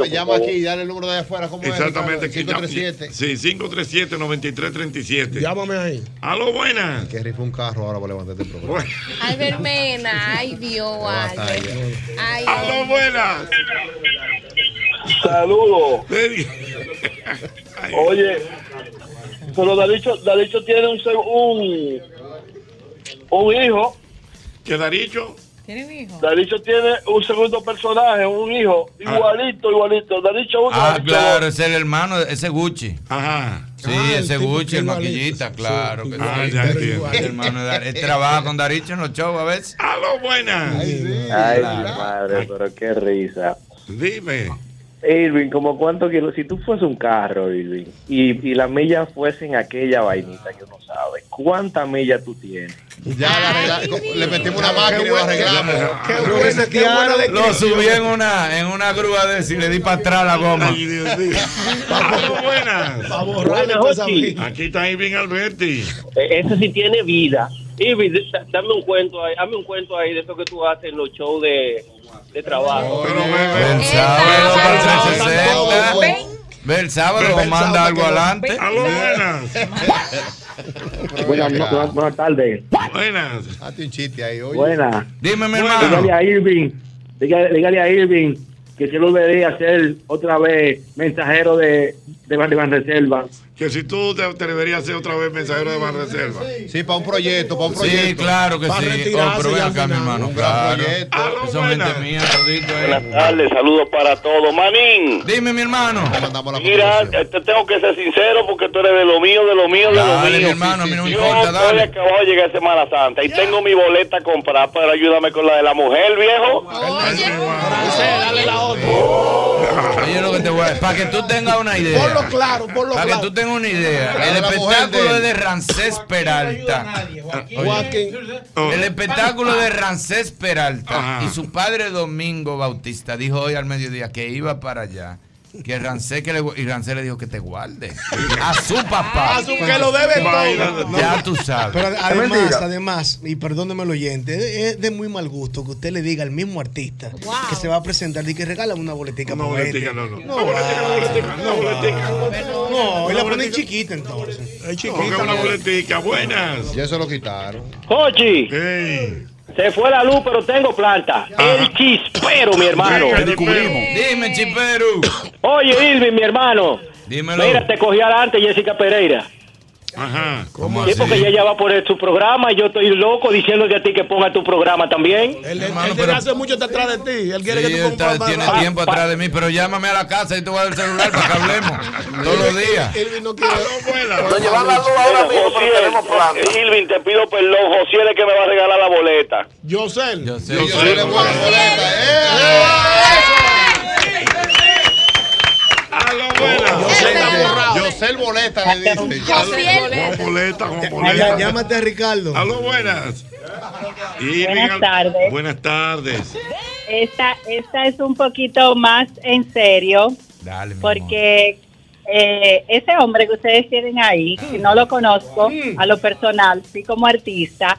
S3: llama aquí y dale el número de afuera. ¿Cómo
S2: Exactamente.
S3: es?
S2: que ya-
S3: 537.
S2: Sí, 537-9337.
S5: Llámame ahí.
S2: Aló, buenas.
S3: Que rifar un carro ahora para levantar este programa.
S2: Bueno.
S4: Albert Mena, ay Dios, Albert.
S2: Aló, buenas.
S11: Saludos. Oye, pero Dalicho, Dalicho tiene un, un, un hijo.
S2: ¿Qué Daricho?
S10: ¿Tiene un hijo?
S11: Dalicho tiene un segundo personaje, un hijo, igualito, igualito. Dalicho uno,
S13: Ah, claro,
S11: dos.
S13: es el hermano, ese Gucci.
S2: Ajá.
S13: Sí,
S5: Ah,
S13: ese Gucci, el
S5: igualito.
S13: maquillista, claro.
S5: Sí,
S13: que
S2: Ah,
S13: sí.
S2: ya entiendo.
S13: El hermano de Él trabaja con Daricho en los shows a veces.
S2: Aló, buenas.
S3: Ay, sí.
S11: Ay,
S13: Claro.
S11: mi madre, pero qué risa.
S2: Dime.
S11: Irving, como cuánto quiero, si tú fuese un carro, Irving, y, y las millas fuesen aquella vainita que uno sabe, ¿cuántas millas tú tienes?
S3: Ya la le metimos una máquina y lo arreglamos.
S5: Qué qué buena
S13: Lo subí en una, en una grúa de ese y le di para atrás la goma.
S2: Ay, Dios mío. Buenas. Aquí está Irving Alberti.
S11: Eh, Ese sí tiene vida. Irving, dame un cuento ahí, dame un cuento ahí de eso que tú haces en los shows de, de trabajo.
S2: Pero bebé.
S13: El sábado para el
S3: Sábado,
S13: 360.
S3: ven.
S13: Ve el sábado o manda algo
S5: no-
S13: adelante.
S2: Aló, buenas.
S11: Buenas, buenas, buenas tardes.
S2: Buenas.
S3: Hazte un chiste ahí, oye.
S11: Buenas.
S13: Dime, mi
S2: Bueno.
S11: Dígale
S13: hermano.
S11: a Irving, dígale, dígale a Irving que se lo debería hacer otra vez mensajero de,
S18: de de Banreserva.
S2: Que si tú te atreverías a ser otra vez mensajero de Banreserva.
S3: Sí, para un proyecto, para un
S13: Sí,
S3: proyecto.
S13: claro que sí. Oh, pero ven acá, mi hermano. Claro.
S3: proyecto.
S13: Son gente mía, todito ahí.
S9: Buenas tardes, saludos para todos. Manín.
S13: Dime, mi hermano.
S9: Mira, eh, te tengo que ser sincero porque tú eres de lo mío, de lo mío, de lo
S13: Dale,
S9: mío.
S13: mi hermano, a mí no me
S9: Yo
S13: importa,
S9: estoy
S13: dale.
S9: acabado de llegar a Semana Santa y tengo mi boleta comprada, pero ayúdame con la de la mujer, viejo.
S5: Dale la otra.
S13: Oye, lo que te voy a Para que tú tengas una idea.
S5: Ponlo claro, ponlo
S13: Para que
S5: claro.
S13: tú tengas una idea.
S5: Claro,
S13: El espectáculo
S5: de
S13: es
S5: él.
S13: de Rancés Peralta. El espectáculo de Rancés Peralta y su padre Domingo Bautista dijo hoy al mediodía que iba para allá. Que Rancés que le, y Rancés le dijo que te guarde a su papá.
S5: A su- que lo debe todo.
S13: Ya tú sabes.
S6: Pero
S13: Es
S6: además, además, y perdóneme el oyente, es de muy mal gusto que usted le diga al mismo artista que se va a presentar y que regala una boletica
S2: Una boletica,
S6: este.
S2: no, no.
S6: No,
S2: boletica, una boletica, una boletica.
S6: No, y la ponen chiquita entonces.
S2: Porque una boletica, buenas.
S3: Ya eso lo quitaron.
S19: Jochi. Se fue la luz, pero tengo planta. El chispero, mi hermano.
S13: Te descubrimos. Dime, chipero.
S19: Oye, Irving, mi hermano.
S13: Dímelo.
S19: Mira, te cogí adelante Jessica Pereira.
S2: Ajá.
S13: ¿Cómo
S19: Sí,
S13: así?
S19: porque ella ya va a poner su programa y yo estoy loco diciéndote a ti que ponga tu programa también.
S5: Él, él desde hace mucho está atrás de ti. Él quiere
S13: Sí,
S5: que tú
S13: él está-
S5: pongas
S13: tiene
S5: más-
S13: tiempo atrás de mí, pero llámame a la casa y te voy a dar el celular para que hablemos todos los días.
S5: Irving no quiere.
S9: Nos llevan la luz ahora mismo, pero tenemos planta. Irving, te pido perdón. José es el que me va a regalar la boleta.
S5: Yo sé.
S13: Yo sé.
S3: Yo le voy a la boleta. Yo sé, yo sé el boleta, le dice.
S2: Juan Boleta, Juan
S6: Ya-
S2: Boleta.
S6: Llámate a Ricardo.
S2: Aló, buenas. Y
S12: Buenas tardes.
S2: Buenas tardes.
S12: Esta, esta es un poquito más en serio,
S13: Dale, mi
S12: porque eh, ese hombre que ustedes tienen ahí, que no lo conozco a lo personal, sí como artista,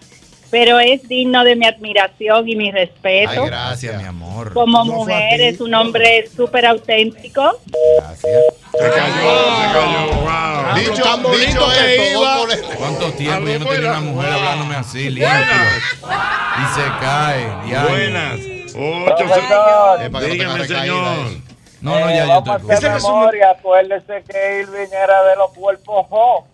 S12: pero es digno de mi admiración y mi respeto.
S13: Ay, gracias, mi amor.
S12: Como
S13: No
S12: mujer es un hombre súper auténtico.
S13: Gracias.
S2: Se cayó, se cayó. Wow.
S5: Dicho, tan bonito que iba.
S13: ¿Cuánto tiempo yo no tenía una mujer hablándome así, limpio? Y se cae.
S2: Buenas. Ocho, se- Dígame, señor.
S13: No, no, ya yo estoy
S20: a hacer memoria. Acuérdese que Irving era de los cuerpos jo.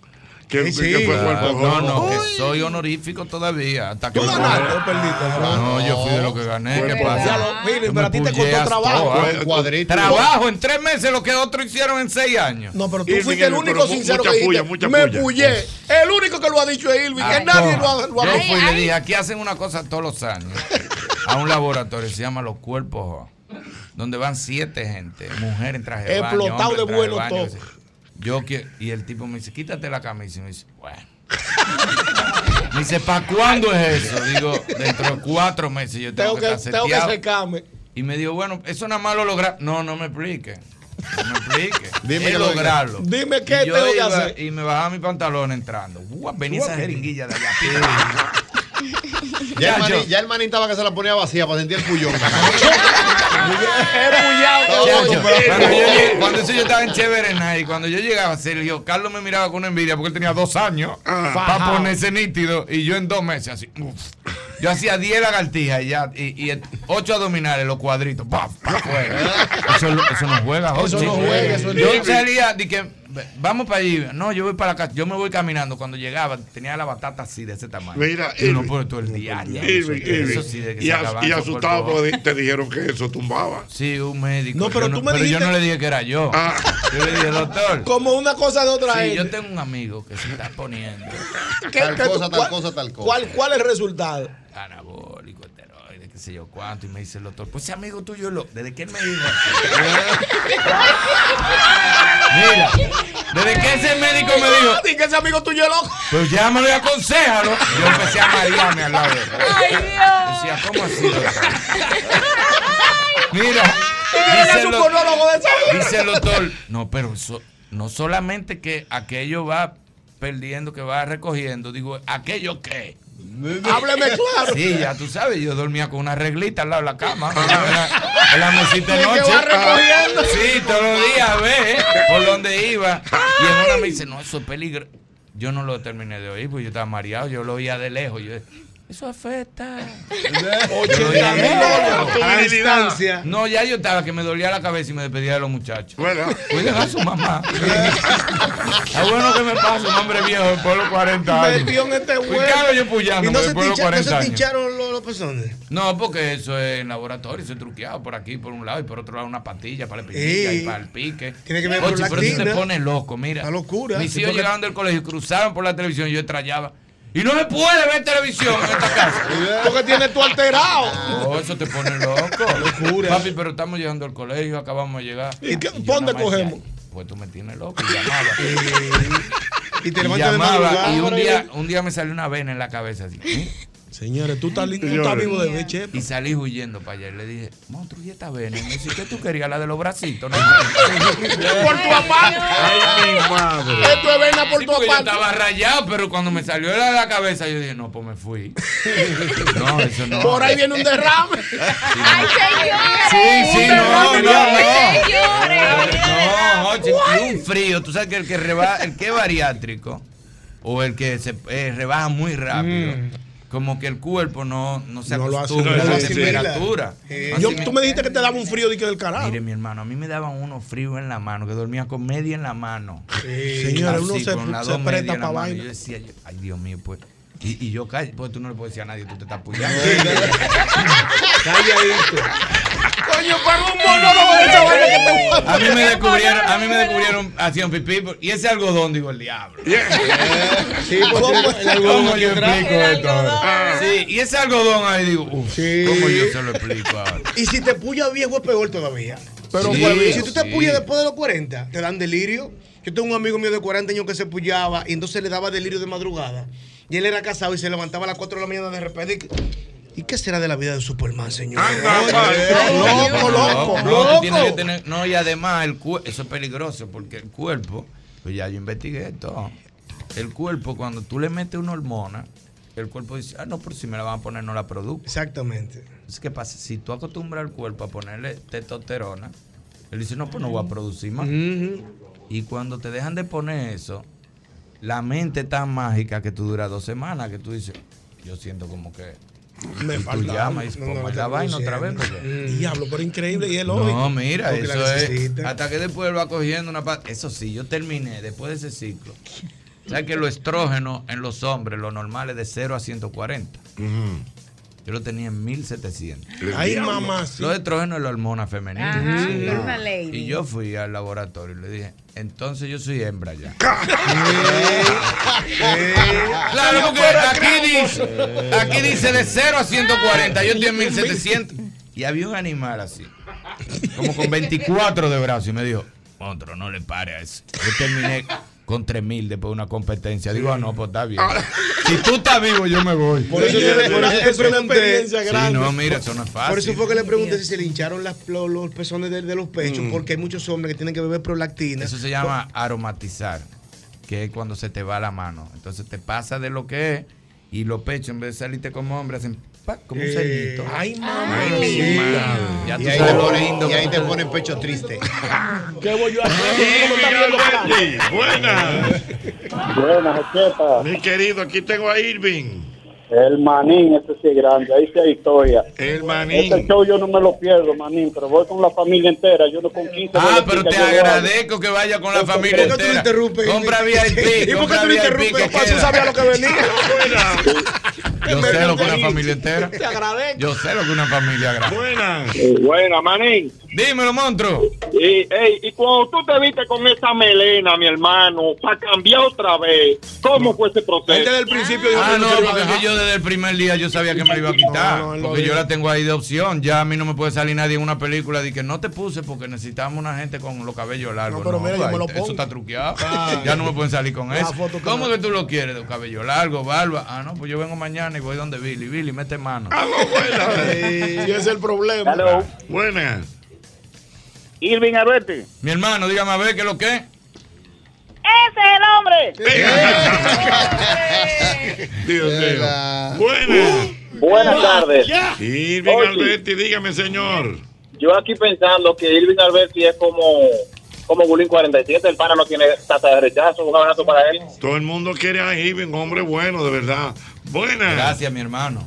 S2: ¿Qué,
S13: Sí,
S2: qué fue
S13: claro.
S2: cuerpo
S13: No, no, que soy honorífico todavía. Hasta que
S5: ¿Tú ganaste o perdiste?
S13: No, yo fui de lo que gané. ¿Qué pasa?
S5: Mire, pero a ti te costó trabajo. Un cuadrito.
S13: Trabajo en tres meses lo que otros hicieron en seis años.
S5: No, pero tú fuiste el único sincero que dijiste, me pullé. El único que lo ha dicho es Irving, que
S13: Ah,
S5: nadie lo ha,
S13: Yo
S5: dicho.
S13: fui y le dije, aquí hacen una cosa todos los años. A un laboratorio, se llama Los Cuerpos donde van siete gente, mujer en traje de baño,
S5: Explotado de bueno todo.
S13: Yo quiero, y el tipo me dice, quítate la camisa. Y me dice, bueno. Me dice, ¿para cuándo es eso? Digo, dentro de cuatro meses yo tengo,
S5: Tengo que,
S13: que estar
S5: tengo que
S13: seteado.
S5: secarme.
S13: Y me dijo, bueno, eso nada más lo logra. No, no me explique. No me explique.
S5: Dime que lo-
S13: lograrlo.
S5: dime
S13: Y
S5: qué
S13: yo
S5: tengo que hacer.
S13: Y me bajaba mi pantalón entrando. Guau, venía esa jeringuilla de allá.
S3: Ya el,
S13: Ya, yo-
S3: ya el manín estaba que se la ponía vacía para sentir el pullón.
S13: Cuando, yo eso yo estaba en Chévere Night, cuando yo llegaba, Sergio Carlos me miraba con envidia porque él tenía dos años para
S5: Fajao.
S13: ponerse nítido y yo en dos meses así. uf. Yo hacía 10 lagartijas y ya, y, y 8 abdominales, los cuadritos, pa. Eso, eso no juega,
S5: Eso no juega, eso es
S13: Yo
S5: libre.
S13: salía, di que vamos para allí. No, yo voy para la casa, yo me voy caminando. Cuando llegaba, tenía la batata así, de ese tamaño.
S2: Mira,
S13: y uno por todo el día.
S2: y, asustado porque te dijeron que eso tumbaba.
S13: Sí, un médico.
S5: No, pero
S13: yo
S5: tú me
S13: pero yo no le dije que era yo. Yo le dije, doctor.
S5: Como una cosa de otra
S13: Sí,
S5: gente.
S13: yo tengo un amigo que se está poniendo
S5: ¿Qué-
S3: Tal
S5: tú-
S3: cosa, tal cosa, tal cosa.
S5: ¿Cuál, ¿Cuál es el resultado?
S13: anabólico, qué sé yo cuánto. Y me dice el doctor, pues ese amigo tuyo, lo, desde que él me dijo Mira, desde que ese médico me dijo,
S5: Di que ese amigo tuyo es loco.
S13: pues llámalo y aconsejalo. Yo empecé a marearme al lado de él. Decía, ¿cómo así, doctor? Mira, dice
S5: su
S13: el, doc-
S5: monólogo de esa
S13: dice el doctor, no, pero eso, no solamente que aquello va perdiendo, que va recogiendo, digo, ¿aquello qué?
S5: Hábleme claro.
S13: Sí, ya tú sabes, yo dormía con una reglita al lado de la cama. En la, mesita de noche. Sí, todos los días, ve, por donde iba. Y en una me dice, no, eso es peligro. Yo no lo terminé de oír, porque yo estaba mareado, yo lo oía de lejos. Yo, Eso afecta.
S6: Oye,
S13: Yo dije,
S6: también,
S13: "No,
S6: a la distancia".
S13: No, ya yo estaba que me dolía la cabeza y me despedía de los muchachos.
S2: Bueno.
S13: Cuiden a su mamá. Es bueno que me pase un hombre viejo después de los 40 años.
S6: Metió en este huevo.
S13: yo puyando
S6: Y no se,
S13: después de los
S6: tincha- no
S13: 40
S6: se
S13: años.
S6: tincharon los, los pezones.
S13: No, porque eso es en laboratorio, eso es truqueado por aquí, por un lado, y por otro lado una patilla para la espinilla
S6: Ey.
S13: y para el pique.
S6: Tiene que ver
S13: Oye, pero eso te
S6: prolactina.
S13: pone loco, mira.
S6: Una locura.
S13: Mis hijos
S6: porque-
S13: llegaban del colegio, cruzaban por la televisión y yo estrellaba. Y no se puede ver televisión en esta casa.
S5: Porque tienes tú alterado.
S13: No, eso te pone loco. Locura. Papi, pero estamos llegando al colegio, acabamos de llegar.
S5: ¿Y qué- dónde cogemos?
S13: Pues tú me tienes loco y llamaba.
S6: Y te
S13: Y
S6: levantas de
S13: llamaba y un día, un día me salió una vena en la cabeza así. ¿eh?
S5: Señores, tú estás, tú estás vivo de ver, che.
S13: Y salí huyendo para allá y le dije, monstruo, ¿y esta vena? Y me dice, ¿qué tú querías? La de los bracitos. ¿no?
S5: Por tu aparte.
S13: Ay, mi madre.
S5: Esto es vena por
S13: Sí,
S5: tu
S13: porque yo estaba rayado, pero cuando me salió la de la cabeza, yo dije, no, pues me fui. No, eso no.
S5: Por ahí viene un derrame.
S4: ¡Ay, señores!
S13: Sí, sí, no, no, no.
S4: Señores.
S13: No, oye, y un frío. Tú sabes que el que reba, el que es bariátrico o el que se eh, rebaja muy rápido, como que el cuerpo no, no se
S5: No lo hace,
S13: acostumbra
S5: no
S13: a la temperatura. No
S5: Yo, tú me dijiste que te daba un frío de que del carajo.
S13: Mire, mi hermano, a mí me daban unos fríos en la mano, que dormía con media en la mano.
S5: Señores, uno se- se presta
S13: medias en la
S5: pa'
S13: mano.
S5: vaina.
S13: Yo decía, yo- ay, Dios mío, pues. Y, y yo pues tú no le puedes decir a nadie, tú te estás apoyando.
S5: Coño, pero un monólogo de vaina que te
S13: A mí me descubrieron, a mí me descubrieron haciendo pipí por- y ese algodón digo el diablo.
S6: Sí, pues el algodón
S13: ¿Cómo yo explico esto? ahora? Sí, y ese algodón ahí digo, uff, ¿cómo yo se lo explico ahora?
S6: Y si te puya viejo es peor todavía.
S13: Pero
S6: si,
S13: pues,
S6: si tú te
S13: sí.
S6: puyas después de los 40, te dan delirio. Yo tengo un amigo mío de 40 años que se puyaba y entonces le daba delirio de madrugada. Y él era casado y se levantaba a las 4 de la mañana de repente. ¿Y qué será de la vida de Superman, señor?
S13: loco,
S6: loco,
S13: No,
S6: loco.
S13: que tener- no, y además el eso es peligroso porque el cuerpo, pues ya yo investigué todo. El cuerpo, cuando tú le metes una hormona, el cuerpo dice, ah, no, por si me la van a poner, no la produzco.
S6: Exactamente.
S13: Entonces, ¿qué pasa? Si tú acostumbras al cuerpo a ponerle testosterona, él dice, no, pues no voy a producir más. Y cuando te dejan de poner eso, la mente es tan mágica que tú duras dos semanas, que tú dices, yo siento como que...
S5: Me falta
S13: llamas y
S5: No, no,
S13: la vaina otra vez. Porque...
S5: Diablo, pero increíble y es lógico.
S13: No, mira, eso es. Hasta que después él va cogiendo una parte. Eso sí, yo terminé después de ese ciclo. ¿Sabes que los estrógenos en los hombres, lo normal es de 0 a 140? Yo lo tenía en 1700.
S5: Ay, mamá, sí.
S13: Los estrógenos es la hormona femenina.
S10: Ajá,
S13: Sí.
S10: es una lady.
S13: Y yo fui al laboratorio y le dije, entonces yo soy hembra ya. Claro, porque aquí dice, aquí dice de 0 a 140, yo estoy en 1700. Y había un animal así, como con 24 de brazos, y me dijo, otro, no le pare a eso. Yo terminé con 3000 después de una competencia. Digo, ah, no, pues está bien. Si tú estás vivo, yo me voy.
S6: Por eso, yo- por eso te
S5: Es una
S6: pregunté.
S5: experiencia
S13: Sí, no, mira, eso no es fácil.
S6: Por eso fue que le pregunté si se le hincharon las, los, los pezones de, de los pechos,
S13: Mm.
S6: porque hay muchos hombres que tienen que beber prolactina.
S13: Eso se llama aromatizar, que es cuando se te va la mano. Entonces te pasa de lo que es y los pechos, en vez de salirte como hombre, hacen pa, como un
S3: Eh,
S13: sellito.
S5: Ay, mamá.
S13: Ay, mi
S3: Sí.
S13: madre. Ya tú
S3: Y ahí,
S13: sabes
S3: ponen-
S13: lindo
S3: y ahí te ponen pecho triste.
S5: ¿Qué voy yo a hacer? ¿Cómo está viendo acá?
S2: Buenas.
S20: Buenas, Chepa.
S2: Mi querido, aquí tengo a Irving.
S20: El manín, ese sí es grande, ahí sí hay historia.
S2: El manín.
S20: Este show yo no me lo pierdo, manín, pero voy con la familia entera, yo no con 15
S13: Ah, pero te agradezco que vaya con la
S20: ¿Por qué
S13: familia
S20: tú lo
S13: entera.
S20: interrumpes?
S13: Compra
S20: ¿Y
S13: VIP,
S20: por qué tú lo interrumpes?
S13: queda.
S20: sabías lo que venía.
S13: Yo sé lo que una familia entera.
S5: Te agradezco.
S13: Yo sé lo que una familia grande.
S2: Buenas.
S20: Buena, manín.
S13: Dímelo, monstruo.
S20: Y, ey, y cuando tú te viste con esa melena, mi hermano, para cambiar otra vez, ¿cómo fue ese proceso?
S5: Desde el principio dijo
S13: Ah, no, porque es
S5: dejar.
S13: que yo desde el primer día yo sabía que me lo iba a quitar.
S5: No, no,
S13: porque yo la tengo ahí de opción. Ya a mí no me puede salir nadie en una película de que no te puse porque necesitamos una gente con los cabellos largos.
S5: No, pero mira, yo me lo
S13: Eso
S5: pongo.
S13: está truqueado.
S5: Ah.
S13: ya no me pueden salir con
S5: La
S13: eso.
S5: foto que
S13: ¿Cómo que tú lo quieres? De cabello largo, barba. Ah, no, pues yo vengo mañana y voy donde Billy. Billy, mete mano.
S5: Sí, ese es el problema.
S20: Hello.
S2: Buenas.
S20: Irving Alberti.
S13: Mi hermano, dígame a ver qué es lo que es.
S20: ¡Ese es el hombre!
S2: Dios mío. Buenas.
S20: Buenas tardes.
S2: Irving
S20: Oye.
S2: Alberti, dígame, señor.
S20: Yo aquí pensando que Irving Alberti es como como Bulín 47, el pana no tiene tasa de rechazo, un abrazo para él.
S2: Todo el mundo quiere a Irving, un hombre bueno, de verdad. Buenas.
S13: Gracias, mi hermano.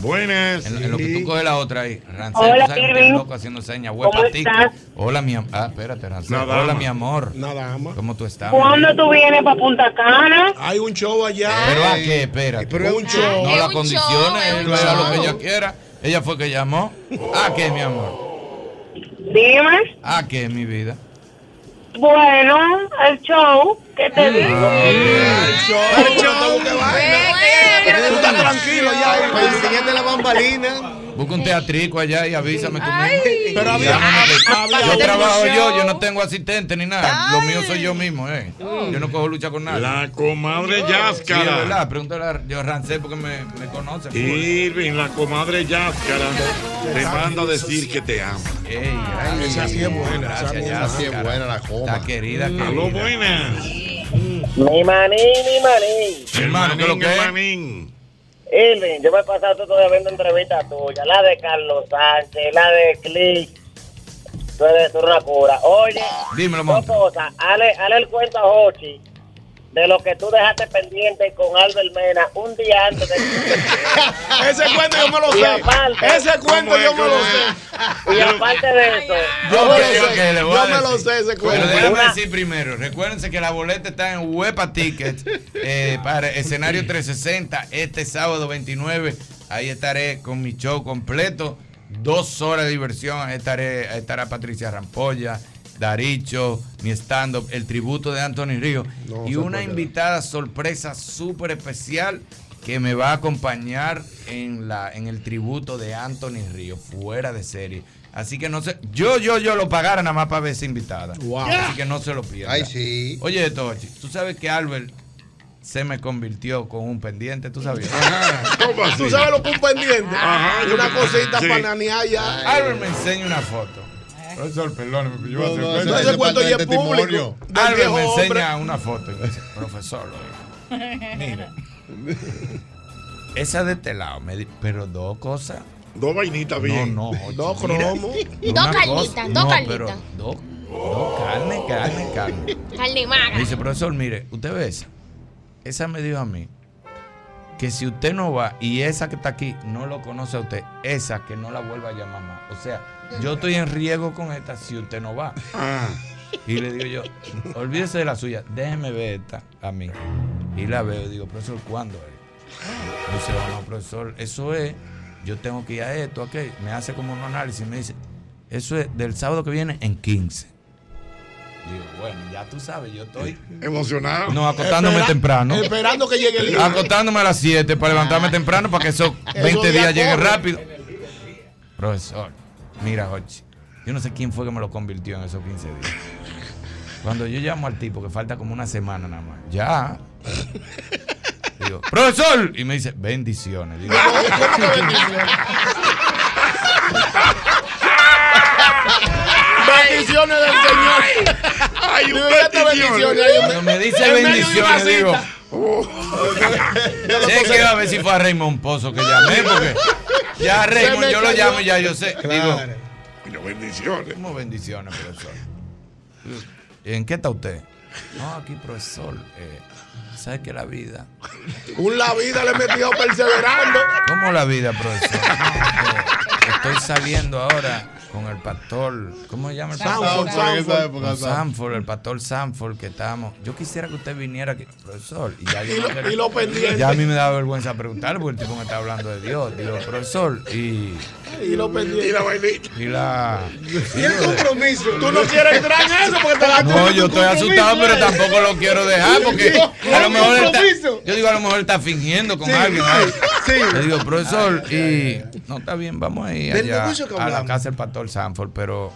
S2: Buenas.
S13: En, en lo que tú coges la otra ahí. Rancel,
S12: Hola,
S13: tú sabes que
S12: Irving.
S13: eres loco haciendo señas.
S12: ¿Cómo estás?
S13: Hola, mi amor. Ah, espérate, Rancel.
S5: Una
S13: Hola, mi amor.
S5: Una dama.
S13: ¿Cómo tú estás?
S12: ¿Cuándo tú vienes para Punta Cana?
S5: Hay un show allá.
S13: Pero a qué, espérate.
S5: Pero es un show.
S13: No
S5: Es
S13: la
S5: un
S13: condiciones, él lo que ella quiera. Ella fue que llamó. ¿A qué, mi amor?
S12: Dime.
S13: ¿A qué, mi vida?
S12: Bueno, el show, ¿qué te digo?
S5: Tú estás tranquilo ya.
S3: Pues enséñate la bambalina.
S13: Busca un teatrico allá y avísame tú mismo.
S5: Pero había-
S13: yo trabajo yo, yo no tengo asistente ni nada. Lo mío soy yo mismo, eh. Yo no cojo lucha con nadie.
S2: La comadre
S13: Sí,
S2: Yáscara.
S13: verdad. Pregúntale a yo Rancel porque me, me conoce. full.
S2: Irving, la comadre Yáscara, te manda a decir que te ama.
S13: Ey, ay,
S5: Esa sí es buena,
S13: Gracias,
S5: esa
S13: ya.
S3: sí es buena la coma.
S13: Está querida, querida.
S2: Aló, buenas.
S20: Mi manín, mi manín.
S13: Hermano, ¿qué es lo que es?
S2: Hermanín.
S20: Irving, yo me he pasado todavía viendo entrevistas tuyas, la de Carlos Sánchez, la de Click. Tú eres, una cura. Oye,
S13: Dímelo,
S20: dos cosas. Hale, hale el cuento a Hochi de lo que tú dejaste pendiente con Albert Mena un día antes de
S5: Ese cuento yo me lo sé.
S20: aparte-
S5: Ese cuento yo me lo sé.
S20: Y aparte de eso,
S5: Yo me lo sé.
S13: le voy a
S5: Yo me lo sé ese
S13: Pero
S5: cuento.
S13: déjame decir primero, recuérdense que la boleta está en Huepa Tickets eh, para escenario 360 este sábado 29. Ahí estaré con mi show completo. Dos horas de diversión. Ahí estaré, ahí estará Patricia Rampolla, Daricho, mi stand-up, el tributo de Anthony Río.
S5: No,
S13: y una invitada sorpresa súper especial que me va a acompañar en, la, en el tributo de Anthony Río, fuera de serie. Así que no sé, yo, yo, yo lo pagara nada más para ver esa invitada.
S5: Wow.
S13: Así que no se lo pierda.
S3: Ay, sí.
S13: Oye, Tochi, tú sabes que Albert se me convirtió con un pendiente, tú sabías.
S2: ¿Cómo así?
S5: ¿Tú sabes lo que es un pendiente?
S2: Ajá,
S5: Una cosita
S2: sí.
S5: para nanear ya.
S13: Albert me enseña una foto. Profesor, perdóneme, pero yo voy a
S3: No, no,
S13: hacer
S5: ya
S3: de
S5: es público. viejo
S13: me
S5: hombre.
S13: enseña una foto y me dice, profesor, mire, esa de este lado, me di- pero dos cosas.
S2: Dos vainitas
S13: No,
S2: bien.
S13: no, ocho,
S5: Dos cromos.
S4: Dos carnitas, dos
S13: no,
S4: carnitas.
S13: pero dos, dos carne, carne, carne.
S4: Carne
S13: Me
S4: magra.
S13: dice, profesor, mire, usted ve esa. Esa me dijo a mí que si usted no va y esa que está aquí no lo conoce a usted, esa que no la vuelva a llamar más. O sea, yo estoy en riesgo con esta si usted no va.
S2: Ah,
S13: Y le digo yo, olvídese de la suya, déjeme ver esta a mí. Y la veo y digo, profesor, ¿cuándo es? Dice, "Oh, no, profesor, eso es, yo tengo que ir a esto, ok. Me hace como un análisis y me dice, eso es del sábado que viene en 15. Digo, bueno, ya tú sabes, yo estoy
S2: emocionado.
S13: no, acostándome
S5: Espera-
S13: temprano.
S5: Esperando que llegue el libro.
S13: Acostándome a las 7 para levantarme temprano para que esos 20
S5: días
S13: días lleguen rápido. Profesor, mira, Jochi, yo no sé quién fue que me lo convirtió en esos 15 días. Cuando yo llamo al tipo, que falta como una semana nada más, ya. Digo, profesor, y me dice, bendiciones. Digo,
S5: Bendiciones del Señor. Digo, ¿qué bendiciones
S13: cuando me dice bendiciones, digo,
S5: cita.
S13: sé que a ver si fue a Raymond Pozo que llamé, porque ya Raymond yo lo llamo y ya yo sé. Digo,
S3: Claro.
S2: Coño, bendiciones.
S13: ¿Cómo bendiciones, profesor? ¿En qué está usted? No, aquí, profesor. Eh, ¿Sabe que la vida?
S5: Un la vida le metió perseverando.
S13: ¿Cómo la vida, profesor? No, estoy saliendo ahora con el pastor. ¿Cómo se llama el pastor?
S5: Sanford,
S3: Sanford, en esa
S5: Sanford.
S3: época,
S13: Con
S3: Sanford.
S13: Sanford, el pastor Sanford, que estábamos. Yo quisiera que usted viniera aquí, profesor. Y, ya yo
S5: Y
S13: no
S5: lo-
S13: quería-
S5: y lo pendiente.
S13: Ya a mí me da vergüenza preguntarle porque el tipo me está hablando de Dios. Digo, profesor, y,
S5: Y lo
S2: Y
S5: pendiente.
S2: la vainita.
S13: y la.
S3: Y el compromiso.
S5: Tú no quieres entrar en eso porque te la
S13: No, yo estoy asustado, pero tampoco lo quiero dejar porque a lo mejor está, yo digo a lo mejor él está fingiendo con alguien. ahí. Le digo, profesor, y no está bien, vamos a ir
S3: Del
S13: allá a la casa del pastor Sanford, pero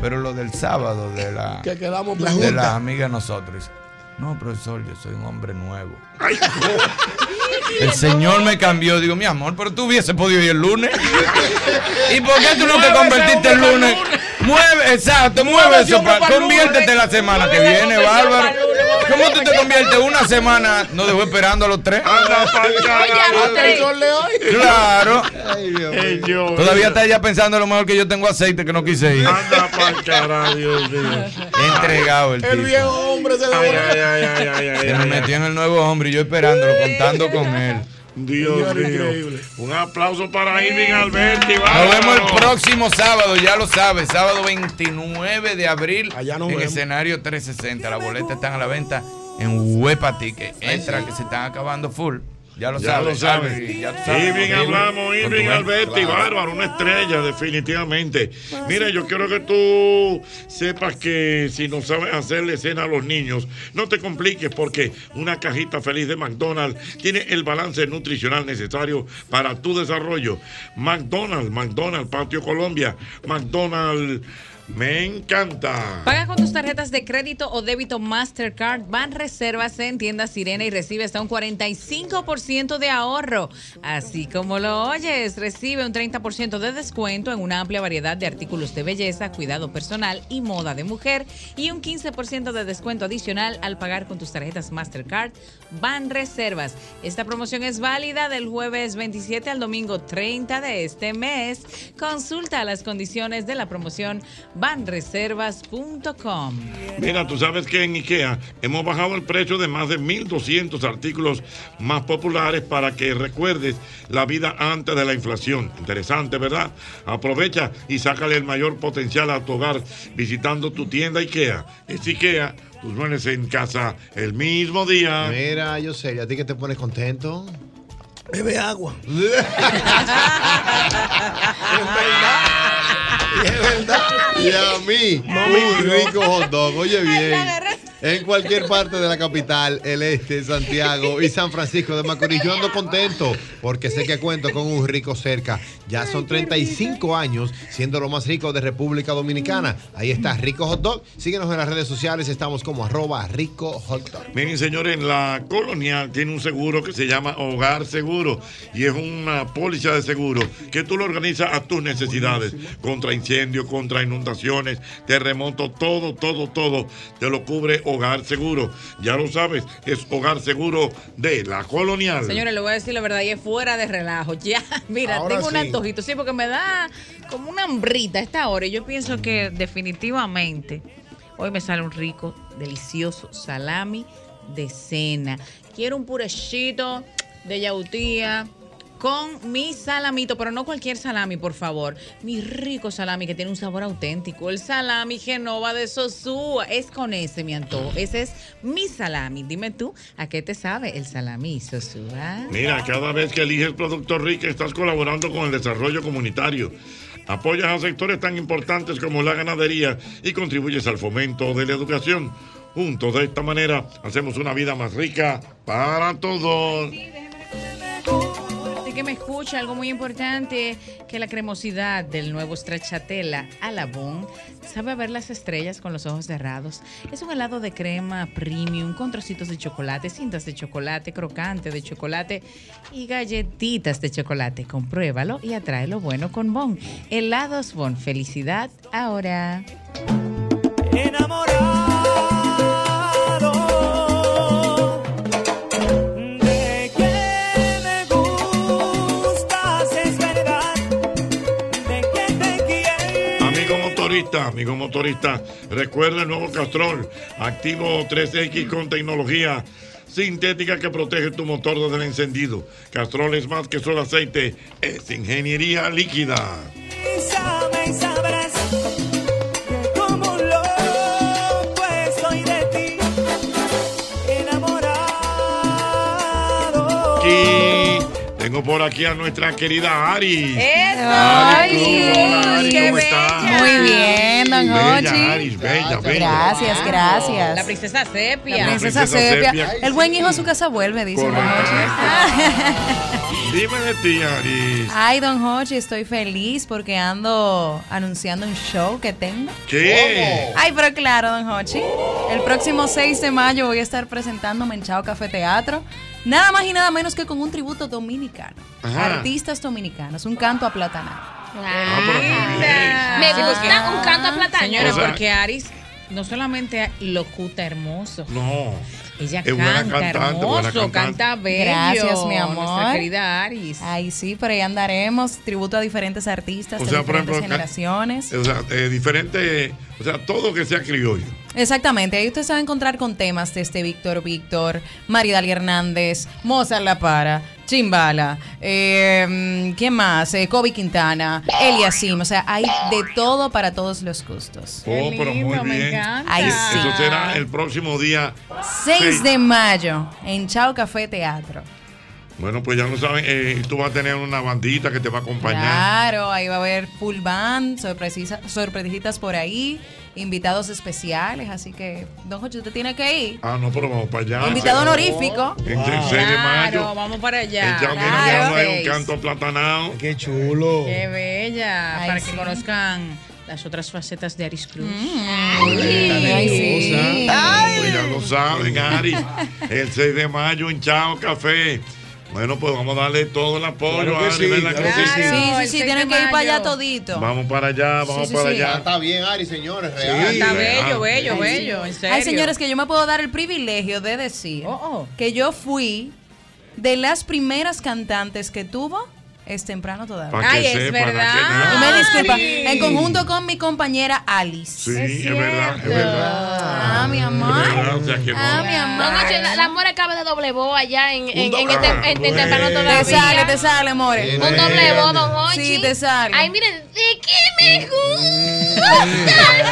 S13: pero lo del sábado de la
S5: Que quedamos
S13: de las amigas de nosotros. No, profesor, yo soy un hombre nuevo. El Señor me cambió. Digo, mi amor, pero tú hubiese podido ir el lunes. ¿Y por qué tú no te convertiste el lunes? Mueve, exacto, mueve eso. Conviértete la semana que viene, bárbaro. ¿Cómo tú te conviertes una semana? Nos dejó esperando a los tres.
S2: Anda pa'l carajo.
S13: Claro.
S2: Ey, Dios
S13: Todavía está ella pensando a lo mejor que yo tengo aceite que no quise ir.
S2: Anda pa'l carajo, Dios mío.
S13: Entregado el
S5: El
S13: tipo.
S5: viejo hombre se
S2: Ay, ay, ay, ay, ay, ay,
S13: Se me
S2: ay,
S13: metió en el nuevo hombre y yo esperándolo, contando con él.
S2: Dios mío.
S5: increíble.
S2: Un aplauso para Irving Alberti.
S13: Nos vemos el próximo sábado, ya lo sabes, sábado 29 de abril
S5: Allá
S13: en
S5: vemos.
S13: escenario 360. Las boletas están a la venta en Huepa Ticket. Entra que se están acabando full. Ya lo
S2: Ya
S13: sabes.
S2: lo sabes.
S13: Alberti, ya tú sabes.
S2: Irving hablamos, Irving. Alberti, bárbaro, una estrella, definitivamente. Mira, yo quiero que tú sepas que si no sabes hacerle cena a los niños, no te compliques porque una cajita feliz de McDonald's tiene el balance nutricional necesario para tu desarrollo. McDonald's, McDonald's, Patio Colombia, McDonald's, me encanta.
S10: Paga con tus tarjetas de crédito o débito Mastercard, van reservas en tiendas Sirena y recibe hasta un 45% de ahorro. Así como lo oyes, recibe un 30% de descuento en una amplia variedad de artículos de belleza, cuidado personal y moda de mujer y un 15% de descuento adicional al pagar con tus tarjetas Mastercard, van reservas. Esta promoción es válida del jueves 27 al domingo 30 de este mes. Consulta las condiciones de la promoción banreservas.com.
S2: Mira, tú sabes que en IKEA hemos bajado el precio de más de 1.200 artículos más populares para que recuerdes la vida antes de la inflación. Interesante, ¿verdad? Aprovecha y sácale el mayor potencial a tu hogar visitando tu tienda IKEA. Es IKEA, tus muebles en casa el mismo día.
S3: Mira, yo sé, ¿a ti que te pones contento?
S5: Bebe agua.
S3: es verdad. Y a mí, un rico hot dog. Oye bien. En cualquier parte de la capital, el este, Santiago y San Francisco de Macorís, yo ando contento porque sé que cuento con un rico cerca. Ya son 35 años siendo lo más rico de República Dominicana. Ahí está Rico Hot Dog. Síguenos en las redes sociales, estamos como arroba Rico Hot Dog.
S2: Miren, señores, la colonial tiene un seguro que se llama Hogar Seguro y es una póliza de seguro que tú lo organizas a tus necesidades, contra incendios, contra inundaciones, terremotos, todo, todo, todo, te lo cubre Hogar Seguro. Ya lo sabes, es Hogar Seguro de la colonial.
S10: Señores, le voy a decir la verdad y es fuera de relajo. Ya, mira,
S2: Ahora
S10: tengo un antojito, sí, porque me da como una hambrita a esta hora. Y yo pienso que definitivamente hoy me sale un rico, delicioso salami de cena. Quiero un purechito de yautía con mi salamito, pero no cualquier salami, por favor. Mi rico salami que tiene un sabor auténtico. El salami Genova de Sosúa. Es con ese, mi antojo. Ese es mi salami. Dime tú, ¿a qué te sabe el salami Sosúa?
S2: Mira, cada vez que eliges Productos Rica estás colaborando con el desarrollo comunitario. Apoyas a sectores tan importantes como la ganadería y contribuyes al fomento de la educación. Juntos, de esta manera, hacemos una vida más rica para todos.
S10: Que me escucha algo muy importante, que la cremosidad del nuevo stracciatella Alabón sabe ver las estrellas con los ojos cerrados. Es un helado de crema premium con trocitos de chocolate, cintas de chocolate, crocante de chocolate y galletitas de chocolate. Compruébalo y atrae lo bueno con Bon. Helados Bon. Felicidad ahora.
S15: De
S2: motorista, amigo motorista, recuerda el nuevo Castrol, activo 3X con tecnología sintética que protege tu motor desde el encendido. Castrol es más que solo aceite, es ingeniería líquida.
S15: Y
S2: tengo por aquí a nuestra querida Aris.
S18: ¡Eso!
S2: Aris
S18: ¡Ay!
S2: hola, Aris,
S18: ¡Qué
S2: ¿cómo estás?
S18: Muy bien, don
S2: Bella,
S18: Hochi.
S2: Aris, bella, bella.
S18: Gracias, gracias.
S10: La princesa Sepia.
S18: La princesa
S2: princesa
S18: Sepia.
S2: Sepia.
S18: El buen hijo a su casa vuelve, dice don. Hochi.
S2: Dime de ti, Aris.
S18: Ay, don Hochi, estoy feliz porque ando anunciando un show que tengo.
S2: ¿Qué?
S18: Ay, pero claro, don Hochi. El próximo 6 de mayo voy a estar presentándome en Chao Café Teatro. Nada más y nada menos que con un tributo dominicano.
S4: Ajá.
S18: Artistas dominicanos, un canto a platanal.
S4: Me gusta un canto a platanal.
S10: Señora,
S2: O sea-
S10: porque Aris no solamente locuta hermoso.
S2: No.
S10: Ella
S3: Es buena
S10: canta
S3: cantante,
S10: hermoso,
S3: buena cantante.
S10: canta bello.
S18: Gracias, mi amor.
S10: Nuestra querida Aris.
S18: Ay, sí, por ahí andaremos. Tributo a diferentes artistas
S2: O
S18: de
S2: sea, por
S18: diferentes
S2: ejemplo,
S18: generaciones.
S2: O sea, eh, diferente, o sea, todo que sea criollo.
S18: Exactamente, ahí usted se va a encontrar con temas desde Víctor Víctor, Maridali Hernández, Mozart La Para, Chimbala, eh, ¿quién más? Eh, Kobe Quintana, Eliasim, o sea, hay de todo para todos los gustos.
S2: Oh, pero muy bien.
S18: Ay, sí.
S2: Eso será el próximo día
S18: 6 de mayo en Chao Café Teatro.
S2: Bueno, pues ya lo saben, eh, tú vas a tener una bandita que te va a acompañar.
S18: Claro, ahí va a haber full band, sorpresitas por ahí, invitados especiales, así que, don Jocho, usted tiene que ir.
S2: Ah, no, pero vamos para allá.
S18: Invitado honorífico.
S2: En el 6 de mayo.
S10: Claro, vamos para allá.
S2: En Miranda hay un canto aplatanado.
S6: Qué chulo.
S10: Qué bella.
S18: Ay,
S10: para
S18: sí.
S10: que conozcan las otras facetas de Aris Cruz.
S18: Ay, sí.
S2: Pues ya lo saben, Ari. El 6 de mayo en Chao Café. Bueno, pues vamos a darle todo el apoyo
S3: Claro
S2: Ari,
S3: sí,
S2: ¿verdad
S3: claro
S2: sí?
S3: sí.
S18: Sí, sí,
S10: el
S18: sí,
S10: 6
S18: tienen que ir para allá todito.
S2: Vamos para allá, vamos
S18: sí,
S2: para
S18: sí.
S2: allá.
S3: Está bien, Ari, señores.
S2: Sí,
S3: real.
S10: Está bello, bello,
S18: Ay,
S10: bello, en serio.
S18: Ay, señores, que yo me puedo dar el privilegio de decir
S10: Oh,
S18: que yo fui de las primeras cantantes que tuvo. Es temprano todavía.
S10: Ay, es verdad.
S18: me disculpa,
S10: Sí.
S18: en conjunto con mi compañera Alice.
S2: Sí, es, verdad, es verdad.
S18: Ah, mi amor.
S2: verdad, o sea que no.
S18: Ah, mi amor.
S4: No, no, la, la more acaba de doble voz allá en, en, en, este, en, en temprano todavía.
S18: Te sale, te sale, more.
S4: Un doble voz, don Hochi.
S18: Sí, te sale.
S4: Ay, miren, ¿de qué me gusta?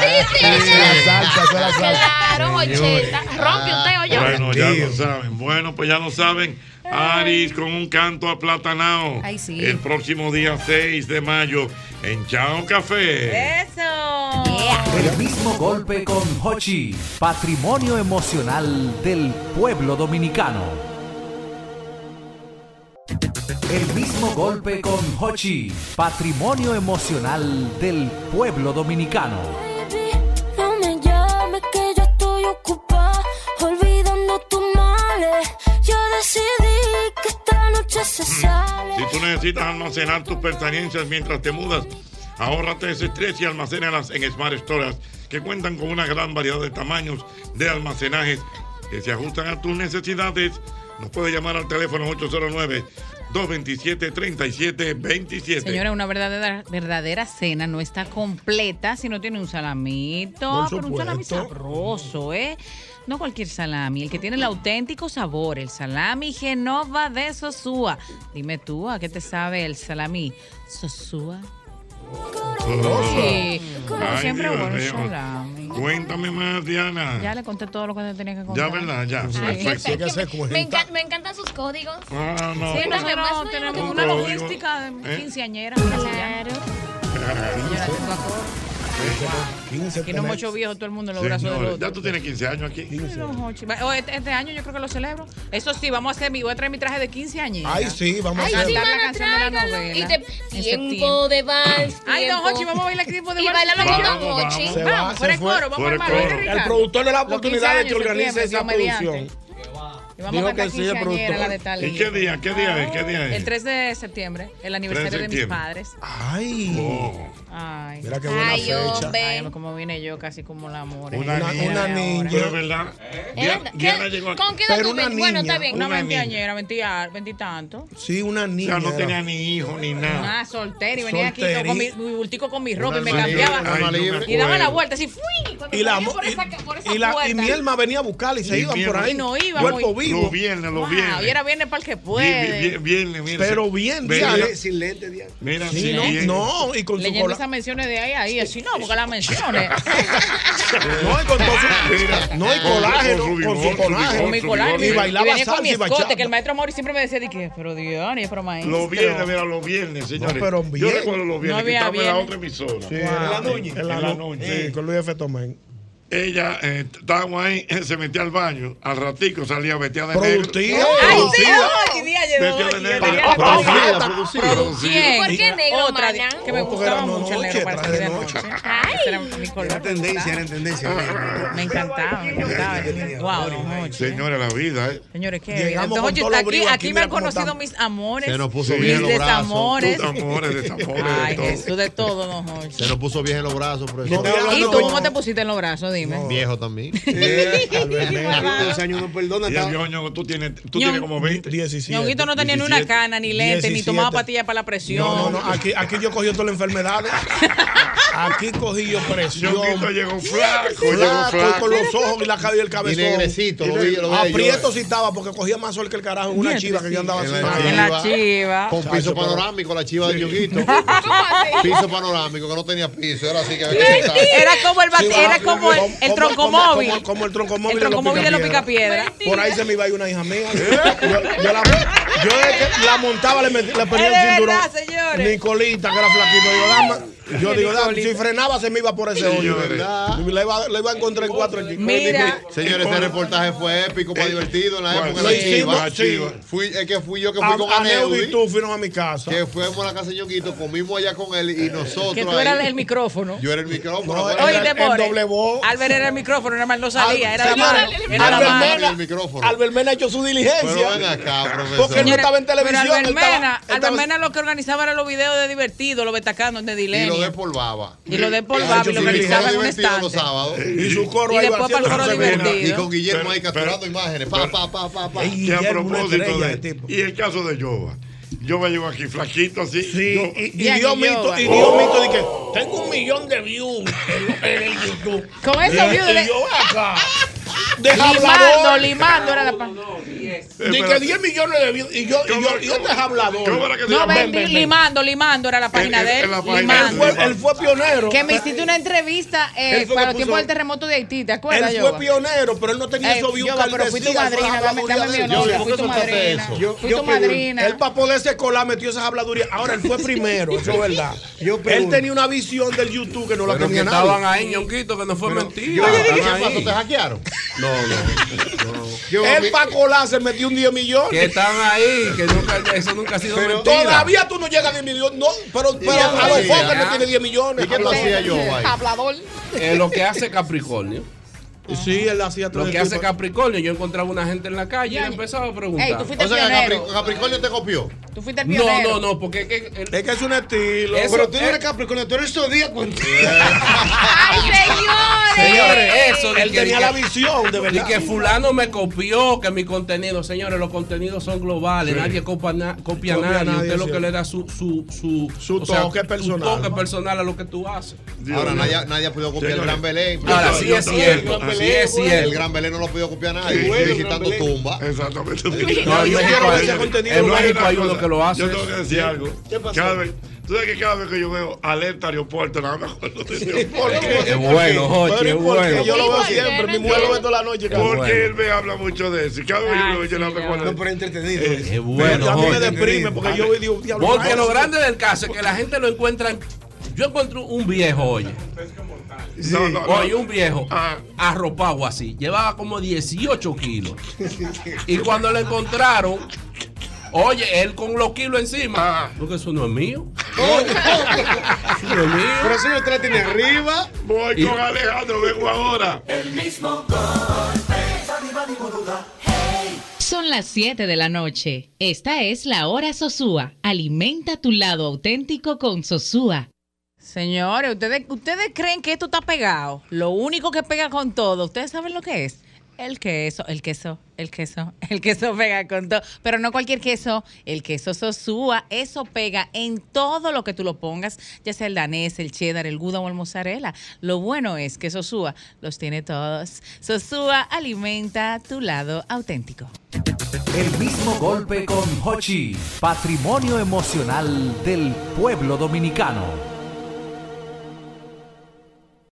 S4: Sí,
S6: salsa.
S4: Claro, Hocheta. Rompe usted, oye.
S2: Bueno, ya lo saben. Bueno, pues ya lo saben. Aris con un canto aplatanado.
S18: Ay, sí.
S2: El próximo día 6 de mayo en Chao Café.
S10: Eso.
S16: El mismo golpe con Hochi, patrimonio emocional del pueblo dominicano. El mismo golpe con Hochi, patrimonio emocional del pueblo dominicano.
S21: No me llames que yo estoy ocupada olvidando tus males. Yo esta noche se sale.
S2: Si tú necesitas almacenar tus pertenencias mientras te mudas, ahórrate ese estrés y almacénalas en Smart Storage, que cuentan con una gran variedad de tamaños de almacenajes que se ajustan a tus necesidades. Nos puede llamar al teléfono 809-227-3727.
S10: Señora, una verdadera, verdadera cena no está completa si no tiene un salamito,
S5: Por
S10: pero un salami sabroso, ¿eh? No cualquier salami, el que tiene el auténtico sabor, el salami Genova de Sosúa. Dime tú, ¿a qué te sabe el salami Sosúa? Sí, como
S2: Ay,
S10: siempre
S2: Dios
S10: bueno
S2: mío.
S10: salami.
S2: Cuéntame más, Diana.
S10: Ya le conté todo lo que te tenía que contar.
S2: Ya, ¿verdad? Ya. Perfecto.
S4: es que me, me encan- me encantan sus códigos.
S2: Ah, no.
S10: Sí, nosotros
S4: paso, yo
S10: tenemos
S4: no
S10: una logística de
S2: ¿Eh?
S10: quinceañera.
S4: Claro.
S10: Señora, tengo acorde.
S5: 15
S10: Aquí no hemos hecho viejo todo el mundo en los brazos del otro.
S2: ya tú tienes 15 años aquí.
S10: Oh, este, este año yo creo que lo celebro. Eso sí, vamos a hacer mi, voy a traer mi traje de 15 años.
S5: Ay, sí, vamos a
S10: Cantar la canción de la novela.
S4: Y tiempo de vals.
S10: Ay, don
S4: tiempo.
S10: Hochi, vamos a bailar tiempo de
S4: Y
S10: vals.
S4: bailarlo con
S2: Vamos,
S4: don Hochi.
S2: vamos.
S10: De
S5: fue.
S10: coro, vamos a
S2: de
S10: armarlo,
S2: coro.
S10: ¿eh,
S5: El productor le da la
S10: Los 15
S5: oportunidad de que organice esa producción. Dijo que sí, productor.
S2: ¿Y qué día? ¿Qué día es? ¿Qué día es?
S10: El 3 de septiembre, el aniversario de mis padres.
S5: Ay.
S2: Oh,
S10: Ay.
S5: Mira qué buena
S4: Ay,
S5: fecha.
S4: hombre.
S10: Ay, como vine yo casi como la amor.
S2: una,
S5: Una-
S2: niña.
S5: una niña.
S2: Pero verdad. Diana,
S4: ¿Qué-
S2: Diana llegó aquí.
S4: ¿Con qué edad tú Bueno, está bien.
S10: Una
S2: Una
S10: veinteañera, veinti- veintitantos.
S5: Sí, una
S2: O
S5: niña.
S2: sea, no tenía ni hijo ni nada.
S10: Ah, soltera y venía aquí con mi, bultico con mi ropa y me cambiaba. Y daba la vuelta así, fui.
S5: Y la, y, mi alma venía a buscarla y se iban por ahí.
S10: Y no íbamos.
S5: Cuerpo vivo.
S2: Los viernes, los
S10: Wow,
S2: viernes.
S10: y era viernes para el que puede.
S2: bien, viernes, mira.
S5: Pero bien,
S2: Mira,
S5: Diana.
S6: Sin lente, Diana.
S2: Mira,
S5: Sí, no,
S2: bien.
S5: no, y con su
S10: Leyendo
S5: cola.
S10: esas menciones de ahí a ahí, así no, porque las menciones.
S5: No, y con todo su,
S2: Mira,
S5: no, y
S2: con-
S5: colágeno,
S2: con su
S5: con su
S2: su
S5: colágeno.
S10: Con mi
S2: su vigor.
S5: Y
S10: y
S5: bailaba
S10: con
S5: salsa y bachata.
S10: que el maestro Mori siempre me decía, que, pero Dios, es pero maestro.
S2: Los viernes, mira, los viernes, señores.
S5: pero
S2: Yo
S5: bien.
S2: recuerdo los viernes
S10: No
S2: que estaba en la
S10: viernes.
S2: otra emisora.
S5: Sí, en la Nuñez. En la Nuñez. Con Luis F. Tomén.
S2: Ella, eh, estábamos ahí, se metía al baño, al ratico salía vestida de negro.
S5: Productiva.
S10: Ay, sí, ay,
S2: Vestido de negro. Producida,
S10: producida.
S2: producida.
S4: ¿Por qué negro,
S10: Otra, que me gustaba mucho el
S5: noche,
S10: negro para salir
S5: de noche.
S10: noche. Ese era mi color.
S5: Era tendencia, era tendencia.
S10: Me encantaba, me encantaba. Wow, don Hochi.
S2: Señora, la vida, ¿eh?
S10: Señores, ¿qué?
S2: Llegamos con todos
S10: aquí, aquí me han conocido mis amores.
S3: Se nos puso
S10: mis
S3: bien los brazos.
S10: desamores.
S3: Amores, desamores, de
S10: Ay,
S3: todo.
S10: Jesús, de todo, don Hochi.
S3: Se nos puso bien en los brazos, profesor.
S10: ¿Y tú cómo te pusiste en los brazos? Dime.
S3: Viejo también.
S5: Dos años no perdona.
S2: Y el ñoño, tú tienes, tú tienes como 20.
S5: 17.
S10: Ñonguito no tenía ni una cana, ni lente, ni tomaba pastillas para la presión.
S5: No, no, no. Aquí, aquí yo cogí todas las enfermedades. Aquí cogí yo presión.
S2: Ñonguito llegó flaco,
S5: flaco,
S2: llegó flaco.
S5: con los ojos y la cabeza y el cabezón.
S3: Y negrecito, lo vi- lo yo.
S5: Aprieto sí estaba porque cogía más sol que el carajo en una chiva que yo andaba
S3: En
S5: haciendo.
S3: la
S10: chiva.
S3: Con piso panorámico, la chiva de Ñonguito. piso panorámico, que no tenía piso. Era así que había que saltar.
S10: Era como el, era como el,
S5: como-
S10: el troncomóvil.
S5: Como, como el troncomóvil,
S10: El troncomóvil de los picapiedra.
S5: Por ahí se me iba a ir una hija mía. Yo, yo la, yo la montaba, le, metí- le ponía el cinturón.
S10: verdad, señores.
S5: Nicolita, que era flaquito. Yo, dama, yo digo, dama, si frenaba se me iba por ese hoyo.
S3: Señores.
S5: Le iba, le iba a encontrar en cuatro aquí.
S3: Señores, ese reportaje fue épico, fue divertido en la época de la chiva.
S5: sí.
S3: Fui, es que fui yo que fui con Aneudi.
S5: y tú fuimos a mi casa.
S3: Que fuimos a la casa de Ñonguito, comimos allá con él y nosotros.
S10: Que tú
S3: ahí-
S10: eras el micrófono.
S3: Yo era el micrófono.
S10: Oye,
S5: doble voz.
S10: Albert era el micrófono, nada más no salía. Era la
S5: Señores,
S10: mano. Era la
S5: Albert
S10: mano.
S5: Mena-
S3: el micrófono.
S5: Albert Mena ha hecho su diligencia.
S3: Pero ven acá, profesor.
S5: Porque él no estaba en televisión.
S10: Pero Albert Mena, lo que organizaba era los videos de divertidos, los betacanos de
S3: Y lo despolvaba.
S10: Y lo despolvaba y lo
S3: Y
S10: organizaba en un
S3: divertido los
S10: estante.
S3: sábados.
S5: Y su coro
S10: Y
S5: ahí
S10: después para el coro divertido.
S3: Y con Guillermo
S2: Pero-
S3: ahí capturando imágenes. Pa, pa, pa, pa, pa.
S2: Que a propósito de. Y el caso de Jova. Jova llegó aquí flaquito así.
S5: Sí,
S2: Yo-
S5: y, y
S10: Bien,
S5: dio
S10: y
S5: mito,
S10: yo,
S5: y dio mito de que tengo un millón de views en, en el YouTube.
S10: Con esos
S5: Y-
S10: views de-
S5: Y yo acá. De
S10: Limando,
S5: hablador.
S10: limando era la pa-
S5: Di que 10 millones de views. Y yo, y yo, y yo te hablador.
S2: ¿Cómo era que se
S10: No,
S2: llama?
S10: ven, limando, limando era la página de él. Limando.
S5: Él fue, él fue pionero.
S10: Que me hiciste una entrevista eh,
S5: Él fue
S10: para tiempos
S5: puso-
S10: del terremoto de Haití, ¿te
S5: Él
S10: acuerdas,
S5: fue
S10: Yoba?
S5: pionero, pero él no tenía
S10: Ey,
S5: esos views él
S10: pero fui tu madrina, dame, dame mi
S5: él.
S10: honor, fui
S3: ¿por
S10: tu
S3: qué
S10: madrina. Fui tu madrina.
S5: Él para poderse colar metió esas habladurías. Ahora él fue primero, eso es verdad. él tenía una visión del YouTube que no la
S22: Pero que
S5: tenía
S22: estaban
S5: nadie.
S22: ahí, ñonquito, que no fue mentira.
S3: ¿qué
S22: Estaban
S3: pasó? ¿Te hackearon?
S22: No, no.
S3: Yo, mi-
S5: para colar se metió un 10 millones.
S22: Que están ahí, que nunca, eso nunca ha sido
S5: Pero
S22: mentira.
S5: todavía tú no llegas a 10 millones. No, pero, pero a lo
S3: hacía?
S5: mejor que no tiene 10 millones.
S3: ¿Y qué tú hacías yo?
S10: Hablador.
S22: Eh, lo que hace Capricornio.
S5: Sí, él hacía todo
S22: Lo que hace. Capricornio, yo encontraba una gente en la calle y le empezaba a preguntar.
S10: Ey, tú fuiste
S3: O sea,
S10: pionero.
S3: Capri- Capricornio te copió.
S10: Tú fuiste el
S22: no,
S10: pionero.
S22: no, no, porque es que el-
S5: Es que es un estilo.
S22: Eso-
S5: pero tú no
S22: eh,
S5: eres Capricornio, tú eres zodíaco.
S4: ¡Ay, señores!
S22: Señores, eso
S5: Él
S22: que-
S5: tenía la visión, de
S22: Y
S5: verdad.
S22: que fulano me copió, que mi contenido, señores, los contenidos son globales, nadie copia, na- copia,
S5: Copia
S22: a
S5: a
S22: nadie,
S5: nadie,
S22: usted lo
S5: sí.
S22: que le da su su su,
S5: Su
S22: sea,
S5: toque personal.
S22: su toque personal a lo que tú haces.
S3: Ahora nadie, nadie ha podido copiar el. Gran Belén.
S22: Ahora sí es sí es
S3: El. Gran Belén no lo podido copiar nadie.
S5: Sí, bueno,
S3: visitando tumba.
S2: Exactamente.
S22: No,
S5: Yo quiero ese contenido.
S22: en
S2: hay
S22: México hay uno que lo hace.
S2: Yo tengo que decir algo.
S5: ¿Qué pasó?
S2: Cada vez, tú sabes que cada vez que yo veo alerta aeropuerto, nada más Dios.
S5: ¿Por qué?
S22: Es bueno,
S5: ¿y
S22: es
S5: por qué?
S22: bueno.
S5: Yo lo veo siempre. Mi mujer lo ve toda la noche.
S2: Porque él me habla mucho de eso. Y cada vez que yo lo veo, yo no me acuerdo.
S5: No, pero entretenido.
S2: Eh,
S22: Es bueno,
S5: a mí me deprime porque yo digo, diablo.
S22: Porque
S5: no,
S22: lo grande del caso es que la gente lo encuentra. Yo encuentro un viejo, oye.
S2: No, no, no.
S22: Oye, un viejo
S2: Ah.
S22: arropado así. Llevaba como 18 kilos. Y cuando lo encontraron, oye, él con los kilos encima.
S2: Ah.
S22: Porque eso no es mío.
S5: Oh,
S22: Eso no es mío.
S5: Pero eso yo te la tiene arriba.
S2: Voy
S22: Y-
S2: con Alejandro, vengo ahora.
S15: El mismo golpe.
S23: Son las 7 de la noche. Esta es la hora Sosúa. Alimenta tu lado auténtico con Sosúa.
S10: Señores, ¿ustedes, ¿ustedes creen que esto está pegado? Lo único que pega con todo, ¿ustedes saben lo que es? El queso, el queso, el queso, el queso pega con todo. Pero no cualquier queso, el queso Sosúa, eso pega en todo lo que tú lo pongas, ya sea el danés, el cheddar, el gouda o el mozzarella. Lo bueno es que Sosúa los tiene todos. Sosúa alimenta tu lado auténtico.
S16: El mismo golpe con Hochi, patrimonio emocional del pueblo dominicano.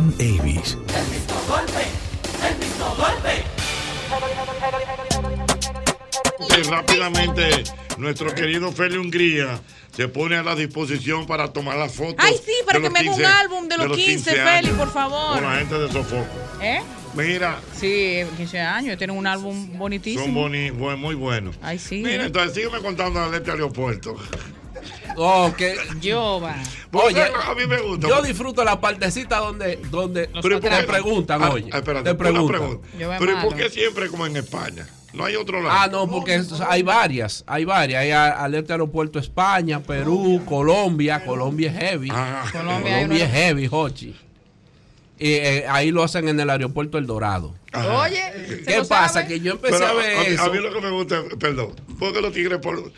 S24: Avis.
S15: golpe, el mismo golpe.
S2: Y rápidamente, nuestro querido Feli Hungría se pone a la disposición para tomar las fotos.
S10: Ay, sí, para que me haga un
S2: 15
S10: álbum de los 15, Feli,
S2: años
S10: por favor.
S2: Con la gente de Sofoco.
S10: ¿Eh?
S2: Mira,
S10: Sí, 15 años, tienen un álbum bonitísimo.
S2: son boni- muy buenos.
S10: Ay, sí.
S2: Mira,
S10: ¿eh?
S2: entonces sígueme contando de este aeropuerto.
S22: Oh, que
S10: yo va.
S22: Oye,
S2: a mí me gusta.
S22: Yo disfruto la partecita donde, donde
S2: Pero ¿y por
S22: te preguntan,
S2: Ah,
S22: oye.
S2: espérate,
S22: te preguntan.
S2: pregunta. Pero ¿y por qué siempre como en España? No hay otro lado.
S22: Ah, no, porque hay varias, hay varias. Hay Alerta Aeropuerto España, Perú, Colombia. Colombia es heavy.
S10: Colombia
S22: Colombia,
S10: una-
S22: es heavy, Hochi. Y eh, ahí lo hacen en el aeropuerto El Dorado.
S10: Oye, ¿se
S22: ¿qué pasa?
S10: sabe?
S22: Que yo empecé
S2: Pero
S22: a ver
S2: mí-
S22: eso.
S2: A mí lo que me gusta, perdón, porque los tigres, por,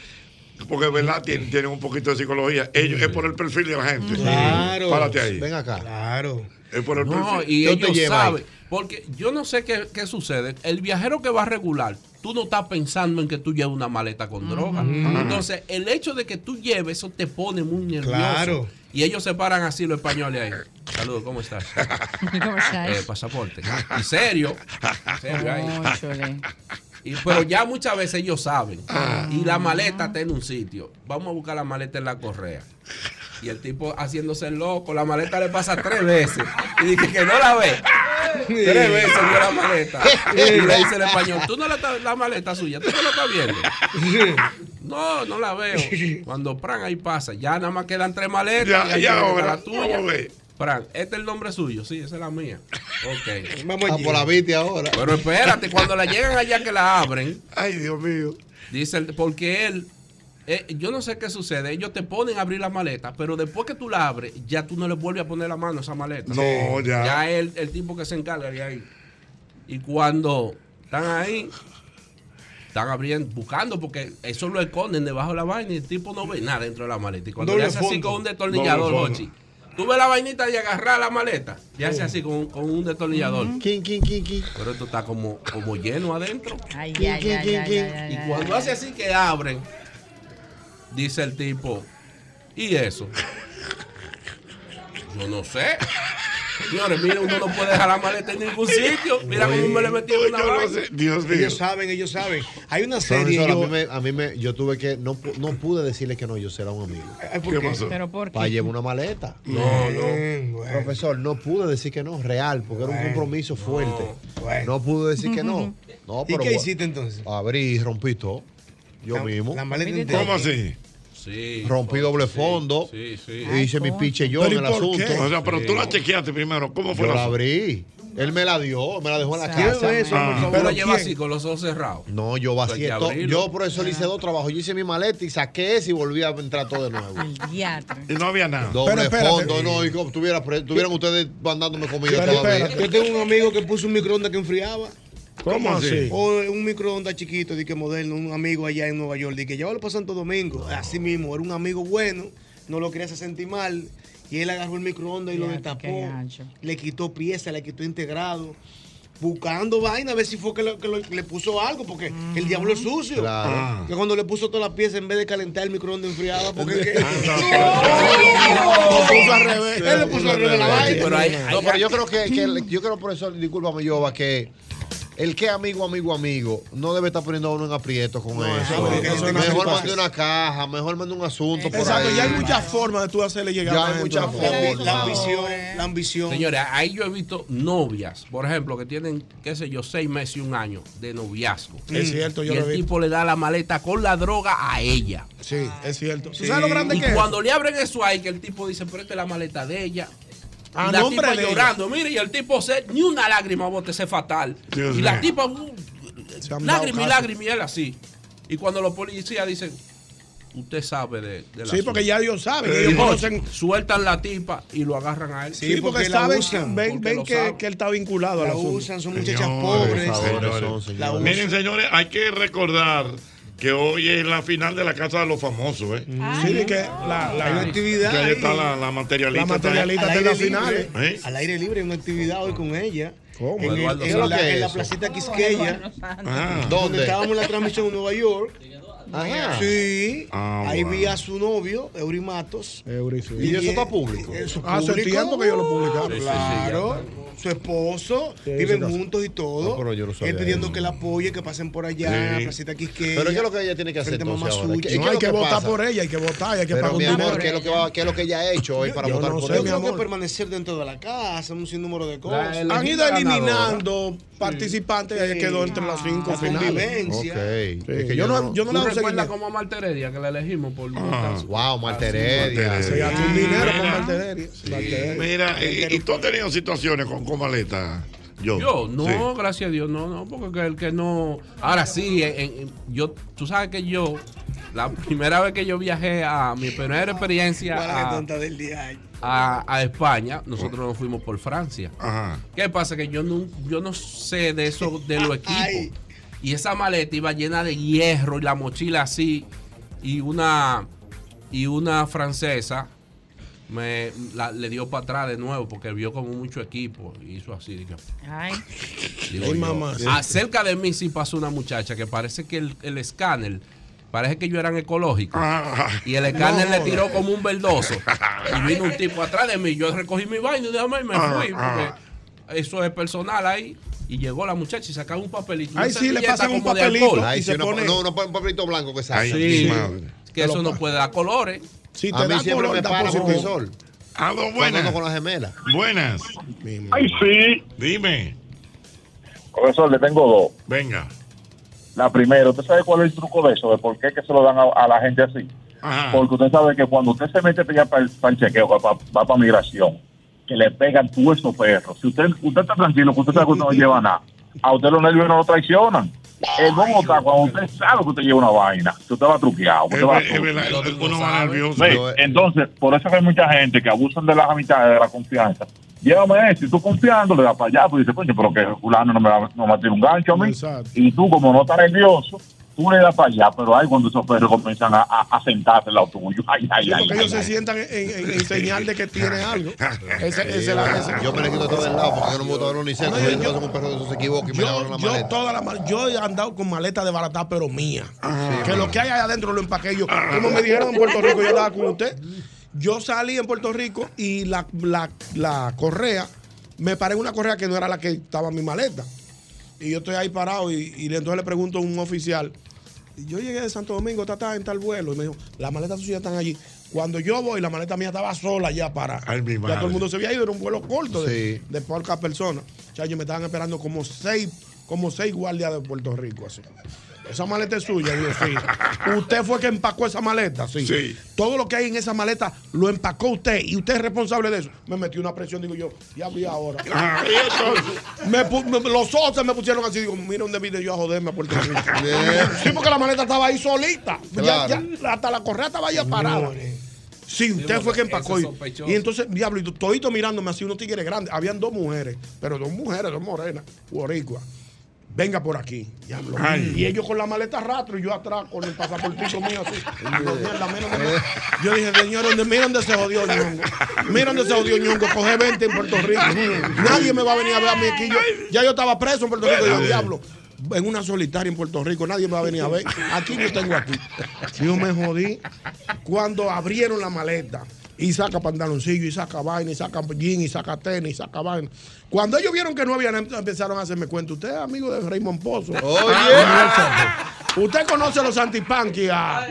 S2: porque verdad tienen, tienen un poquito de psicología. Ellos es por el perfil de la gente.
S3: Claro.
S2: Párate ahí.
S3: Ven acá.
S6: Claro.
S2: Es por el
S22: No,
S2: perfil.
S22: y
S3: ¿Qué te
S22: ellos saben. Porque yo no sé qué, qué sucede. El viajero que va regular, tú no estás pensando en que tú lleves una maleta con droga. Entonces, el hecho de que tú lleves, eso te pone muy nervioso.
S6: Claro.
S22: Y ellos se paran así los españoles ahí. Saludos, ¿cómo estás?
S10: ¿Cómo estás?
S22: Eh, pasaporte. Y serio. serio ahí. Y- pero ya muchas veces ellos saben.
S10: Ah.
S22: Y la maleta está en un sitio. Vamos a buscar la maleta en la correa. Y el tipo haciéndose loco, la maleta le pasa tres veces. Y dice que no la ve. Tres veces vio la maleta. Y le dice el español, tú no la, estás- la maleta suya, tú no la estás viendo. No, no la veo. Cuando Pran ahí pasa, ya nada más quedan tres maletas.
S2: Ya,
S22: y
S2: ahora,
S22: la tuya.
S2: A.
S22: Pran, ¿este es el nombre suyo? Sí, esa es la mía. Ok.
S6: Vamos
S3: Ah, por la viste ahora.
S22: Pero espérate, cuando la llegan allá que la abren,
S2: Ay, Dios mío.
S22: dice el- porque él, eh, yo no sé qué sucede, ellos te ponen a abrir la maleta, pero después que tú la abres, ya tú no le vuelves a poner la mano a esa maleta.
S2: No, ya.
S22: Ya es el, el tipo que se encarga de ahí. Y cuando están ahí, están abriendo, buscando, porque eso lo esconden debajo de la vaina y el tipo no ve nada dentro de la maleta. Y cuando
S6: Doble
S22: le hace así con un destornillador,
S2: Doble
S22: ves la vainita de agarrar la maleta, y hace así con, con un destornillador.
S3: King, king, king, king.
S22: Pero esto está como, como lleno adentro.
S10: Ay,
S3: ¿Quién, quién, quién, quién?
S10: ay, ay,
S22: Y cuando hace así que abren, dice el tipo, ¿y eso? Yo no sé. Señores, mira, uno no puede dejar la maleta en ningún sitio. Mira cómo me le metí en una
S2: Yo no sé, Dios mío.
S6: Ellos saben, ellos saben. Hay una serie.
S3: Profesor, a
S6: yo-
S3: mí, me, a mí me- yo tuve que, no, no pude decirle que no, yo será un amigo.
S6: ¿por
S2: ¿Qué
S6: qué?
S2: pasó?
S10: ¿Pero por
S3: Para
S10: qué?
S3: llevar una maleta.
S6: No, no.
S3: Profesor, no pude decir que no, real, porque era un compromiso fuerte.
S6: Bueno.
S3: No pude decir que no. No,
S6: ¿Y
S3: pero
S6: qué hiciste entonces?
S3: Abrí y rompí todo. Yo
S6: La-
S3: mismo.
S6: La maleta.
S2: ¿Cómo así?
S22: Sí.
S3: Rompí doble fondo.
S22: Sí, sí.
S3: E hice mi piche yo en el
S5: ¿y por
S3: asunto.
S5: qué?
S2: O sea, pero tú la chequeaste primero. ¿Cómo fue
S3: Yo la
S2: la
S3: abrí. Él me la dio, me la dejó en la
S6: ¿Quién
S3: casa.
S6: es eso,
S2: Ah.
S6: por favor?
S22: Pero lleva así con los ojos cerrados.
S3: No, yo vacié todo. Yo por eso le hice dos trabajos. Yo hice mi maleta y saqué ese y volví a entrar todo de nuevo.
S2: Y no había nada.
S3: Doble fondo, no, y como tuvieran ustedes mandándome comida
S5: Pero
S3: todavía.
S5: espérate.
S6: Yo tengo un amigo que puso un microondas que enfriaba.
S5: ¿Cómo así?
S6: O un microondas chiquito, de que moderno, un amigo allá en Nueva York, de que llévalo para Santo Domingo. Así mismo, era un amigo bueno, no lo quería hacer sentir mal. Y él agarró el microondas y lo destapó. Le quitó piezas, le quitó integrado. Buscando vaina, a ver si fue que, lo- que lo- le puso algo, porque el diablo es sucio.
S3: Claro.
S2: Ah.
S6: Que cuando le puso todas las piezas, en vez de calentar el microondas enfriaba, porque es que-
S3: Lo puso al revés.
S6: Él le puso al revés la vaina.
S22: Pero hay-
S3: No, pero yo creo que, que yo creo, profesor, discúlpame, Yoba, que el que amigo, amigo, amigo, no debe estar poniendo a uno en aprieto con eso.
S5: eso no, eso no
S3: mejor mande una caja, mejor mande un asunto por
S5: Exacto,
S3: ahí.
S5: ya hay muchas formas de tú hacerle llegar
S3: Ya
S5: a
S3: hay
S5: la gente
S3: muchas formas.
S6: La ambición, la ambición.
S22: Señores, ahí yo he visto novias, por ejemplo, que tienen, qué sé yo, seis meses y un año de noviazgo.
S5: Es cierto, yo
S22: y
S5: lo
S22: el tipo le da la maleta con la droga a ella.
S5: Sí, es cierto. ¿Tú sabes lo grande
S22: Y
S5: que es?
S22: cuando le abren eso ahí, que el tipo dice, pero esta es la maleta de ella.
S5: A
S22: y la tipa llorando, mire, y el tipo se, ni una lágrima bote, ese fatal.
S2: Dios
S22: y la
S2: mío.
S22: tipa, uh,
S5: Se
S22: lágrima y lágrima y él así. Y cuando los policías dicen, usted sabe de, de la
S5: Sí, porque ya ellos saben,
S22: Sí,
S5: ellos
S22: no,
S5: conocen-
S22: Sueltan la tipa y lo agarran a él.
S5: Sí, porque, saben, ven,
S22: Porque
S5: ven que,
S22: saben.
S5: que él está vinculado a
S6: La
S5: la
S6: usan, son muchachas
S2: Señores,
S6: pobres.
S2: señores.
S6: La usan.
S2: Miren, señores, hay que recordar que hoy es la final de la Casa de los Famosos, ¿eh?
S5: Sí, de que la, la
S6: Hay una actividad
S2: Que ahí está la, la materialista.
S5: La materialista
S6: Al
S5: de
S6: libre,
S5: finales.
S2: ¿Eh?
S6: Al aire libre, hay una actividad hoy con ella.
S5: ¿Cómo?
S6: En, el- la,
S3: ¿Qué es
S6: en la placita Quisqueya.
S2: Ah,
S6: Donde estábamos en la transmisión en Nueva York.
S3: Ajá.
S6: Sí.
S2: Ah,
S6: ahí
S2: bueno.
S6: vi a su novio, Eurimatos.
S5: Eury, sí.
S3: ¿Y eso está público?
S6: Eso
S5: Hace
S6: público.
S5: tiempo que ellos lo publicaron.
S22: Sí, sí, sí,
S6: Claro. su esposo,
S5: Sí,
S6: viven juntos y todo.
S3: Ah, pero yo no sabía
S6: Él pidiendo
S3: eso.
S6: que la apoye, que pasen por allá,
S2: Sí.
S6: en la placita Quisqueya.
S3: Pero ¿qué es lo que ella tiene que hacer entonces
S6: Mamá
S3: ahora?
S6: Suchi.
S3: ¿Qué-
S5: No,
S3: qué es
S5: hay
S3: lo
S5: que
S3: que
S5: votar por ella, hay que votar, hay que
S3: Pero
S5: pagar un
S3: mi
S5: dinero.
S3: amor, ¿qué es lo que, va, qué es lo que ella ha hecho hoy para
S5: yo
S3: votar
S5: no
S3: por
S5: sé,
S6: Yo
S3: ella?
S6: tengo que
S5: amor.
S6: permanecer dentro de la casa, un sinnúmero de cosas.
S5: Han ido eliminando participantes y
S6: Sí.
S5: quedó entre las cinco finales.
S6: convivencia.
S3: Es que
S5: yo, no, yo no
S22: ¿Tú
S5: seguimiento.
S22: como a Marta Heredia que la elegimos por
S2: Ah.
S3: Wow, Marta Heredia.
S5: Se gastó un dinero con
S2: Mira.
S5: Marta Heredia.
S2: Mira, eh, ¿y tú has tenido situaciones con, con maleta? Yo.
S22: Yo, no,
S2: Sí.
S22: gracias a Dios, no, no, porque que el que no. Ahora sí, en- en- yo, tú sabes que yo, la primera vez que yo viajé a mi primera experiencia a- a España, nosotros nos fuimos por Francia.
S2: Ajá.
S22: ¿Qué pasa? Que yo no, yo no sé de eso, de los equipos. Y esa maleta iba llena de hierro y la mochila así. Y una, y una francesa me la- le dio para atrás de nuevo porque vio como mucho equipo. Y hizo así. Digo,
S10: Ay.
S22: digo
S5: Ay,
S22: yo.
S5: mamá.
S22: Acerca de mí sí pasó una muchacha que parece que el, el escáner. Parece que ellos eran ecológicos.
S2: Ah.
S22: Y el escáner le tiró como un verdoso. Y vino un tipo atrás de mí. Yo recogí mi vaina y y me
S2: Ah,
S22: fui. Porque eso es personal ahí. Y llegó la muchacha y sacaba un papelito. Una
S5: sí, le pasan un papelito.
S3: Ay,
S5: Y
S3: sí,
S5: se
S3: una-
S5: pone-
S3: No, no, un papelito blanco que sale.
S2: Ay,
S22: Sí. Que eso no puede dar colores.
S5: Si te
S3: A mí
S5: da
S3: siempre
S5: color,
S3: me
S5: da
S3: para
S5: positivo.
S3: profesor.
S2: Aló,
S3: Cuando
S2: buenas.
S3: con las gemelas.
S2: Buenas.
S9: Ay, sí.
S2: Dime.
S9: Profesor, le tengo dos.
S2: Venga.
S9: La primera, ¿usted sabe cuál es el truco de eso? ¿De por qué que se lo dan a, a la gente así?
S2: Ajá.
S9: Porque usted sabe que cuando usted se mete ya para el, para el chequeo, que va, va para migración, que le pegan todos esos perros. Si usted, usted está tranquilo, que usted sabe que usted no lleva nada, a usted los nervios no lo traicionan. El Bogotá, cuando usted sabe que usted lleva una vaina, que usted va truqueado, usted va
S22: El
S3: eh,
S9: entonces, por eso que hay mucha gente que abusan de las amistades, de la confianza. Llévame eso, y tú confiando, le das para allá, pues dice, coño, pero que fulano no me va, no me va a tirar un gancho a mí.
S5: Exacto.
S9: Y tú, como no estás nervioso, tú le das para allá, pero ahí cuando esos perros comienzan a, a, a sentarse al lado tuyo. Ay, ay,
S5: Sí,
S9: ay,
S5: porque
S9: ay,
S5: ellos se
S9: ay.
S5: sientan en, en- en señal de que tiene algo. Ese, ese, la- ese-
S3: Yo me le quito todo del lado porque yo no me gusta ver un.
S5: No,
S3: Yo
S5: yo-
S3: un perro de esos se equivoca y me abren la
S5: yo, yo,
S3: maleta.
S5: toda la mal- yo he andado con maleta de barata, pero mía. que lo que hay ahí adentro lo empaqué yo. Como me dijeron en Puerto Rico, yo andaba con usted. Yo salí en Puerto Rico y la, la, la correa, me paré en una correa que no era la que estaba en mi maleta. Y yo estoy ahí parado y, y entonces le pregunto a un oficial. Yo llegué de Santo Domingo, está en tal vuelo. Y me dijo, las maletas suyas están allí. Cuando yo voy, la maleta mía estaba sola ya para.
S2: Ay, mi
S5: ya todo el mundo se había ido, era un vuelo corto de,
S3: Sí.
S5: de pocas personas. Chayo, me estaban esperando como seis, como seis guardias de Puerto Rico, así. Esa maleta es suya, Dios sí. Usted fue que empacó esa maleta, sí.
S2: Sí.
S5: Todo lo que hay en esa maleta lo empacó usted y usted es responsable de eso. Me metió una presión, digo yo, ya vi ahora.
S2: Ah, y.
S5: Me los ojos se me pusieron así, digo, mira dónde vine yo a joderme a Puerto Rico. sí, porque la maleta estaba ahí solita. Ya-
S3: Claro.
S5: ya- hasta la correa estaba ahí parada. Sí, usted fue que empacó. Y, entonces, diablo, y todito mirándome así, unos tigres grandes. Habían dos mujeres, pero dos mujeres, dos morenas, boricua. Venga por aquí, diablo. Y ellos con la maleta rastro y yo atrás con el pasaportito mío así. Yo dije, señor, ¿dónde, mira dónde se jodió Ñongo. Mira dónde se jodió Ñongo. Coge 20 en Puerto Rico. Nadie me va a venir a ver a mí aquí. Yo- ya yo estaba preso en Puerto Rico. Yo, diablo, en una solitaria en Puerto Rico. Nadie me va a venir a ver. Aquí yo tengo aquí. Yo me jodí cuando abrieron la maleta. Y saca pantaloncillo, y saca vaina, y saca jean, y saca tenis, y saca vaina. Cuando ellos vieron que no habían, empezaron a hacerme cuenta. Usted es amigo de Raymond Pozo.
S3: Oye.
S5: Usted conoce a los antipanqui, a, a,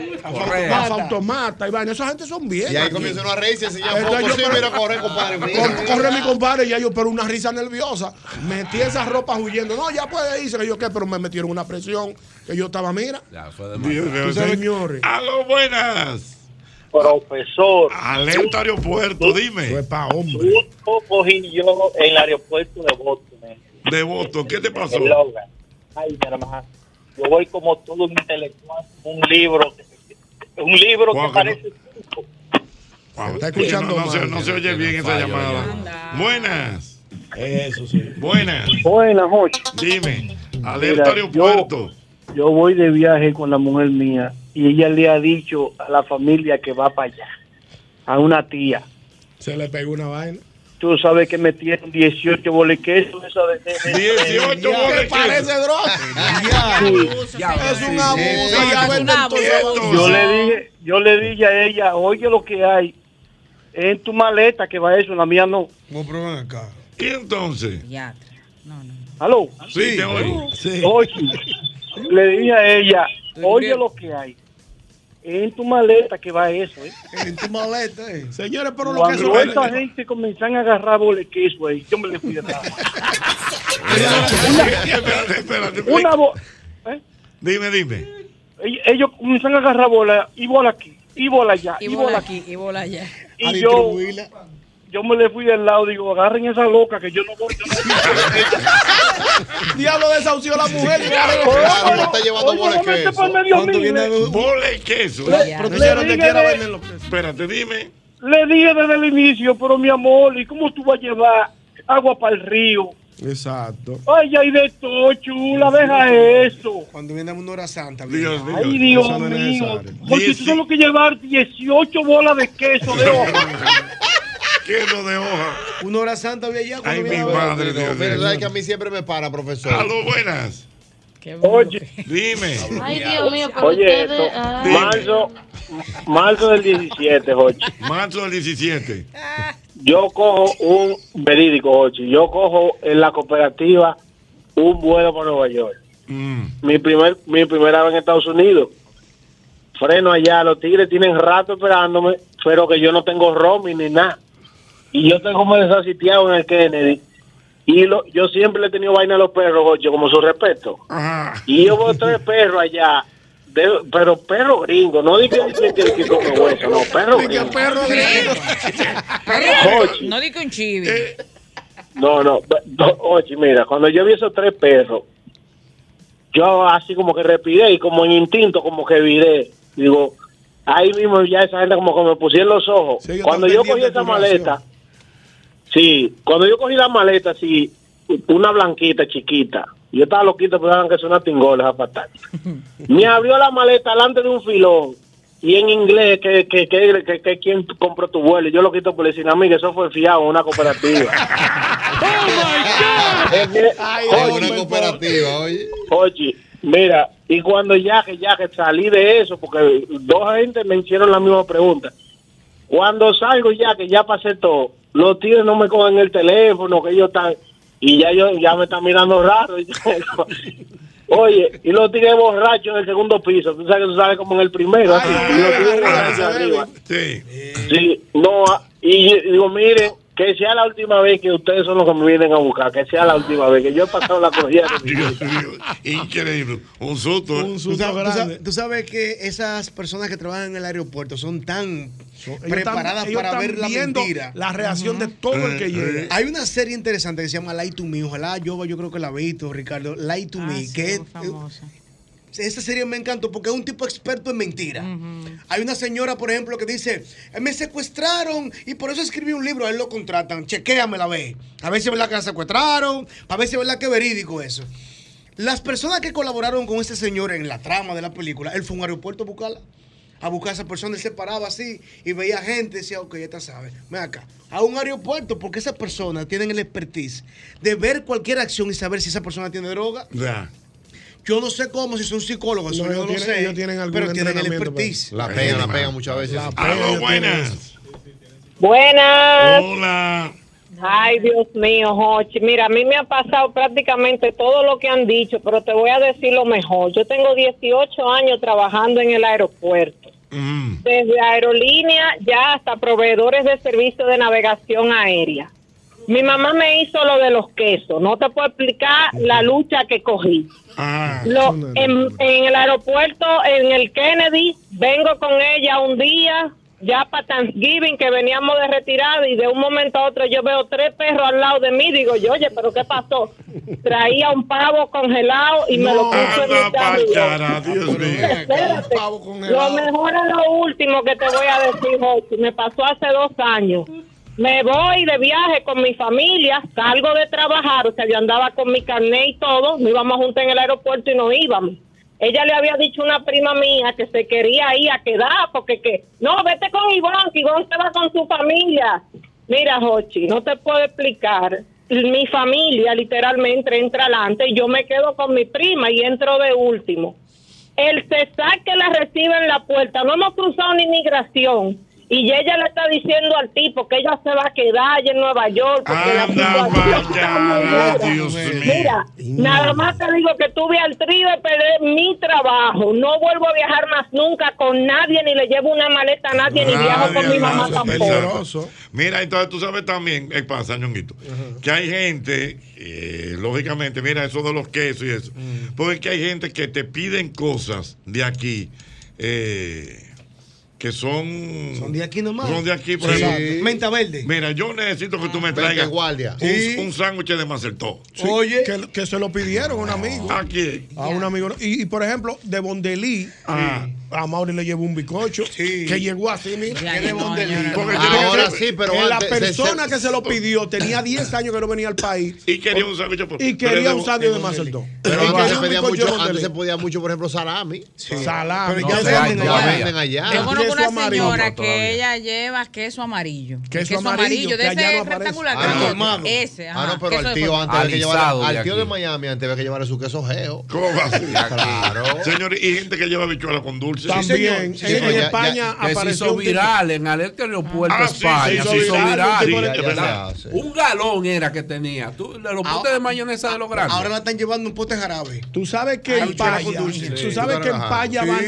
S5: a Automata y vaina. Esa gente son bien.
S3: Y ahí comienza uno a reírse y
S5: Entonces
S3: fotos.
S5: yo,
S3: Sí,
S5: pero-
S3: mira, corre, compadre. mira.
S5: Cor- Corre mi compadre y ya yo, pero una risa nerviosa. Metí esas ropas huyendo. No, ya puede irse. Que yo qué, pero me metieron una presión que yo estaba, mira.
S22: Ya, fue
S2: Dios
S22: demasiado.
S2: mío,
S5: Señores.
S2: Aló, buenas.
S19: Profesor,
S2: Alerta aeropuerto, dime.
S5: Fue pa' hombre.
S19: justo cogí yo en el aeropuerto de Boston. eh,
S2: De voto, ¿qué te pasó?
S19: Ay, mi hermano. Yo voy como todo un intelectual, un libro. un libro que parece...
S2: Wow,
S5: está escuchando
S2: no, no se, no se oye bien esa llamada. Buenas.
S5: Eso sí.
S2: Buenas.
S19: Buenas, Jochi.
S2: Dime. Alerta
S19: Mira,
S2: aeropuerto.
S19: Yo voy de viaje con la mujer mía y ella le ha dicho a la familia que va para allá, a una tía.
S5: Se le pegó una vaina.
S19: Tú sabes que metieron 18 boles queso. Eso de, de- de-
S2: 18
S5: ¿Qué
S19: boles
S5: parece droga? Es un abuso.
S19: Yo le dije, yo le dije a ella, oye lo que hay en tu maleta que va eso, en la mía no.
S5: acá.
S2: ¿Y entonces?
S19: ¿Aló?
S2: Sí, te oigo.
S19: Oye, le dije a ella, oye lo que hay en tu maleta que va eso, ¿eh?
S5: En tu maleta, eh. Señores, pero lo que
S19: Cuando
S5: eso
S19: esa gente comenzan a agarrar boles queso ahí, yo me le fui de atrás.
S2: espérate, espérate.
S19: Una bo-
S2: Dime, dime.
S19: Ell- ellos comienzan a agarrar bola y bola aquí, y bola allá, y,
S10: Y
S19: bola
S10: bola
S19: aquí.
S10: aquí, y bola allá.
S19: Y yo, yo me le fui del lado, digo, agarren esa loca que yo no voy. Yo no
S5: Diablo desahució a la mujer.
S19: Claro,
S3: está llevando
S19: no mete
S3: queso.
S19: por medio
S5: ¿Cuánto viene
S2: y queso.
S19: Le- le
S5: Profesor, donde
S19: dije
S5: quiera
S19: de-
S5: venden los quesos.
S2: Espérate, dime.
S19: Le dije desde el inicio, pero mi amor, ¿y cómo tú vas a llevar agua para el río?
S5: Exacto.
S19: Ay, ay, de todo, chula, deja eso.
S6: Cuando viene una hora santa.
S2: Dios mío.
S19: Ay, Dios
S6: no es
S19: mío. Porque tú tienes que llevar 18 bolas de queso de hoja.
S2: Queso de hoja.
S6: Una hora santa había allá.
S2: Ay, mi madre,
S3: No,
S2: Dios
S3: sabes que a mí siempre me para, profesor.
S2: Aló, buenas.
S19: Oye,
S2: Dime.
S4: Ay, Dios mío,
S19: Oye,
S4: ustedes...
S19: esto,
S4: ay.
S19: marzo, marzo del 17, Jochi.
S2: Marzo del 17.
S19: Yo cojo un verídico, Jochi. Yo cojo en la cooperativa un vuelo para Nueva York.
S2: Mm.
S19: Mi, primer, mi primera vez en Estados Unidos. Freno allá, los tigres tienen rato esperándome, pero que yo no tengo roaming ni nada. Y yo tengo como desasitiado en el Kennedy. Y lo, yo siempre le he tenido vaina a los perros, como su respeto. Y yo veo tres perros allá, de- pero perro gringo, no diga que, que, que come hueso, no, perro gringo. Jochi.
S10: No digo un chivi.
S19: No, no, no, oye, mira, cuando yo vi esos tres perros, yo así como que respiré y como en instinto como que viré. Digo, ahí mismo ya esa gente como que me pusieron los ojos.
S5: Sí,
S19: cuando yo cogí esa maleta, sí, cuando yo cogí la maleta, sí, una blanquita chiquita, yo estaba loquito pero que es una tingola esa patada. Me abrió la maleta delante de un filón y en inglés que, que, que, que, que quién compró tu vuelo. Y Yo lo quito por decir, amiga, eso fue fiado en una cooperativa. Es que-
S3: Es
S19: oye,
S3: una cooperativa, oye.
S19: Oye, mira, y cuando ya que ya que salí de eso, porque dos gente me hicieron la misma pregunta. Cuando salgo ya que ya pasé todo, los tíos no me cogen el teléfono, que ellos están y ya yo ya me están mirando raro. Oye, y los tigres borrachos en el segundo piso, tú sabes que tú sabes como en el primero, así, y los tigres borrachos arriba.
S2: Sí.
S19: Sí, no, y y digo, miren, que sea la última vez que ustedes son los que me vienen a buscar, que sea la última vez, que yo he pasado la
S2: mío. Increíble. Un susto. ¿eh?
S6: Tú sabes, tú sabes- tú sabes que esas personas que trabajan en el aeropuerto son tan preparadas para ver la mentira.
S5: la reacción de todo el que llega.
S6: Hay una serie interesante que se llama Lie to Me. Ojalá yo, yo creo que la he visto, Ricardo. Lie to Me. que es, esa serie me encantó porque es un tipo experto en mentira. Hay una señora, por ejemplo, que dice, "Eh, me secuestraron y por eso escribí un libro, a él lo contratan, chequéame la vez. A ver si es verdad que la secuestraron, a ver si es verdad que es verídico eso. Las personas que colaboraron con este señor en la trama de la película, él fue a un aeropuerto a buscarla. A buscar a esa persona, él se paraba así y veía gente y decía, ok, ya te sabes, ven acá. A un aeropuerto, porque esas personas tienen el expertise de ver cualquier acción y saber si esa persona tiene droga.
S2: Ya.
S6: Yo no sé cómo, si son psicólogos, eso
S5: No,
S6: yo no
S5: tienen-
S6: sé.
S5: ellos tienen algún
S6: pero tienen el
S5: para
S6: expertise.
S3: La pegan, la pegan muchas veces.
S2: Aló, buenas.
S25: Buenas.
S2: Hola.
S25: Ay, Dios mío, Jochi. Mira, a mí me ha pasado prácticamente todo lo que han dicho, pero te voy a decir lo mejor. Yo tengo 18 años trabajando en el aeropuerto. Desde aerolínea ya hasta proveedores de servicio de navegación aérea. Mi mamá me hizo lo de los quesos. No te puedo explicar la lucha que cogí. Lo, en, en el aeropuerto, en el Kennedy, vengo con ella un día ya para Thanksgiving que veníamos de retirada y de un momento a otro yo veo tres perros al lado de mí. Digo yo, oye, ¿pero qué pasó? Traía un pavo congelado y me lo puso en mi carro. y yo, Espérate. Lo mejor es lo último que te voy a decir, Jochi. Me pasó hace dos años. Me voy de viaje con mi familia, salgo de trabajar, o sea, yo andaba con mi carnet y todo, nos íbamos juntos en el aeropuerto y nos íbamos. Ella le había dicho a una prima mía que se quería ir a quedar, porque que, no, vete con Iván, que Iván se va con su familia. Mira, Jochi, no te puedo explicar. Mi familia literalmente entra adelante y yo me quedo con mi prima y entro de último. El César que la recibe en la puerta, no hemos cruzado ni migración. Y ella le está diciendo al tipo que ella se va a quedar allá en Nueva York. Porque la situación está muy dura. Mira, nada más te digo que tuve al trío de perder mi trabajo. No vuelvo a viajar más nunca con nadie, ni le llevo una maleta a nadie, ni viajo con mi mamá tampoco.
S2: Mira, entonces tú sabes también, ¿qué pasa, Ñonguito? Que hay gente, eh, lógicamente, mira eso de los quesos y eso, porque que hay gente que te piden cosas de aquí. eh, que son
S6: Son de aquí nomás.
S2: son de aquí por
S6: Sí.
S2: ejemplo.
S6: Menta verde.
S2: mira yo necesito que tú me
S3: Verde
S2: traigas
S3: guardia.
S2: un,
S5: Sí.
S2: un sándwich de macertó
S5: Oye. Que, que se lo pidieron a un amigo.
S2: ¿A quién?
S5: A un amigo. Y, y, por ejemplo, de Bondelí,
S2: Ah.
S5: A Mauri le llevó un bizcocho que llegó así, mira.
S6: Ya,
S5: Que de
S6: no,
S3: Ahora sí, pero
S5: que la
S3: antes- se-
S5: persona
S3: se-
S5: que se lo pidió tenía 10 años que no venía al país.
S2: Y quería un sándwich por-
S5: Y quería un sándwich de Macertó.
S3: Pero antes se, pedía mucho, antes se podía mucho, por ejemplo, salami.
S5: Salami.
S6: Pero
S5: No,
S6: ya venden allá.
S3: venden allá.
S10: Yo conozco una
S5: amarillo
S10: señora que ella lleva queso amarillo.
S5: Queso amarillo,
S10: de ese rectangular.
S3: Ah.
S10: Ese.
S3: Ah, no, pero al tío antes había que llevar, al tío de Miami antes había que llevarle su queso geo.
S2: ¿Cómo va?
S3: Claro.
S2: Señores, y gente que lleva bichuela con dulce.
S5: También.
S3: Sí,
S5: en,
S3: pero
S5: en
S3: ya-
S5: España
S3: ya-
S22: Que se
S5: apareció
S22: hizo viral en Alerta Aeropuerto
S2: Ah, sí,
S22: España.
S2: se hizo
S22: Se hizo
S5: viral, un
S2: Sí.
S3: Sí.
S22: Galón era que tenía. Tú, los potes de mayonesa de los grandes.
S6: Ahora la están llevando un pote jarabe.
S5: Tú sabes que
S6: Ay,
S5: en Paya, tú
S3: Sí,
S5: sabes que en Paya
S6: relajando.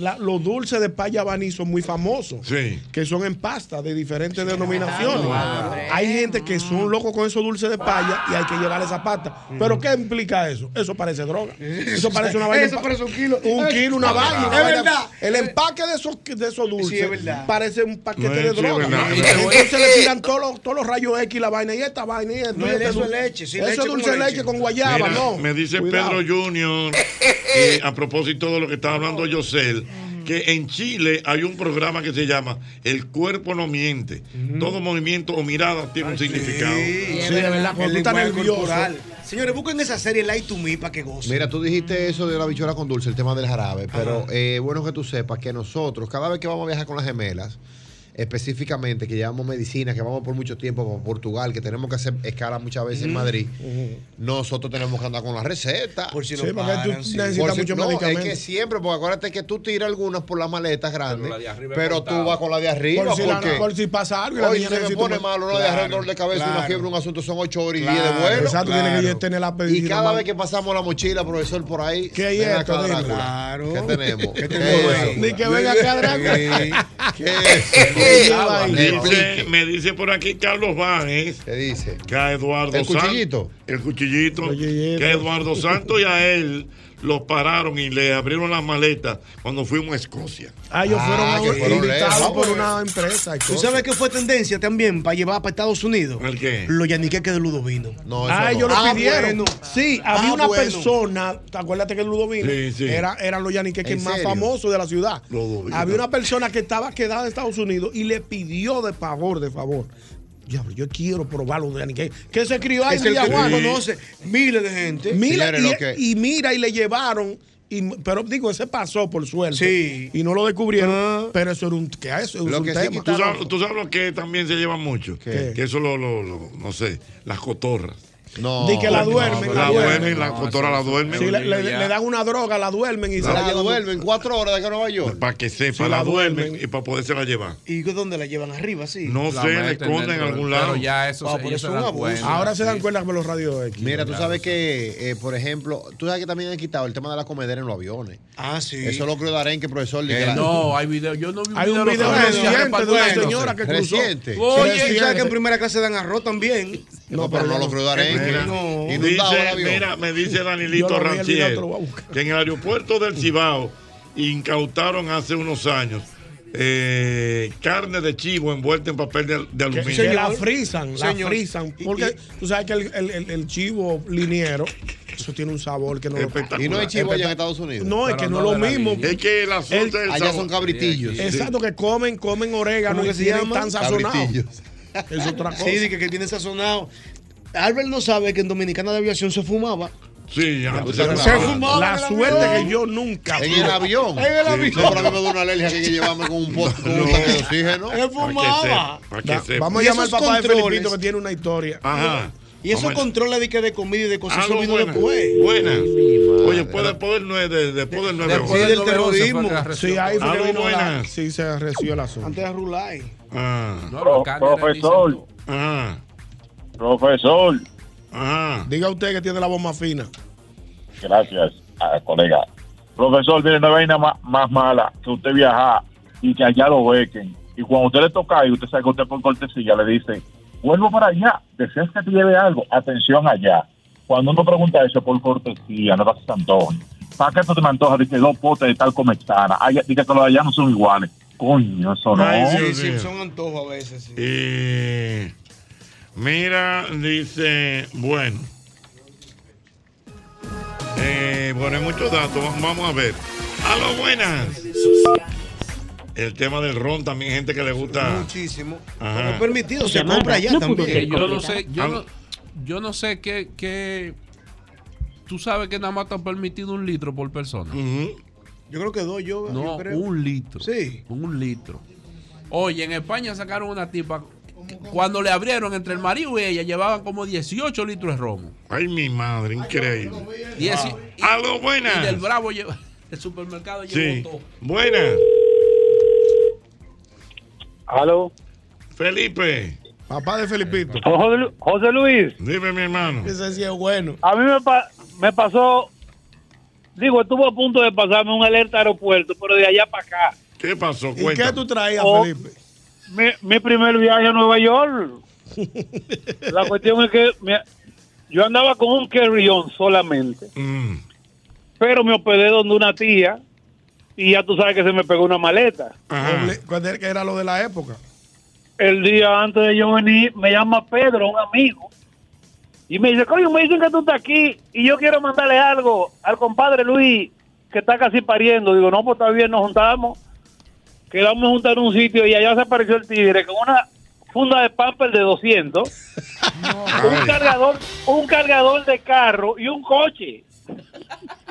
S5: La- los dulces de Paya Baní son muy famosos.
S2: Sí.
S5: Que son en pasta de diferentes denominaciones.
S10: hombre.
S5: hay gente que son locos con esos dulces de paya y hay que llevar esa pasta. ¿Pero qué implica eso? Eso parece droga. Eso parece una vaina.
S6: Eso parece un kilo.
S5: Un kilo, una vaina.
S6: Es
S5: vaina.
S6: verdad.
S5: El empaque de esos, de esos dulces
S6: Sí, es verdad.
S5: parece un paquete
S2: No,
S5: de droga. entonces le tiran todos los, todos los rayos X, la vaina y esta vaina y esto.
S6: No
S5: y este
S6: eso es leche, sí,
S5: Eso es dulce de leche
S6: leche.
S5: con guayaba,
S2: Mira,
S5: no.
S2: me dice
S5: Cuidado.
S2: Pedro Junior, eh, a propósito de lo que estaba hablando Yosel, que en Chile hay un programa que se llama El cuerpo no miente. Todo movimiento o mirada tiene un significado.
S5: Sí, de verdad, cuando tú estás nervioso.
S6: corporal. Señores, busquen esa serie Light to Me para que gocen.
S3: Mira, tú dijiste eso de la bichuela con dulce, el tema del jarabe, pero eh, bueno que tú sepas que nosotros, cada vez que vamos a viajar con las gemelas, específicamente que llevamos medicina, que vamos por mucho tiempo para Portugal, que tenemos que hacer escala muchas veces en Madrid, nosotros tenemos que andar con la receta.
S6: Por si
S5: Sí, tú
S6: paran, sí.
S5: necesitas
S3: Por si-
S5: muchos
S3: no,
S5: medicamentos.
S3: es que siempre, porque acuérdate que tú tiras algunas por las maletas grandes,
S22: la de arriba
S3: pero,
S22: es
S3: tú vas con la de arriba,
S5: por, si la-
S3: porque
S5: por si pasa algo y la
S3: hoy
S5: niña
S3: se me pone malo, una de
S6: Claro,
S3: un dolor de cabeza, una
S6: claro.
S3: fiebre, un asunto, son ocho horas y
S6: Claro,
S3: diez de vuelo.
S5: Exacto, tiene que
S6: Claro.
S5: tener la
S3: Y
S5: medicina,
S3: cada
S5: mano.
S3: vez que pasamos la mochila, profesor, por ahí,
S5: ¿Qué hay
S3: ven
S5: esto?
S6: Claro.
S3: ¿Qué tenemos?
S6: ¿Qué
S3: ¿Qué
S6: tenemos
S3: es?
S5: Ni que venga acá, Drácula.
S3: ¿Qué?
S2: Dice- me dice por aquí Carlos Báez
S3: ¿Qué dice?
S2: que a Eduardo
S3: ¿El
S2: Santos-
S3: cuchillito?
S2: el cuchillito,
S5: Cuchillito.
S2: que a Eduardo Santos y a él los pararon y le abrieron las maletas cuando fuimos a Escocia.
S5: Ah, ellos
S3: Ah,
S5: fueron, invitados
S3: lejos.
S5: por una empresa.
S6: ¿Tú sabes qué fue tendencia también para llevar para Estados Unidos?
S2: ¿El qué?
S6: Los yaniqueques de Ludovino.
S3: No, eso
S5: Ah,
S3: no.
S5: ellos lo
S6: Ah,
S5: pidieron.
S6: bueno.
S5: Sí, había
S6: Ah,
S5: una
S6: bueno.
S5: persona, ¿te acuerdas que el Ludovino
S2: Sí, sí.
S5: Era, eran los yaniqueques
S3: ¿En
S5: más
S3: serio?
S5: famosos de la ciudad?
S2: Ludovino.
S5: Había una persona que estaba quedada en Estados Unidos y le pidió de favor, de favor. Diablo, yo quiero probar los yaniqueques. Que se crió ahí
S6: Es
S5: en
S6: que
S5: Villajuana.
S6: conoce miles de gente.
S5: Mira, y,
S3: lo que-
S5: y mira, y le llevaron. y- pero digo, ese pasó por suerte.
S6: Sí.
S5: Y no lo descubrieron.
S6: Ah.
S5: Pero eso era un, ¿qué es? Eso es
S3: Lo
S5: un
S3: que sí
S5: tema.
S2: ¿Tú sabes, tú sabes lo que también se lleva mucho?
S5: ¿Qué?
S2: Que eso lo, lo, lo- no sé, las cotorras.
S3: No.
S5: Di que la duermen,
S3: no,
S2: La
S5: la
S2: duermen, la
S13: eso-
S2: la duermen.
S5: Sí, le, le-
S13: ya.
S5: le dan una droga, la duermen y se
S3: La,
S5: la llevan.
S3: duermen cuatro horas de a Nueva York.
S2: Para que sepa,
S5: Sí,
S2: la,
S5: la
S2: duermen,
S5: duermen.
S2: y para poderse la llevar.
S6: ¿Y dónde la llevan arriba? Sí.
S2: No
S13: La
S2: sé, le
S13: meten
S2: esconden en algún lado.
S13: Pero ya eso
S6: Ah,
S13: se,
S6: eso es un.
S5: Ahora se dan cuenta con los radios X.
S3: Mira, tú sabes que, eh, por ejemplo, tú sabes que también han quitado el tema de la comedera en los aviones.
S6: Ah, sí.
S3: Eso lo creo profesor. de
S22: Que
S3: que la-
S22: no, hay video. Yo no vi un
S5: Hay un
S22: de los
S5: video reciente
S22: que
S5: de una señora que cruzó.
S6: Oye,
S5: Sí,
S6: ¿y ¿sabes
S5: sí,
S6: que en primera clase dan arroz también?
S3: No, pero no lo
S6: No.
S3: El
S2: dice, mira, me dice Danilito Rancier que en el aeropuerto del Cibao incautaron hace unos años eh, carne de chivo envuelta en papel de, aluminio.
S5: que la frisan, la
S2: Señor.
S5: frisan. Porque tú sabes que el, el- el- el chivo liniero, eso tiene un sabor que no lo
S3: Y no hay chivo allá en Estados Unidos.
S5: No, es que no,
S3: no
S5: es lo mismo.
S3: Es que el asunto es el Allá sabor. son cabritillos.
S5: Exacto, que comen, comen orégano
S6: ¿Cómo
S5: y
S6: que se
S5: tienen
S6: llama?
S5: tan sazonado. Es otra cosa.
S6: Sí, de que, que tiene sazonado. Albert no sabe que en Dominicana de Aviación se fumaba.
S2: Sí, ya.
S6: Se fumaba.
S5: La
S6: en el
S5: suerte
S6: avión.
S5: que yo nunca.
S3: En el avión.
S6: En el
S3: Sí,
S6: avión.
S3: No, pero a mí me da una alergia que hay que llevarme con un pote tanque de oxígeno.
S6: Él fumaba.
S5: Da- Vamos a llamar al papá de Felipito que tiene una historia.
S2: Ajá.
S6: Y esos
S2: Vamos a-
S6: controles de, que de comida y de cosas eso vino
S2: buenas.
S6: después.
S2: Buenas. Oye, después, después del 9, después del 9
S6: Después del terrorismo.
S5: Sí, ahí fue que vino la, sí, se reció el asunto.
S6: Antes de Rulay.
S2: Ah.
S19: Pro- profesor,
S2: Ajá.
S19: profesor,
S2: Ajá.
S5: Diga usted que tiene la bomba fina.
S19: gracias, ah, colega. Profesor, mire, no hay vaina más, más mala que usted viajar y que allá lo bequen. Y cuando usted le toca y usted sabe que usted por cortesía le dice, vuelvo para allá, deseas que te lleve algo, atención allá. Cuando uno pregunta eso por cortesía, no te antojo. ¿Para qué esto te me antoja? Dice dos potes de tal comexana. Dice que los de allá no son iguales. Coño, eso no.
S6: Ay, sí, sí, son antojos a veces. sí.
S2: Y mira, dice, bueno. Eh, bueno, hay muchos datos. Vamos a ver. A lo buenas. El tema del ron también gente que le gusta.
S6: Muchísimo. Es permitido, se compra allá también.
S22: Yo no sé, yo no, yo no sé qué, qué- Tú sabes que nada más te han permitido un litro por persona.
S6: Yo creo que dos, yo,
S22: No,
S6: yo creo.
S22: un litro.
S6: Sí.
S22: Un litro. Oye, en España sacaron una tipa. Cuando le abrieron entre el marido y ella, llevaban como 18 litros de romo.
S2: Ay, mi madre, increíble.
S22: Dieci- y-
S2: A lo buenas.
S22: Y del Bravo lleva. El supermercado llevó
S2: Sí.
S22: todo.
S2: Buenas.
S19: Aló.
S2: Felipe.
S5: Papá de Felipito.
S19: José, Lu- José Luis.
S2: Dime, mi hermano.
S5: Ese sí es bueno.
S19: A mí me, pa- me pasó, digo, estuvo a punto de pasarme un alerta aeropuerto, pero de allá para acá.
S2: ¿Qué pasó?
S5: ¿Y qué tú traías,
S19: Oh,
S5: Felipe?
S19: Mi, mi primer viaje a Nueva York. La cuestión es que me- yo andaba con un carry-on solamente,
S2: Mm.
S19: pero me hospedé donde una tía y ya tú sabes que se me pegó una maleta.
S5: ¿Cuál era- que era lo de la época?
S19: El día antes de yo venir, me llama Pedro, un amigo, y me dice, coño, me dicen que tú estás aquí y yo quiero mandarle algo al compadre Luis, que está casi pariendo. Digo, no, pues está bien, nos juntamos, quedamos juntar en un sitio y allá se apareció el tigre con una funda de pamper de 200, un cargador, un cargador de carro y un coche.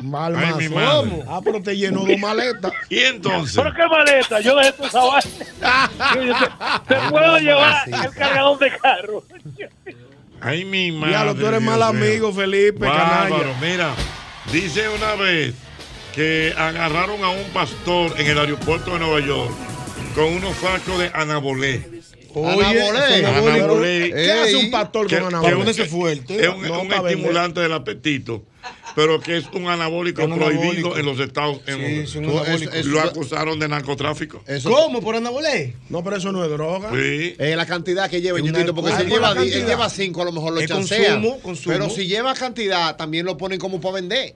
S5: Mal
S2: Ay, mi madre.
S5: Ah, pero te llenó de maleta.
S2: ¿Y entonces?
S19: ¿Pero qué maleta? Yo dejé toda esa vaina. Yo, yo te, te puedo llevar el cargador de carro.
S2: Ay, mi madre.
S5: Diablo, tú eres
S2: Dios
S5: mal amigo, Felipe,
S2: Bárbaro,
S5: canalla.
S2: mira, dice una vez que agarraron a un pastor en el aeropuerto de Nueva York con unos frascos de anabolé.
S5: Oye,
S2: Anabolé.
S5: ¿Qué hace un pastor con
S2: que
S5: anabolé? fuerte.
S2: Es un,
S5: No,
S2: estimulante del apetito, pero que es un anabólico
S6: Un
S2: prohibido
S6: anabólico.
S2: en los Estados
S6: Sí,
S2: Unidos.
S6: es un anabólico.
S2: Lo acusaron de narcotráfico.
S6: ¿Cómo? ¿Por anabolé?
S5: No, pero eso no es droga.
S2: Sí.
S3: Eh, la cantidad que lleva, porque si lleva, él lleva cinco, a lo mejor lo
S6: consumo, consumo.
S3: Pero si lleva cantidad, también lo ponen como para vender.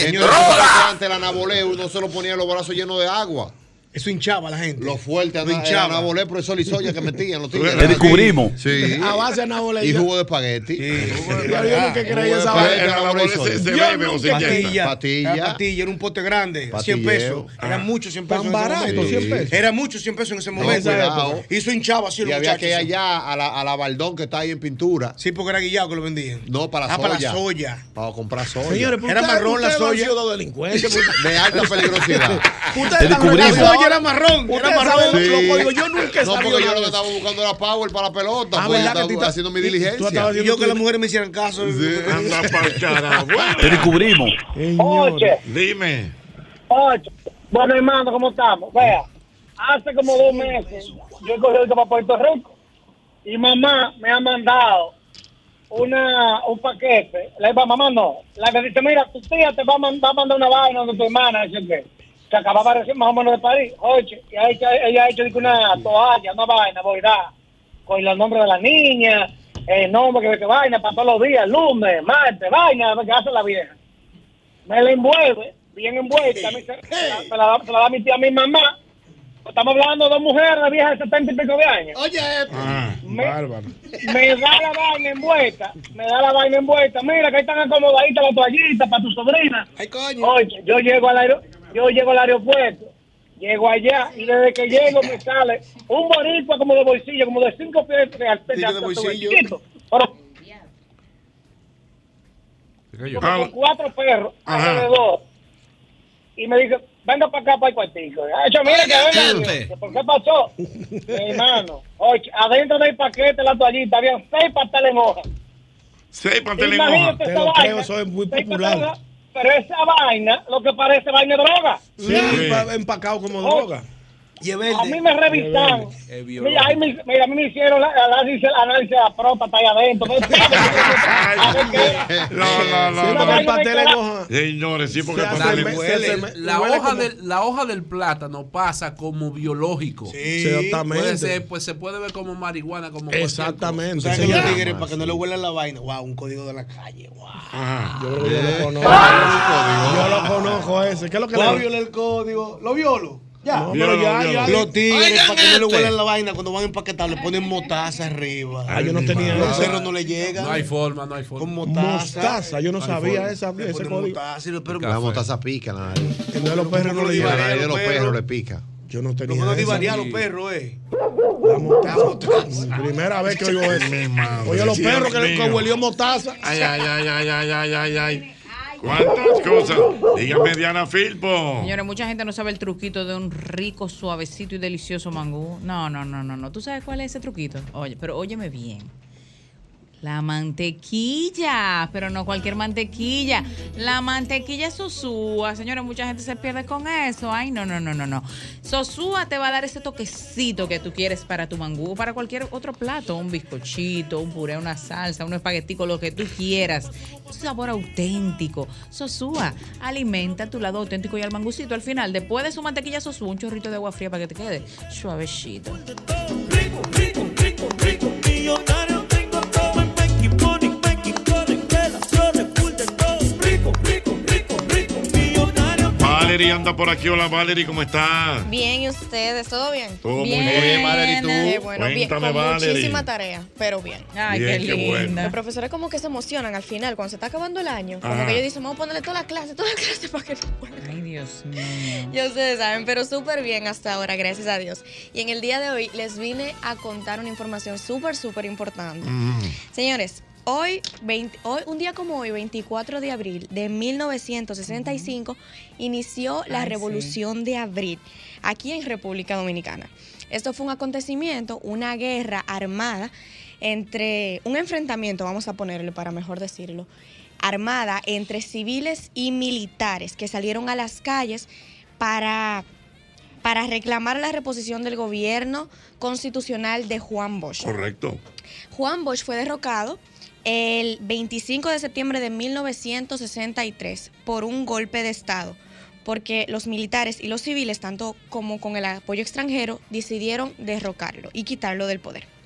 S6: Señor,
S3: tú sabes que antes el anabolé uno se lo ponía en los brazos llenos de agua.
S6: Eso hinchaba a la gente.
S3: Lo fuerte,
S6: Lo hinchaba.
S3: anabolé, profesor y soya que metían los tigres.
S2: descubrimos.
S3: Sí.
S5: A base de anabolé.
S3: Y jugo de espagueti.
S5: Ya yo nunca creí
S3: Jugo de
S5: esa vaina.
S6: Patilla,
S3: Patilla.
S6: Era un pote grande, 100
S3: Patilleo.
S6: pesos.
S2: Ah.
S6: Era mucho 100 pesos.
S5: Tan barato,
S6: momento.
S5: 100 pesos.
S6: Era mucho 100 pesos en ese momento. y eso hinchaba así
S3: Y
S6: los
S3: había que ir allá a la, a la Baldón que está ahí en pintura.
S6: Sí, porque era guillado que lo vendían.
S3: No, para la
S6: Ah,
S3: soya.
S6: para la soya.
S3: Para comprar soya.
S5: Señores,
S6: Era marrón la soya.
S5: delincuentes.
S3: de alta peligrosidad.
S5: Ustedes
S16: descubrimos.
S6: La soya era marrón, era marrón.
S3: Sí.
S5: Yo nunca he
S3: No, porque yo lo
S5: de
S3: que estaba buscando era power para la pelota.
S5: Ah,
S3: pues,
S5: ¿verdad
S3: estaba
S5: que tú-
S3: haciendo mi
S5: y- y tú
S3: diligencia.
S5: estabas
S6: Y yo que las mujeres me hicieran caso.
S2: Anda carajo. Bueno,
S16: Te descubrimos.
S20: Oye,
S2: Dime.
S20: oye. Bueno, hermano, ¿cómo estamos? Vea, hace como dos meses yo he cogido para Puerto Rico y mamá me ha mandado una un paquete. Le digo, mamá, no. La que dice, mira, tu tía te va a, man- va a mandar una vaina donde tu hermana, que se acababa de recibir más o menos de París. Oye, y hecho, ella ha hecho una toalla, una vaina, verdad, con los nombres de la niña, el nombre que, que vaina para todos los días, lunes, martes, vaina, que hace la vieja me la envuelve, bien envuelta, se, se la, se la da, se la da mi tía a mi mamá, estamos hablando de dos mujeres viejas de 70 y pico de años.
S6: Oye,
S2: Ah,
S20: me,
S5: Bárbaro.
S20: me da la vaina envuelta, me da la vaina envuelta. Mira que ahí están acomodaditas las toallitas para tu sobrina.
S6: Ay, coño.
S20: Oye, yo llego al aero, yo llego al aeropuerto, llego allá y desde que llego me sale un boricua como de bolsillo, como de cinco pies de, chiquito, pero como
S2: Ah,
S20: con cuatro perros
S2: Ajá.
S20: alrededor. Y me dice, venga para acá, para el cuartico. Ah, yo, mira que venga. ¿Por qué pasó? Mi hermano, oye, adentro del paquete, la toallita, había seis pasteles en hoja.
S2: Seis pasteles
S5: Te lo
S20: vaina.
S5: creo, eso es muy popular.
S20: Pero esa vaina, lo que parece vaina de droga.
S5: Sí, pa- empacado como droga.
S6: Y es
S20: A mí me revisaron. Mira, ahí me, mira, a mí me hicieron la- análisis, análisis de la próstata ahí adentro.
S2: No, no, no, no.
S5: pastel hoja.
S2: Señores, sí, porque el pastel
S5: se-
S22: La,
S5: huele
S22: hoja
S5: como-
S22: del, la hoja del plátano pasa como biológico.
S6: Sí.
S5: Exactamente.
S22: Puede ser, pues se puede ver como marihuana, como
S5: Exactamente.
S6: O sea, que tigres, para que no le huelan la vaina, wow, un código de la calle, wow.
S2: Ajá.
S5: Yo lo conozco. Yo lo conozco ese. ¿Qué es lo que le
S6: violar el código. ¿Lo violo? Ya.
S5: No, pero ya, ya.
S6: Los tigres,
S15: Oigan
S6: para que no le
S15: este.
S6: huelan la vaina, cuando van a empaquetar, le ponen mostaza arriba.
S5: Ah, yo no tenía
S6: Los
S5: eso.
S6: perros no le llegan.
S22: No hay forma, no hay forma.
S6: Con mostaza.
S5: Mostaza, yo no sabía esa,
S6: Le
S5: ese código.
S6: mostaza perros-
S3: La mostaza pica, nariz.
S5: Entonces los perros no le
S3: a la nariz de los
S6: perros.
S3: le pica.
S5: Yo no tenía
S6: perros
S5: eso.
S6: divariar los perros, eh.
S5: La mostaza. Primera vez que oigo eso. Oye, los perros que,
S2: mío.
S5: huelió mostaza.
S2: Ay, ay, ay, ay, ay, ay, ay, ay. ¿Cuántas cosas? Dígame, Diana Filpo.
S10: Señores, mucha gente no sabe el truquito de un rico, suavecito y delicioso mangú. No, no, no, no, no. ¿Tú sabes cuál es ese truquito? Oye, pero óyeme bien. La mantequilla, pero no cualquier mantequilla. La mantequilla Sosúa. Señores, mucha gente se pierde con eso. Ay, no, no, no, no, no. Sosúa te va a dar ese toquecito que tú quieres para tu mangú, para cualquier otro plato, un bizcochito, un puré, una salsa, un espaguetico, lo que tú quieras. Un sabor auténtico. Sosúa, alimenta tu lado auténtico y al mangucito al final, después de su mantequilla Sosúa, un chorrito de agua fría para que te quede suavecito.
S15: Millonario
S2: anda por aquí. Hola, Valerie, ¿cómo estás?
S26: Bien, ¿y ustedes? ¿Todo bien?
S2: Todo muy bien, Valerie, ¿y tú?
S26: Qué bueno, bien, con
S2: Valerie.
S26: muchísima tarea, pero bien.
S10: Ay,
S2: Bien,
S10: qué
S2: qué bueno.
S10: linda.
S26: Los profesores como que se emocionan al final, cuando se está acabando el año. Como
S2: Ajá.
S26: que ellos dicen, vamos a ponerle toda la clase, toda la clase para que no puedan.
S10: Ay, Dios mío.
S26: Ya ustedes saben, pero súper bien hasta ahora, gracias a Dios. Y en el día de hoy les vine a contar una información súper, súper importante. Señores, hoy, 20 hoy, un día como hoy, 24 de abril de 1965, inició la
S10: Ay, sí.
S26: Revolución de Abril aquí en República Dominicana. Esto fue un acontecimiento, una guerra armada entre, un enfrentamiento, vamos a ponerle para mejor decirlo, armada entre civiles y militares que salieron a las calles para, para reclamar la reposición del gobierno constitucional de Juan Bosch.
S2: Correcto.
S26: Juan Bosch fue derrocado el 25 de septiembre de 1963 por un golpe de Estado, porque los militares y los civiles, tanto como con el apoyo extranjero, decidieron derrocarlo y quitarlo del poder.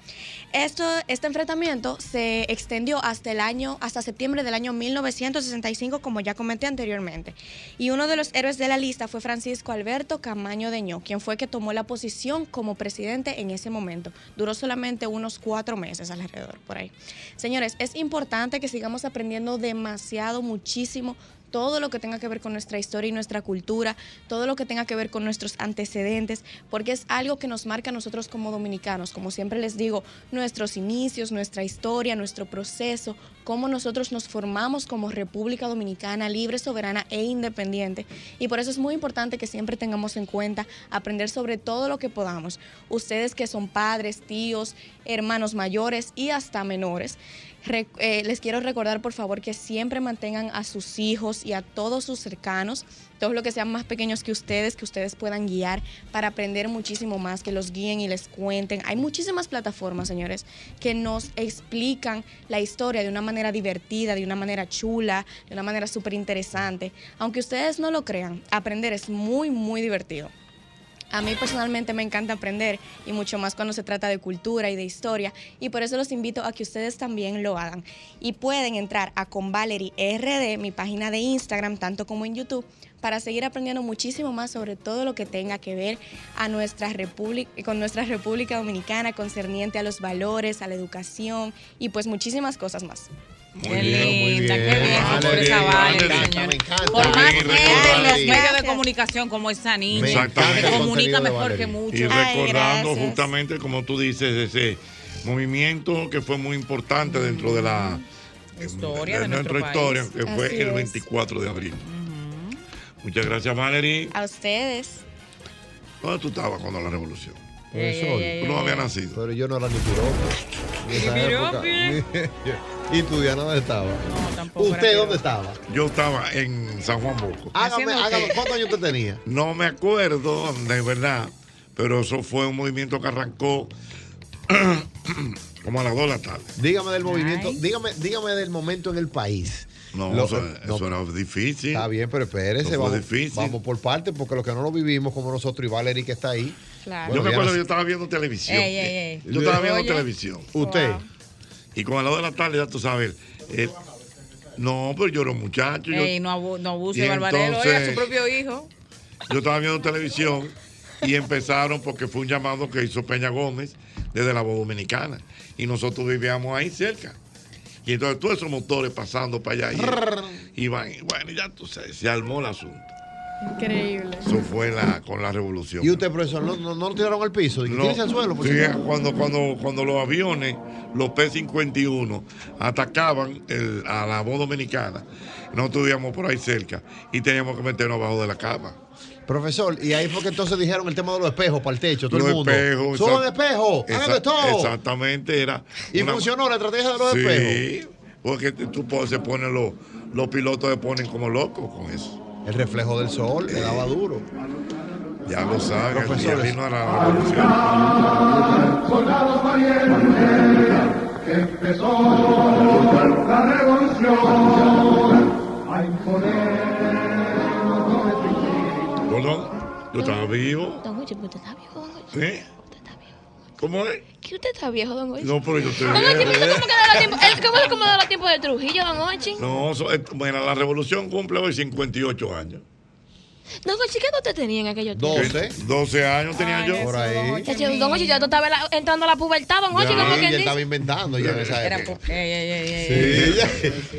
S26: Esto, este enfrentamiento se extendió hasta el año, hasta septiembre del año 1965, como ya comenté anteriormente. Y uno de los héroes de la lista fue Francisco Alberto Camaño Deñó, quien fue que tomó la posición como presidente en ese momento. Duró solamente unos cuatro meses alrededor, por ahí. Señores, es importante que sigamos aprendiendo demasiado, muchísimo todo lo que tenga que ver con nuestra historia y nuestra cultura, todo lo que tenga que ver con nuestros antecedentes, porque es algo que nos marca a nosotros como dominicanos, como siempre les digo, nuestros inicios, nuestra historia, nuestro proceso, cómo nosotros nos formamos como República Dominicana libre, soberana e independiente. Y por eso es muy importante que siempre tengamos en cuenta aprender sobre todo lo que podamos. Ustedes que son padres, tíos, hermanos mayores y hasta menores, Eh, les quiero recordar, por favor, que siempre mantengan a sus hijos y a todos sus cercanos, todos los que sean más pequeños que ustedes, que ustedes puedan guiar para aprender muchísimo más, que los guíen y les cuenten. Hay muchísimas plataformas, señores, que nos explican la historia de una manera divertida, de una manera chula, de una manera súper interesante. Aunque ustedes no lo crean, aprender es muy, muy divertido. A mí personalmente me encanta aprender y mucho más cuando se trata de cultura y de historia y por eso los invito a que ustedes también lo hagan. Y pueden entrar a Con Valerie RD, mi página de Instagram, tanto como en YouTube, para seguir aprendiendo muchísimo más sobre todo lo que tenga que ver a nuestra con nuestra República Dominicana, concerniente a los valores, a la educación y pues muchísimas cosas más.
S10: Qué linda, qué bien, esa
S2: encanta.
S10: Por más gente en los medios de comunicación como esa niña,
S2: Exactamente.
S10: comunica
S2: de
S10: mejor que muchos.
S2: Y recordando justamente, como tú dices, ese movimiento que fue muy importante dentro de la
S10: Historia de
S2: nuestra
S10: nuestro
S2: historia,
S10: país.
S2: que fue el
S26: es.
S2: 24 de abril. Muchas gracias, Valerie.
S26: A ustedes.
S2: ¿Dónde tú estabas cuando la revolución? Tú no habías nacido.
S3: Pero yo no era ni piropo.
S2: Ni
S3: época. ¿Y tú, Diana, dónde estaba?
S10: tampoco
S3: ¿Usted
S10: era
S3: dónde estaba?
S2: Yo estaba en San Juan Bosco.
S3: Hágame, hágame, ¿cuántos años usted tenía?
S2: No me acuerdo de verdad, pero eso fue un movimiento que arrancó como a las 2 de la tarde.
S3: Dígame del movimiento, dígame, dígame del momento en el país.
S2: No,
S3: Lo-
S2: eso,
S3: no,
S2: eso era difícil.
S3: Está bien, pero espérese, vamos,
S2: difícil.
S3: vamos por partes, porque los que no lo vivimos como nosotros y Valerie que está ahí.
S10: Claro.
S2: yo me acuerdo
S3: no-
S2: que yo estaba viendo televisión.
S10: Ey, ey, ey.
S2: Yo estaba viendo
S10: Oye.
S2: televisión.
S3: ¿Usted?
S2: Y con a las 2 de la tarde, ya tú sabes. eh, no, pero yo era un muchacho. yo-
S10: Ey, no, abu- no abuse
S2: Y
S10: oiga,
S2: entonces-
S10: su propio hijo.
S2: Yo estaba viendo televisión y empezaron porque fue un llamado que hizo Peña Gómez desde la voz dominicana. Y nosotros vivíamos ahí cerca. Y entonces todos esos motores pasando para allá. Y iban, y bueno, ya tú sabes, se armó el asunto.
S26: Increíble.
S2: Eso fue la, con la revolución.
S3: ¿Y usted, profesor, no, no, no lo tiraron al piso?
S2: No,
S3: "Tírese al suelo.
S2: sí,
S3: no".
S2: cuando, cuando, cuando los aviones, los P-51, atacaban el- a la voz dominicana, nosotros vivíamos por ahí cerca y teníamos que meternos abajo de la cama.
S3: Profesor, y ahí fue que entonces dijeron el tema de los espejos para el techo, todo
S2: Los
S3: el mundo.
S2: espejos,
S3: hagan de
S2: Exact-
S3: todo.
S2: Exactamente, era.
S3: Y
S2: una-
S3: funcionó la estrategia de los
S2: sí,
S3: espejos.
S2: porque tú se ponen los, los pilotos se ponen como locos con eso.
S3: El reflejo del sol le daba duro.
S2: Ya lo saben, el vino a la revolución.
S15: Soldados valientes, empezó la revolución. Hay poder.
S2: Perdón, yo estaba vivo.
S4: Don
S2: ¿Cómo es?
S4: ¿Qué usted está viejo, don Ochi?
S2: No, pero yo estoy
S4: Don Ochi,
S2: bien.
S4: ¿usted cómo que tiempos? él- ¿Cómo es como de Trujillo, don Ochi?
S2: No, eso es- bueno, la revolución cumple hoy 58 años.
S4: Don Ochi, ¿qué edad usted tenía en aquellos tiempos?
S2: 12. 12 años tenía yo.
S3: Por ahí.
S4: Chacho, Don Ochi, ya tú estabas entrando a la pubertad, don Ochi, como quien dice.
S3: estaba inventando ya en esa
S10: Era
S3: época.
S10: po- ey, ey, ey, ey,
S3: Sí,
S10: ey.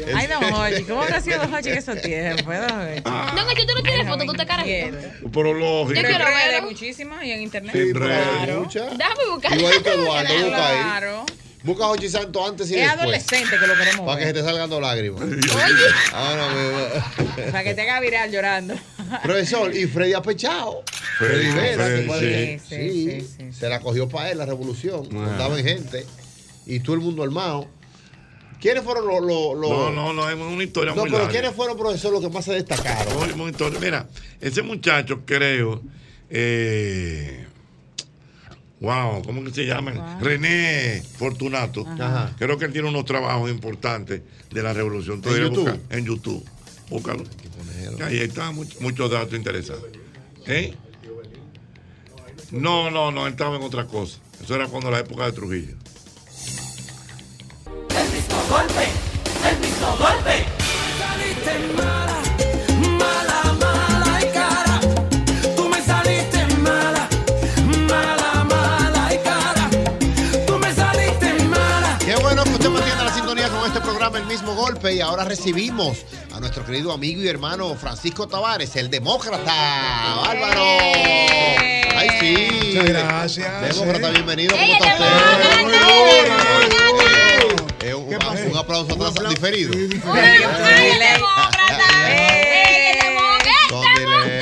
S3: ella-
S10: Ay, don Jochi, ¿cómo habrá sido don Jochi en esos tiempos? Ver.
S4: Don Ochi, tú no tienes foto, tú te carajito.
S2: Pero lógico.
S4: Yo quiero
S10: hay muchísimas y en internet.
S3: Sí,
S10: claro.
S3: muchas.
S4: Déjame buscar.
S3: Igualito Eduardo, busca ahí.
S10: Claro.
S3: Busca a Jochi Santo antes y
S10: Es
S3: después.
S10: adolescente que lo queremos
S3: Para que se
S10: ver.
S3: te salgan dos lágrimas. Ahora mismo.
S10: Para que te haga viral llorando.
S3: Profesor, y Freddy apechado.
S2: Freddy,
S3: Freddy Vera,
S10: sí, sí,
S3: sí,
S10: sí,
S3: se la cogió para él la revolución.
S2: Ah.
S3: Andaba en gente. Y todo el mundo armado. ¿Quiénes fueron los.? los- los-
S2: No, no, no, es una historia
S3: No,
S2: muy
S3: pero
S2: larga.
S3: ¿quiénes fueron, profesor, los que más se destacaron?
S2: Historia. Mira, ese muchacho, creo, eh, wow, ¿cómo que se llama? René Fortunato.
S3: Ajá.
S2: Creo que él tiene unos trabajos importantes de la revolución.
S3: ¿En YouTube?
S2: en YouTube. Búscalo. Ahí está, much- muchos datos interesantes. ¿Eh? No, no, no, él estaba en otra cosa. Eso era cuando la época de Trujillo.
S15: El mismo golpe, el mismo golpe. Saliste mala, mala, mala y cara. Tú me saliste mala, mala, mala y cara. Tú me saliste mala.
S3: Qué bueno que usted mantiene programa El mismo golpe. Y ahora recibimos a nuestro querido amigo y hermano Francisco Tavares, el demócrata. ¡Bárbaro! ¡Ay, sí!
S6: Muchas gracias.
S3: Demócrata, bienvenido. ¿Cómo está usted? Eh, un, un aplauso atrás diferido. Con delay.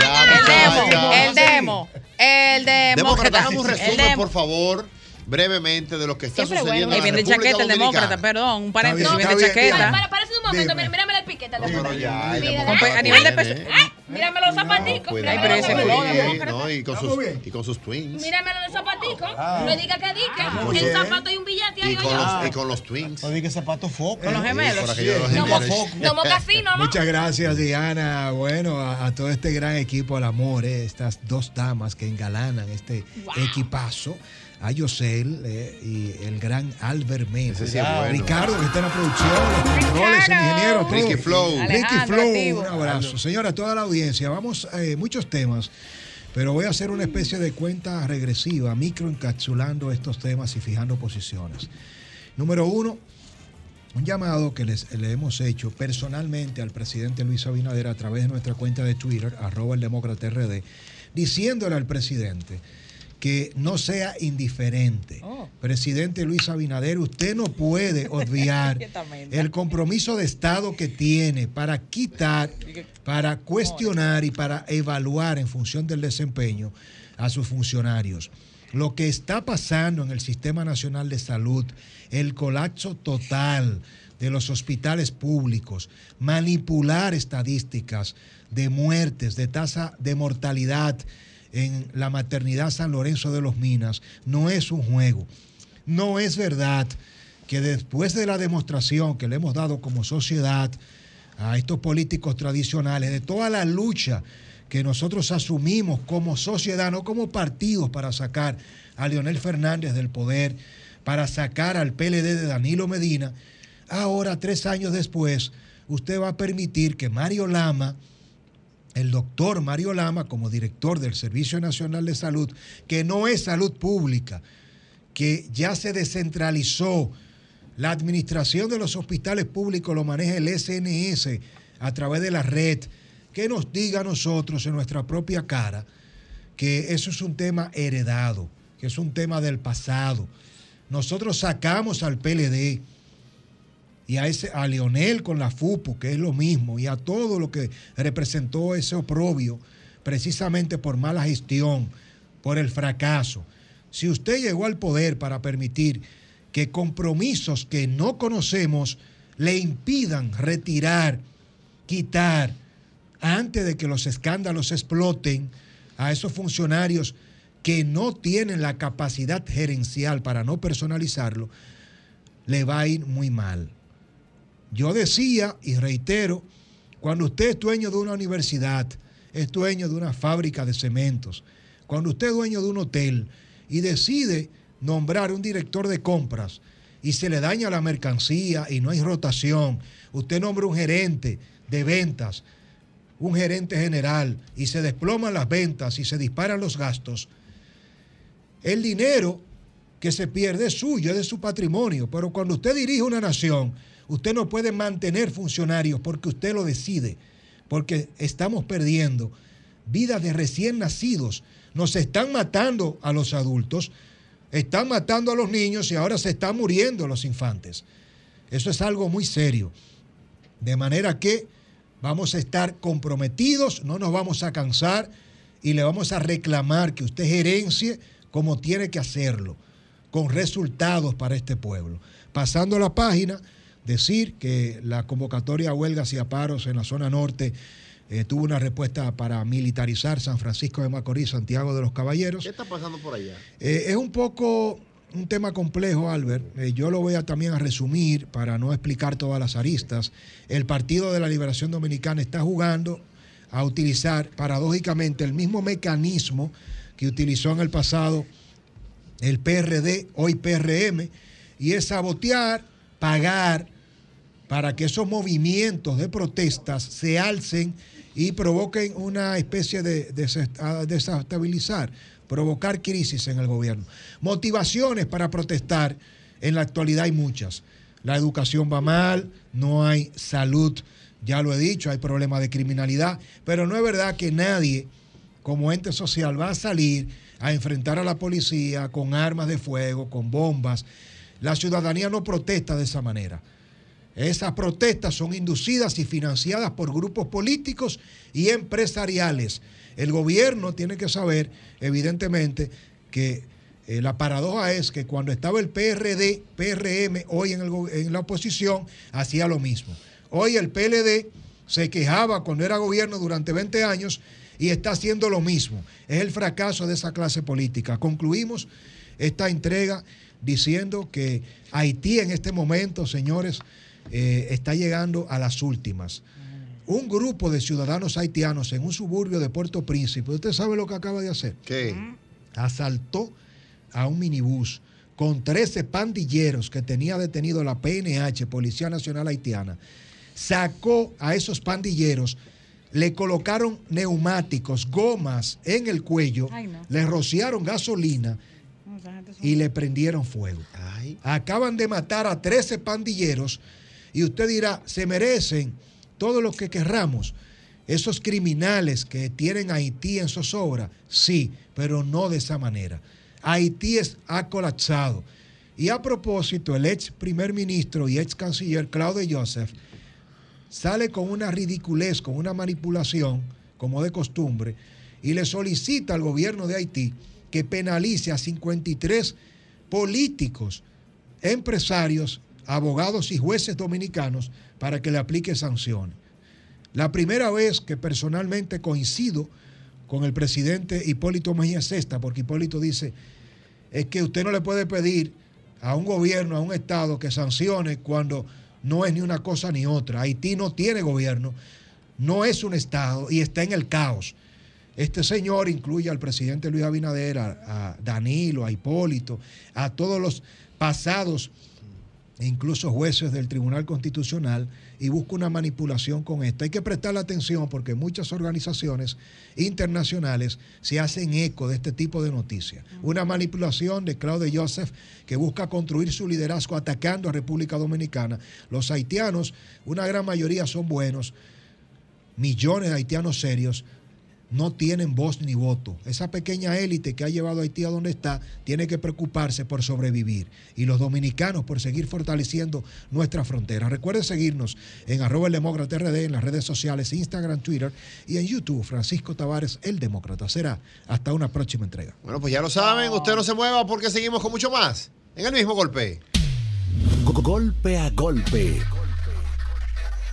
S3: Ya,
S10: El demo,
S3: muchacha.
S10: el demo, el demo.
S3: Demócrata, hagamos un
S10: El
S3: resumen,
S10: demo.
S3: por favor, brevemente, de lo que está
S10: Siempre
S3: sucediendo
S10: bueno.
S3: en
S10: Ahí
S3: la
S10: viene chaqueta el demócrata, perdón, un paréntesis, viene chaqueta.
S4: Para, para un momento, mírame el.
S3: No, pero el
S10: Compa-
S3: demócrata
S10: a nivel de peso.
S4: Mírame los zapaticos. Los
S3: Sí,
S4: zapaticos.
S3: no, y, con sus, y con sus twins.
S4: Mírame los zapaticos.
S3: Ah.
S4: No diga que diga. Que un zapato y un billete ahí.
S3: Y con, los, y con los twins.
S6: Oye, que zapatos foco.
S4: Con los gemelos.
S3: Por aquello de los
S4: Somos-
S3: gemelos.
S4: somos casinos, ¿no?
S27: Muchas gracias, Diana. Bueno, a, a todo este gran equipo al amor, eh, estas dos damas que engalanan este equipazo. A Yosel eh, y el gran Albert Mena.
S3: sí es bueno.
S27: Ricardo, que está en la producción, los controles, el ingeniero. todo.
S3: Ricky Flow.
S27: Ricky Flow, un abrazo. Señora, toda la audiencia, vamos, eh, muchos temas, pero voy a hacer una especie de cuenta regresiva, microencapsulando estos temas y fijando posiciones. Número uno, un llamado que les, le hemos hecho personalmente al presidente Luis Abinader a través de nuestra cuenta de Twitter, arroba el demócrata RD, diciéndole al presidente que no sea indiferente. Presidente Luis Abinader, usted no puede obviar el compromiso de Estado que tiene para quitar, para cuestionar y para evaluar en función del desempeño a sus funcionarios. Lo que está pasando en el Sistema Nacional de Salud, el colapso total de los hospitales públicos, manipular estadísticas de muertes, de tasa de mortalidad en la maternidad San Lorenzo de los Minas, no es un juego. No es verdad que después de la demostración que le hemos dado como sociedad a estos políticos tradicionales, de toda la lucha que nosotros asumimos como sociedad, no como partidos para sacar a Leonel Fernández del poder, para sacar al PLD de Danilo Medina, ahora, tres años después, usted va a permitir que Mario Lama, el doctor Mario Lama, como director del Servicio Nacional de Salud, que no es salud pública, que ya se descentralizó, la administración de los hospitales públicos lo maneja el SNS a través de la red, que nos diga a nosotros en nuestra propia cara que eso es un tema heredado, que es un tema del pasado. Nosotros sacamos al PLD y a, ese, a Leonel con la FUPU, que es lo mismo, y a todo lo que representó ese oprobio, precisamente por mala gestión, por el fracaso. Si usted llegó al poder para permitir que compromisos que no conocemos le impidan retirar, quitar, antes de que los escándalos exploten, a esos funcionarios que no tienen la capacidad gerencial para no personalizarlo, le va a ir muy mal. Yo decía y reitero, cuando usted es dueño de una universidad, es dueño de una fábrica de cementos, cuando usted es dueño de un hotel y decide nombrar un director de compras y se le daña la mercancía y no hay rotación, usted nombra un gerente de ventas, un gerente general y se desploman las ventas y se disparan los gastos, el dinero que se pierde es suyo, es de su patrimonio. Pero cuando usted dirige una nación, usted no puede mantener funcionarios porque usted lo decide, porque estamos perdiendo vidas de recién nacidos. Nos están matando a los adultos, están matando a los niños y ahora se están muriendo los infantes. Eso es algo muy serio. De manera que vamos a estar comprometidos, no nos vamos a cansar y le vamos a reclamar que usted gerencie como tiene que hacerlo, con resultados para este pueblo. Pasando la página, decir que la convocatoria a huelgas y a paros en la zona norte eh, tuvo una respuesta para militarizar San Francisco de Macorís, Santiago de los Caballeros.
S3: ¿Qué está pasando por allá?
S27: Eh, es un poco un tema complejo, Albert. Eh, yo lo voy a también a resumir para no explicar todas las aristas. El Partido de la Liberación Dominicana está jugando a utilizar paradójicamente el mismo mecanismo que utilizó en el pasado el PRD, hoy PRM, y es sabotear, pagar para que esos movimientos de protestas se alcen y provoquen una especie de desest- desestabilizar, provocar crisis en el gobierno. Motivaciones para protestar, en la actualidad hay muchas. La educación va mal, no hay salud, ya lo he dicho, hay problemas de criminalidad, pero no es verdad que nadie como ente social va a salir a enfrentar a la policía con armas de fuego, con bombas. La ciudadanía no protesta de esa manera. Esas protestas son inducidas y financiadas por grupos políticos y empresariales. El gobierno tiene que saber, evidentemente, que eh, la paradoja es que cuando estaba el PRD, PRM, hoy en, en la oposición, hacía lo mismo. Hoy el PLD se quejaba cuando era gobierno durante 20 años y está haciendo lo mismo. Es el fracaso de esa clase política. Concluimos esta entrega diciendo que Haití en este momento, señores, eh, está llegando a las últimas. Un grupo de ciudadanos haitianos en un suburbio de Puerto Príncipe, ¿usted sabe lo que acaba de hacer?
S3: ¿Qué?
S27: Asaltó a un minibús con 13 pandilleros que tenía detenido la PNH, Policía Nacional Haitiana. Sacó a esos pandilleros, le colocaron neumáticos, gomas en el cuello,
S10: Ay, no.
S27: le rociaron gasolina y le prendieron fuego. Acaban de matar a 13 pandilleros y usted dirá, se merecen todo lo que querramos. Esos criminales que tienen a Haití en zozobra, sí, pero no de esa manera. Haití es- ha colapsado. Y a propósito, el ex primer ministro y ex canciller Claude Joseph sale con una ridiculez, con una manipulación, como de costumbre, y le solicita al gobierno de Haití que penalice a 53 políticos, empresarios, abogados y jueces dominicanos para que le aplique sanciones. La primera vez que personalmente coincido con el presidente Hipólito Mejía Cesta, porque Hipólito dice, es que usted no le puede pedir a un gobierno, a un Estado que sancione cuando no es ni una cosa ni otra. Haití no tiene gobierno, no es un Estado y está en el caos. Este señor incluye al presidente Luis Abinader, a, a Danilo, a Hipólito, a todos los pasados, incluso jueces del Tribunal Constitucional, y busca una manipulación con esto. Hay que prestarle atención porque muchas organizaciones internacionales se hacen eco de este tipo de noticias. Una manipulación de Claude Joseph que busca construir su liderazgo atacando a República Dominicana. Los haitianos, una gran mayoría son buenos, millones de haitianos serios no tienen voz ni voto. Esa pequeña élite que ha llevado a Haití a donde está tiene que preocuparse por sobrevivir y los dominicanos por seguir fortaleciendo nuestra frontera. Recuerden seguirnos en arroba el demócrata RD en las redes sociales, Instagram, Twitter y en YouTube, Francisco Tavares, el demócrata. Será hasta una próxima entrega.
S3: Bueno, pues ya lo saben, usted no se mueva porque seguimos con mucho más. En el mismo golpe.
S16: Golpe a golpe.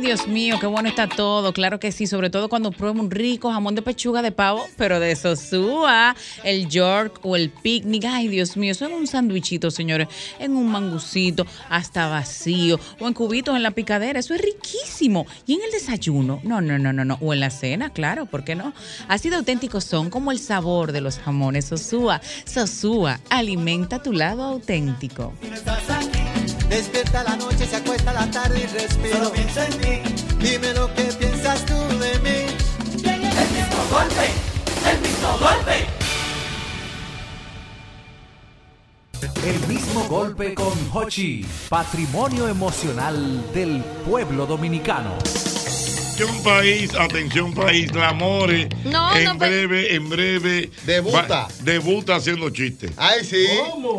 S10: Dios mío, qué bueno está todo. Claro que sí, sobre todo cuando prueba un rico jamón de pechuga de pavo, pero de Sosúa, el York o el picnic. Ay, Dios mío, eso en un sándwichito, señores, en un mangucito, hasta vacío, o en cubitos en la picadera. Eso es riquísimo. Y en el desayuno, no, no, no, no, no. O en la cena, claro, ¿por qué no? Así de auténticos son como el sabor de los jamones Sosúa. Sosúa, alimenta tu lado auténtico.
S15: Despierta la noche, se acuesta la tarde y respiro. Solo pienso en ti. Dime lo que piensas tú de mí. El mismo golpe, el mismo golpe.
S16: El mismo golpe con Hochi, patrimonio emocional del pueblo dominicano.
S2: Atención país, atención país, Clamores.
S16: No,
S2: en
S16: no, pero-
S2: breve, en breve.
S3: Debuta.
S2: va- debuta haciendo chistes.
S3: Ay, sí.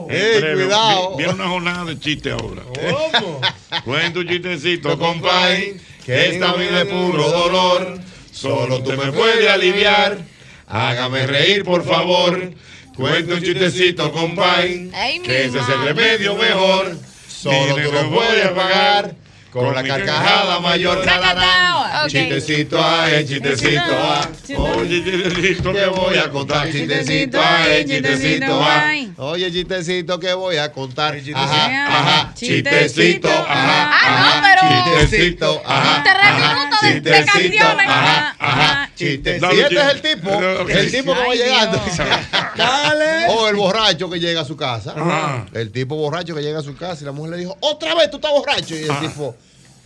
S3: Ey,
S2: breve,
S3: cuidado.
S2: vi- Viene una jornada de chistes ahora.
S3: ¿Cómo?
S2: Cuenta un chistecito, compay, que esta vida es puro dolor. Solo tú me puedes aliviar. Hágame reír, por favor. Cuenta un chistecito, compay, que ese es el remedio mejor.
S3: Solo tú
S2: me
S3: lo puedes pagar con la carcajada mayor.
S2: Tararán.
S3: Ok.
S2: Chistecito ay, chistecito ay. Oye, chistecito que voy a contar. Chistecito ay, chistecito ay.
S3: Oye, chistecito que voy a contar.
S2: Ajá, ajá. Chistecito, ajá,
S3: Ah,
S2: ajá. Chistecito, ajá. De canciones. Ajá, ajá.
S3: Chistecito. Y este es el tipo, el tipo que va llegando.
S5: Dale.
S3: O el borracho que llega a su casa.
S2: Ajá.
S3: El tipo borracho que llega a su casa y la mujer le dijo, otra vez tú estás borracho. Y el
S2: Ajá.
S3: tipo,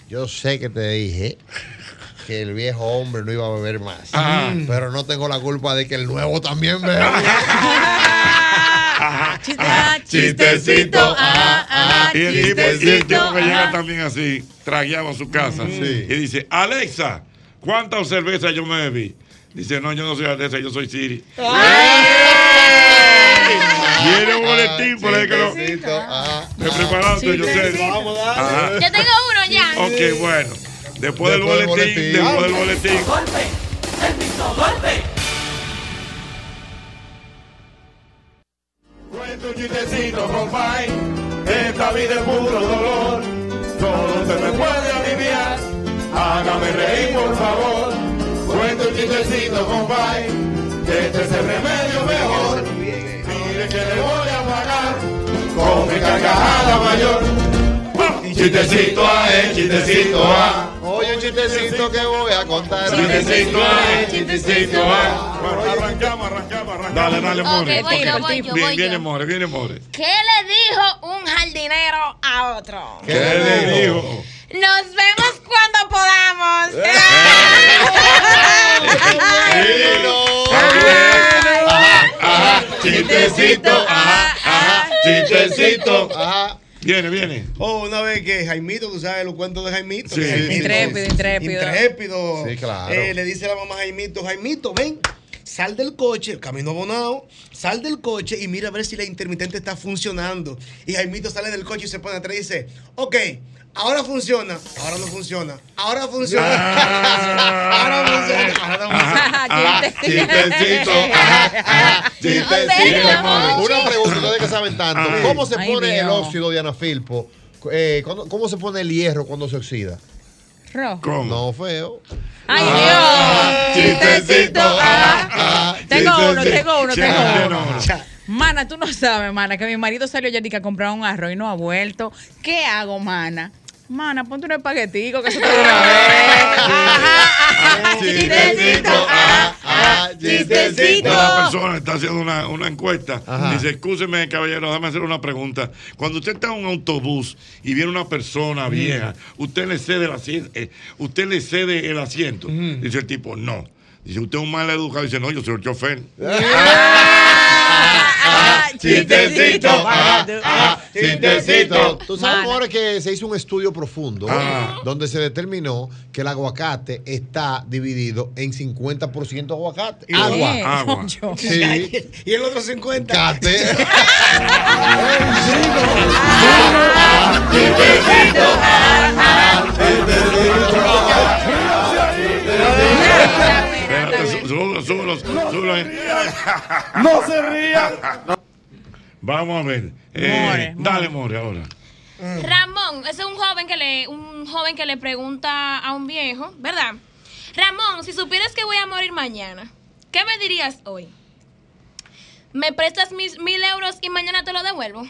S3: yo sé que te dije que el viejo hombre no iba a beber más.
S2: Ajá.
S3: Pero no tengo la culpa de que el nuevo también bebe.
S10: Ah,
S2: Chistecito.
S10: ah, ah,
S2: Y el tipo,
S10: chistecito,
S2: que llega también así, tragueado a su casa, y dice, Alexa, ¿cuántas cervezas yo me bebí? Dice, no, yo no soy Alexa, yo soy Siri. Viene un boletín por ahí que lo... Me preparaste, yo sé.
S4: Yo tengo uno ya.
S2: Ok, bueno. Después del
S3: Después del
S2: boletín,
S3: boletín.
S2: después del boletín.
S15: Cuento un chistecito, compay. Esta vida es puro dolor. Todo se me puede aliviar. Hágame reír, por favor. Cuento un chistecito, compay. Que este es el remedio mejor. Mire que le voy a pagar con mi carcajada mayor. Chistecito a él, chistecito a.
S3: Oye, un chistecito que voy a contar.
S15: Chistecito a, chistecito a.
S2: Arrancamos, arrancamos, arrancamos. Dale, dale, More.
S4: voy yo,
S2: Ok.
S4: voy yo,
S2: Bien,
S4: voy
S2: viene
S4: yo.
S2: More, viene More.
S4: ¿Qué le dijo un jardinero a otro?
S2: ¿Qué le dijo?
S4: Nos vemos cuando podamos.
S15: Chistecito, ajá, ajá, chistecito.
S2: Viene, viene.
S6: Oh, una vez que Jaimito, tú sabes los cuentos de Jaimito.
S2: Sí.
S6: Jaimito-
S10: Intrépido, intrépido.
S6: Intrépido.
S3: Sí, claro.
S6: Eh, le dice la mamá a Jaimito, Jaimito, ven, sal del coche, camino abonado, sal del coche y mira a ver si la intermitente está funcionando. Y Jaimito sale del coche y se pone atrás y dice, ok, ahora funciona, ahora no funciona, ahora funciona, ahora funciona, ahora no funciona.
S3: Ah, chistecito, ajá, chistecito. Una pregunta, ustedes que saben tanto. ¿Cómo se
S10: Ay,
S3: pone el óxido de anafilpo? Eh, ¿cuándo- ¿Cómo se pone el hierro cuando se oxida?
S10: Rojo.
S2: ¿Cómo?
S3: No, feo.
S10: Ay,
S3: Ah,
S10: Dios. Chistecito. ah,
S3: ah,
S10: Tengo uno,
S3: chistecito.
S10: tengo uno, tengo uno.
S2: no.
S10: Mana, tú no sabes, mana, que mi marido salió ayer y que a comprar un arroz y no ha vuelto. ¿Qué hago, mana? Mana, ponte un espaguetico que eso te dura
S3: Chistecito, ah, ah, chistecito.
S2: Una persona está haciendo una, una encuesta.
S3: Ajá.
S2: Dice, escúcheme, caballero, déjame hacer una pregunta. Cuando usted está en un autobús y viene una persona vieja, ¿usted le cede el asiento? eh, ¿Usted le cede el asiento? Dice el tipo, no. Dice, usted es un mal educado. Dice, no, yo soy el chofer.
S3: Chistecito, ah, ah, chistecito. Tú sabes, amor, que se hizo un estudio profundo
S2: Ah.
S3: donde se determinó que el aguacate está dividido en 50% aguacate. Agua.
S10: ¿Qué?
S2: Agua.
S3: Sí.
S6: Y el otro 50.
S3: Cate.
S15: No se ría.
S2: Vamos a ver. Eh,
S10: More,
S2: dale, More, ahora.
S4: Ramón, ese es un joven que le, un joven que le pregunta a un viejo, ¿verdad? Ramón, si supieras que voy a morir mañana, ¿qué me dirías hoy? ¿Me prestas mis mil euros y mañana te lo devuelvo?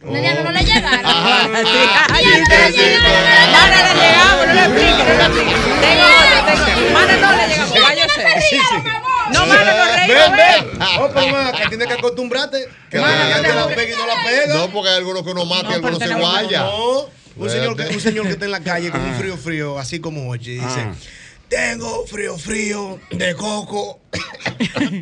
S4: No, ya no, no le llegaron.
S10: Ajá, sí. Ay,
S4: no le
S10: sí, sí.
S4: llegaron.
S10: Mana, le llegamos, no le expliques, no le expliques. Tengo otro, tengo. Mana, no le llegamos, ya yo sé. No, mana, no reímos,
S6: Ven, que tienes que acostumbrarte. Que la gente la pega y no la pega.
S3: No, porque hay algunos que uno mata y
S10: No,
S3: algunos se guaya.
S6: No, un señor, que, un señor que está en la calle con un frío frío, así como oye, y dice,
S2: Ah.
S6: tengo frío frío de coco,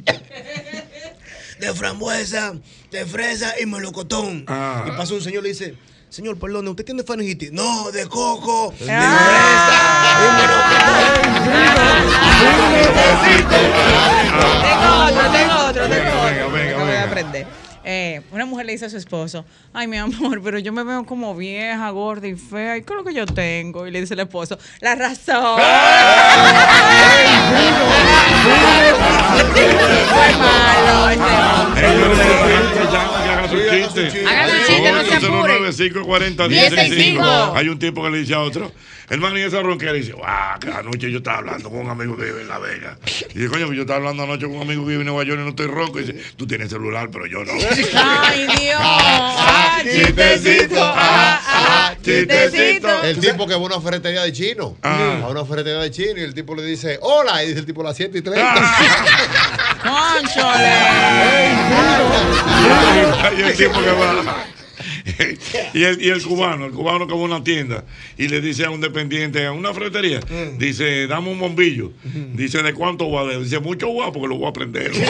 S6: de frambuesa, de fresa y melocotón.
S2: Ah.
S6: Y pasa un señor y le dice, señor, perdone, ¿usted tiene faringitis? No, de coco, de
S10: Tengo otro, tengo otro, tengo otro.
S2: venga, venga,
S10: que voy a aprender. Eh, una mujer le dice a su esposo, ay mi amor, pero yo me veo como vieja, gorda y fea, ¿y qué es lo que yo tengo? Y le dice el esposo, la razón. Fue malo hombre.
S2: Ellos le dicen que llamen, que hagan su chiste.
S10: Hagan su chiste, no se apuren.
S2: 809-540-165.
S10: 165.
S2: Hay un tipo que le dice a otro, hermano, y esa ronquera dice, guau, que anoche yo estaba hablando con un amigo que vive en La Vega. Y dice, coño, yo estaba hablando anoche con un amigo que vive en Nueva York y no estoy ronco. Y dice, tú tienes celular, pero yo no.
S10: Ay Dios. Ah, chistecito. Ah, ah, chistecito.
S3: El tipo que va a una ferretería de chino.
S2: Ah.
S3: A una ferretería de chino y el tipo le dice, hola. Y dice el tipo, las 7 y 30.
S10: Conchole.
S2: Hay el tipo que va. y, el, y el cubano, el cubano que va a una tienda y le dice a un dependiente, a una ferretería, dice, dame un bombillo. Dice, ¿de cuánto vale? Dice, mucho guapo porque lo voy a prender.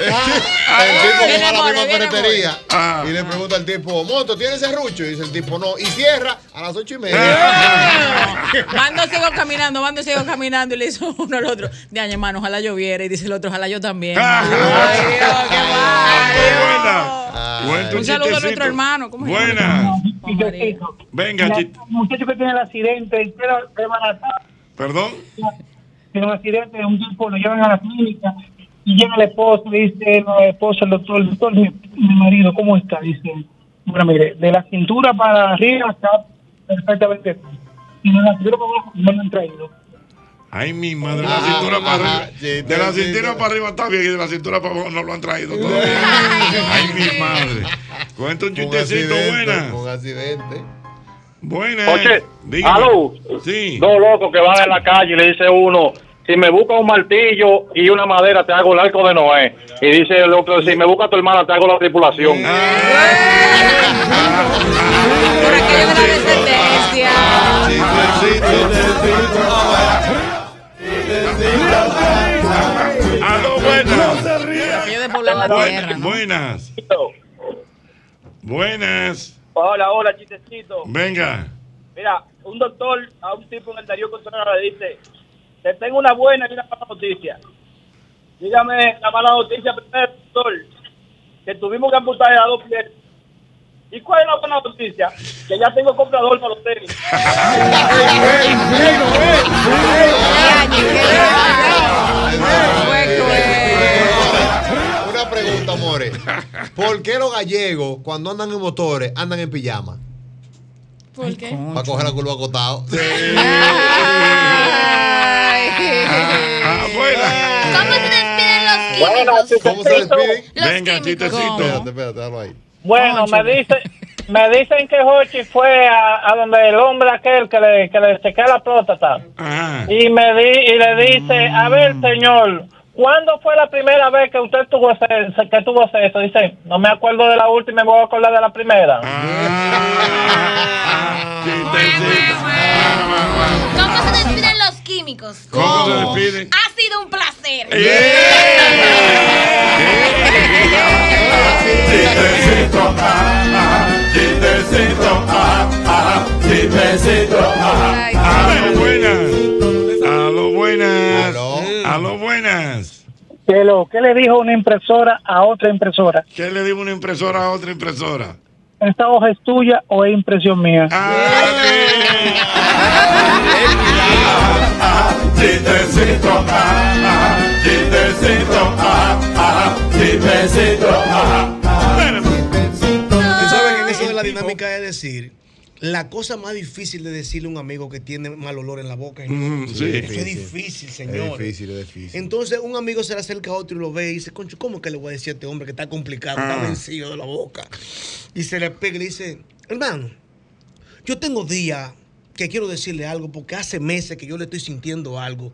S3: El tipo va a la misma ferretería
S2: Ah.
S3: y le pregunta al tipo, Moto, ¿tienes serrucho? Y dice el tipo, no. Y cierra a las ocho y media.
S10: Mando sigo caminando, mando sigo caminando y le hizo uno al otro. De año, hermano, ojalá yo viera. Y dice el otro, ojalá yo también.
S2: Ah.
S10: Ay, Dios, qué mal.
S2: Cuenta
S10: Un saludo a nuestro hermano. ¿Cómo?
S2: Buena. Venga,
S28: muchacho que tiene el accidente, de Maratá,
S2: Perdón.
S28: tiene un accidente, un tipo lo llevan a la clínica y llega el esposo y dice la esposa, el doctor, doctor, mi, mi marido, ¿cómo está? Dice, bueno, mire, de la cintura para arriba está perfectamente bien. Y de la cintura para abajo no lo han traído.
S2: Ay, mi madre, de la
S3: Ajá,
S2: cintura para
S3: ajá,
S2: arriba. De la cintura
S3: sí.
S2: para arriba está bien y de la cintura para abajo no lo han traído todavía. Ay, mi madre. Cuenta un chistecito, buena.
S3: Un accidente.
S2: Buena.
S7: Oye,
S2: Dígame.
S7: aló.
S2: Sí.
S7: Dos locos que van en la calle y le dice uno, si me busca un martillo y una madera, te hago el arco de Noé. Y dice el otro, si me busca tu hermana, te hago la tripulación.
S10: Por aquello de la descendencia.
S2: Buenas. Buenas. Buenas.
S29: Hola, hola, chistecito.
S2: Venga.
S29: Mira, un doctor a un tipo en el Darío Contreras le dice, te tengo una buena y una mala noticia. Dígame la mala noticia primero, doctor, que tuvimos que amputar a dos piernas. ¿Y cuál es la buena noticia? Que ya tengo comprador para los tenis.
S3: Una pregunta, More. ¿Por qué los gallegos, cuando andan en motores, andan en pijama?
S30: ¿Por qué?
S3: Para coger la curva acotado.
S2: Ah,
S4: ¿Cómo se despiden los químicos?
S3: ¿Cómo se despiden?
S2: Venga, chistecito.
S3: Espérate, espérate, déjalo ahí.
S28: Bueno, me dice, me dicen que Jochi fue a, a donde el hombre aquel que le, que le chequea la próstata. Y me di, y le dice, a ver, señor, ¿cuándo fue la primera vez que usted tuvo sexo? Que tuvo sexo? Dice, no me acuerdo de la última, me voy a acordar de la primera.
S4: ¿Cómo se despiden los químicos?
S2: ¿Cómo se despiden?
S4: Ha sido un placer.
S31: Chistecito, ah, ah, chistecito, ah, ah, chistecito, ah, ah.
S2: Aló, buenas. Aló, buenas. Aló, buenas.
S28: ¿Qué, lo, ¿Qué le dijo una impresora a otra impresora?
S2: ¿Qué le digo una impresora a otra impresora?
S28: ¿Esta hoja es tuya o es impresión mía?
S31: Chistecito, ah, ah, chistecito, ah, ah, chistecito, ah, ah.
S6: Tú sabes que en eso de la dinámica es decir, la cosa más difícil de decirle a un amigo que tiene mal olor en la boca. es
S2: Mm, sí.
S6: Eso es difícil, señor.
S3: Es difícil, es difícil.
S6: Entonces un amigo se le acerca a otro y lo ve y dice, concho, ¿cómo que le voy a decir a este hombre que está complicado, está
S2: Ah.
S6: vencido de la boca? Y se le pega y le dice, hermano, yo tengo días que quiero decirle algo porque hace meses que yo le estoy sintiendo algo.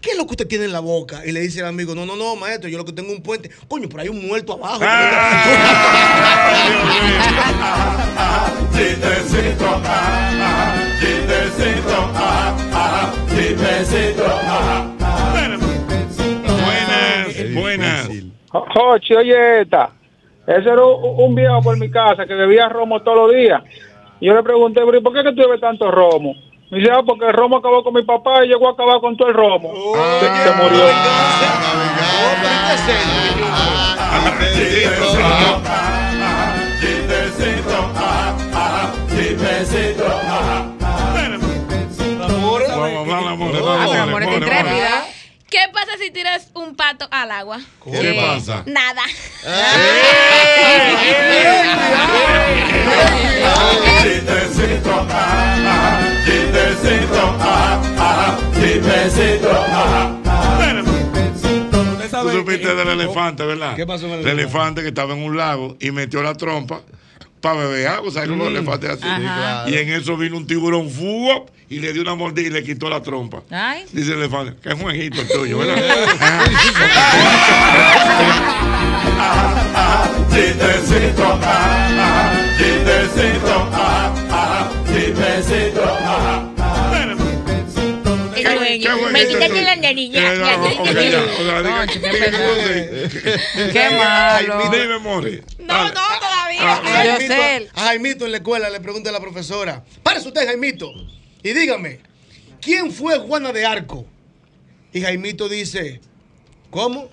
S6: ¿Qué es lo que usted tiene en la boca? Y le dice el amigo, no, no, no, maestro, yo lo que tengo es un puente. Coño, pero hay un muerto abajo.
S31: Chistecito,
S20: Jochi, oye esta. Ese era un, viejo por mi casa que bebía romo todos los días. Y yo le pregunté, "Pero, ¿y por qué que tú bebes tanto romo? Me dice, ah, porque el romo acabó con mi papá y llegó a acabar con todo el romo. se, se murió.
S31: Chistecito, ah, ah, chistecito, ah, ah.
S2: Vamos
S4: pasa si tiras un pato al agua?
S2: ¿Qué pasa?
S4: Nada.
S2: Tú supiste del elefante, ¿verdad?
S6: ¿Qué pasó con el
S2: El elefante que estaba en un lago y metió la trompa para beber agua, ¿sabes cómo
S6: mm. le falta así?
S2: Y en eso vino un tiburón fugo y le dio una mordida y le quitó la trompa.
S10: Ay.
S2: Dice el elefante, que es juanjito el tuyo, ¿verdad?
S31: chistecito, ah,
S32: ah, ah, me quitaste
S2: eh,
S10: niña. Qué malo.
S2: Dime, More.
S33: No, no, no.
S6: A Jaimito, a Jaimito en la escuela le pregunta a la profesora, párese usted, Jaimito, y dígame, ¿quién fue Juana de Arco? Y Jaimito dice, ¿cómo?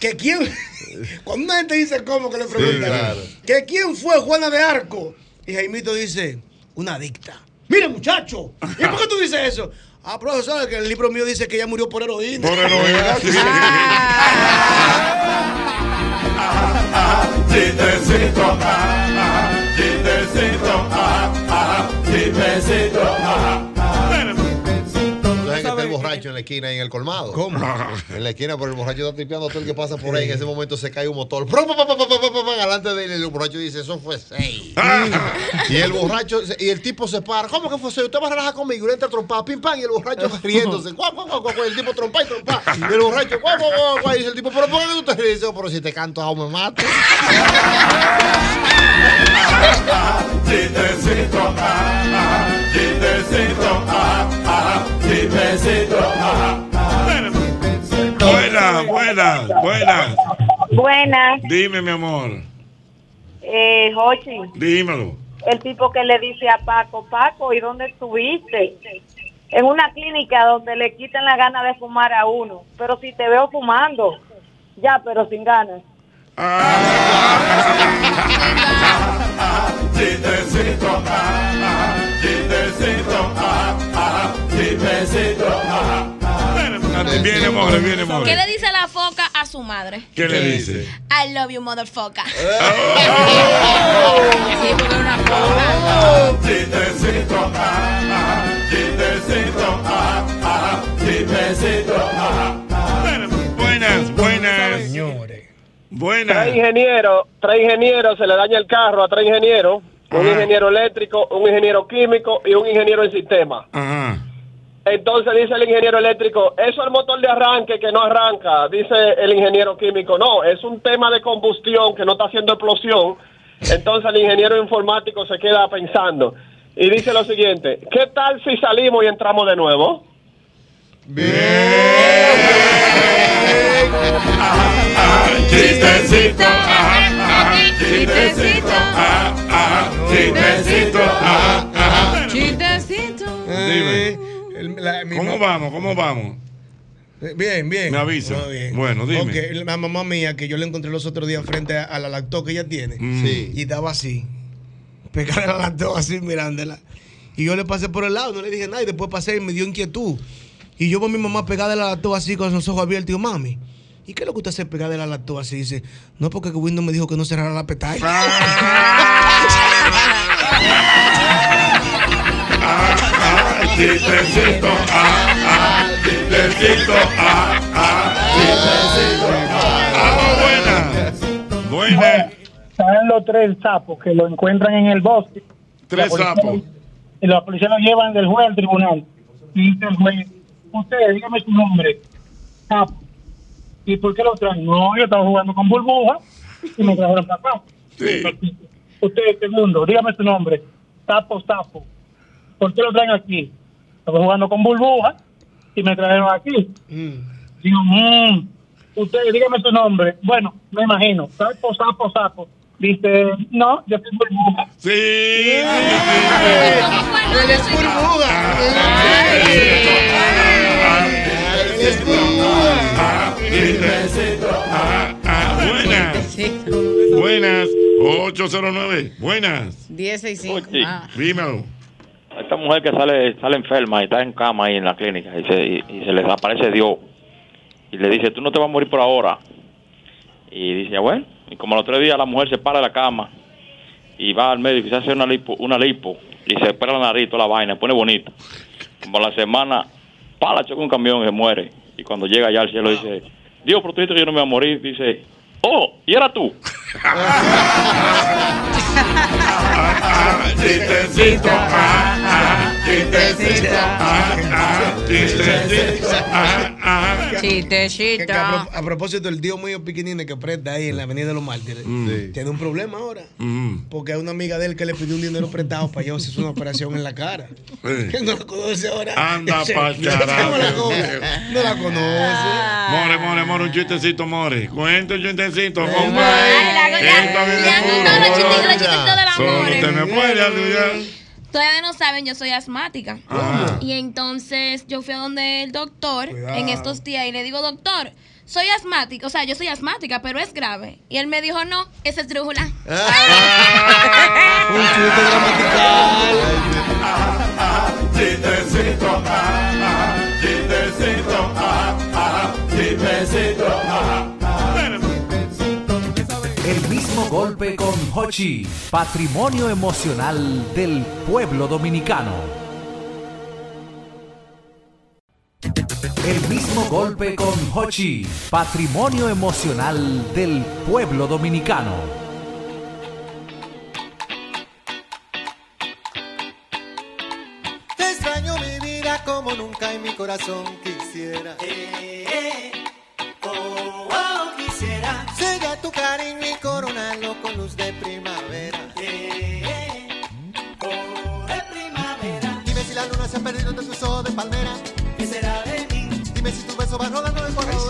S6: ¿Que quién? Cuando una gente dice cómo que le preguntan,
S3: claro.
S6: ¿que quién fue Juana de Arco? Y Jaimito dice, una adicta. Mire, muchacho, ¿y por qué tú dices eso? Ah, profesor, que el libro mío dice que ella murió por heroína.
S2: Por heroína, sí.
S4: Chistecito, ah, ah, chistecito, ah, ah, ah,
S3: borracho en la esquina y en el colmado?
S6: ¿Cómo?
S3: En la esquina, pero el borracho está tripeando todo el que pasa por ahí. En ese momento se cae un motor. ¡Prum, pum, pum, pum, pum, pum, pum! Delante de él, y el borracho dice, eso fue seis. y el borracho, y el tipo se para. ¿Cómo que fue seis? Usted va a relajar conmigo. Y le entra trompada, pim, pam. Y el borracho riéndose. Guau, guau, guau, el tipo trompa y trompa. Y el borracho, guau, guau, guau, guau. Y dice el tipo, pero ¿por qué tú te ríes? Dice, pero si te canto, aún me mato.
S4: chistecito, ah, ah, chistecito, ah, ah,
S2: Buenas, buenas, buenas.
S12: Buenas,
S2: Dime, mi amor.
S12: eh, Jochi,
S2: Dímelo.
S12: el tipo que le dice a Paco, Paco, ¿y dónde estuviste? En una clínica donde le quitan la gana de fumar a uno, pero si te veo fumando, ya, pero sin ganas.
S4: Ah, ah, chistecito, ah, ah, chistecito, ah, ah.
S2: Viene, more, viene, more.
S32: ¿Qué le dice la foca a su madre?
S2: ¿Qué le dice?
S32: I love you, motherfucker.
S2: Eh.
S32: Sí, porque es una foca.
S4: Chistecito, chistecito, chistecito, ah.
S2: Buenas, buenas.
S6: Señores.
S2: Buenas.
S34: Tres ingenieros, tres ingenieros, se le daña el carro a tres ingenieros, un
S2: Ajá.
S34: ingeniero eléctrico, un ingeniero químico y un ingeniero en sistema.
S2: Ajá.
S34: Entonces dice el ingeniero eléctrico, eso es el motor de arranque que no arranca. Dice el ingeniero químico, no, es un tema de combustión que no está haciendo explosión. Entonces el ingeniero informático se queda pensando y dice lo siguiente, ¿qué tal si salimos y entramos de nuevo?
S4: Chistecito, ah, ah, chistecito, ah, ah, chistecito, ah, ah.
S10: Chistecito.
S6: Eh, el- la- mi
S2: ¿Cómo vamos? ¿Cómo vamos?
S6: Eh, Bien, bien.
S2: Me avisa.
S6: No, bien.
S2: Bueno, dime.
S6: Ok, la mamá mía, que yo la encontré los otros días frente a, a la lactó que ella tiene.
S2: Mm.
S3: Sí.
S6: Y estaba así. Pegada a la lactó así mirándola. Y yo le pasé por el lado, no le dije nada. Y después pasé y me dio inquietud. Y yo veo a mi mamá pegada a la lactó así con los ojos abiertos. Y digo, mami, ¿y qué es lo que usted hace pegada a la lactó así? dice, no, porque Windows me dijo que no cerrara la petaña.
S4: Ah, ah, ah, ah,
S2: ah. Buenas. Buenas.
S28: Saben los tres sapos que lo encuentran en el bosque.
S2: Tres sapos.
S28: Y la policía lo llevan del juez al tribunal. Y dice el juez, usted, dígame su nombre. Sapo. ¿Y por qué lo traen? No, yo estaba jugando con burbuja y me trajeron para acá. Usted, segundo, dígame su nombre. Sapo, sapo. ¿Por qué lo traen aquí? Estaba jugando con burbuja y me trajeron aquí. Digo, mm, usted, dígame su nombre. Bueno, me imagino. Sapo, sapo, sapo. Dice, no, yo soy burbuja.
S2: Sí.
S6: Él es burbuja.
S2: Ah, ah, buenas. Buenas. 809. Buenas.
S10: 1065. Ah.
S2: Dímelo.
S35: Esta mujer que sale sale enferma y está en cama ahí en la clínica y se, y, y se le aparece Dios y le dice, tú no te vas a morir por ahora. Y dice, bueno, y como los tres días la mujer se para de la cama y va al médico y se hace una lipo, una lipo y se espera la nariz, toda la vaina, pone bonito. Como a la semana, para, choca un camión y se muere. Y cuando llega allá al cielo dice, Dios, pero tú que yo no me voy a morir. Dice, oh, ¿y era tú?
S4: Ah, ah,
S2: chistecito.
S6: Que- a, pro- a propósito, el tío mío piquinine que presta ahí en la Avenida de los Mártires
S2: Mm.
S6: tiene un problema ahora.
S2: Mm.
S6: Porque hay una amiga de él que le pidió un dinero prestado para yo hacerse una operación en la cara. Que no la conoce ahora.
S2: Anda carajo.
S6: No la conoce. No la conoce.
S2: More, more, more, un chistecito, more. Cuenta un chistecito,
S4: Ay,
S2: compa.
S4: la- la-
S2: Esto viene puro, Solo usted me puede ayudar.
S4: Ustedes no saben, yo soy asmática. Y entonces yo fui a donde el doctor
S2: Cuidado.
S4: en estos días y le digo, doctor, soy asmática, o sea, yo soy asmática, pero es grave. Y él me dijo, no, esa es drújula.
S6: Un chiste gramatical.
S2: Chistecito, ah, ah, chistecito, ah, ah, chistecito,
S16: golpe con Hochi, patrimonio emocional del pueblo dominicano. El mismo golpe con Hochi, patrimonio emocional del pueblo dominicano.
S15: Te extraño mi vida como nunca en mi corazón quisiera. oh, tu cariño y coronarlo con luz de primavera. oh, de primavera. Dime si la luna se ha perdido entre tus ojos de palmera.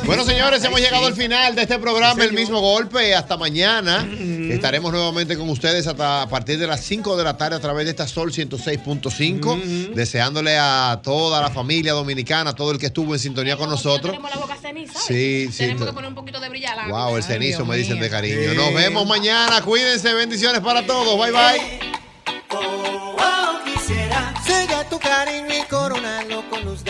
S3: Bueno, señores, hemos llegado al final de este programa, El mismo golpe. Hasta mañana. Estaremos nuevamente con ustedes hasta a partir de las 5 de la tarde a través de esta Sol 106.5. Deseándole a toda la familia dominicana, a todo el que estuvo en sintonía con nosotros.
S4: Tenemos la boca ceniza.
S3: Sí, sí.
S4: Tenemos que poner un poquito de brillar. al
S3: Wow, el cenizo me dicen de cariño.
S4: Sí.
S3: Nos vemos mañana. Cuídense. Bendiciones para todos. Bye, bye.
S15: Oh, oh, quisiera. Sella tu cariño y coronarlo con luz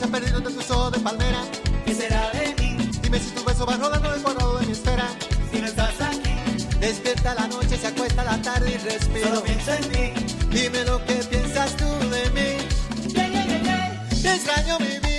S15: se ha perdido entre tus de palmera. ¿Qué será de mí? Dime si tu beso va rodando el cuadrado de mi esfera. Si no estás aquí. Despierta la noche, se acuesta la tarde y respiro. Solo pienso en mí. Dime lo que piensas tú de mí. Te extraño mi vida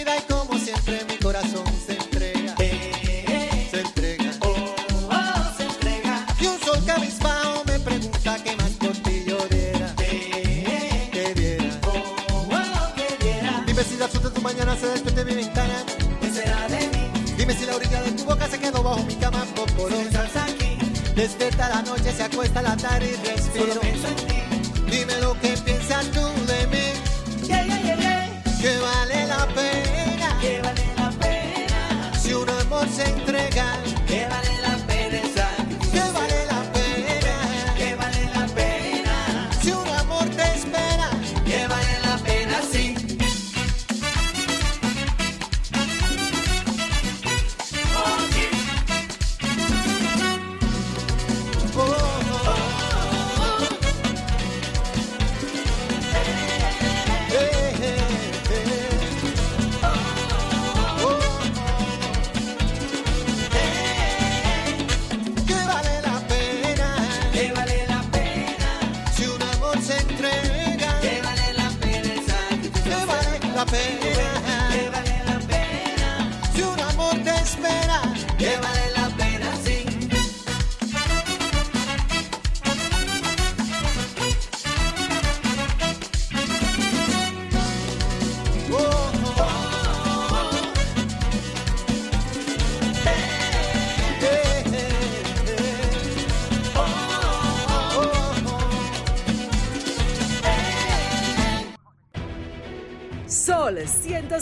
S15: Despierta la noche, se acuesta la tarde y respiro. Dime lo que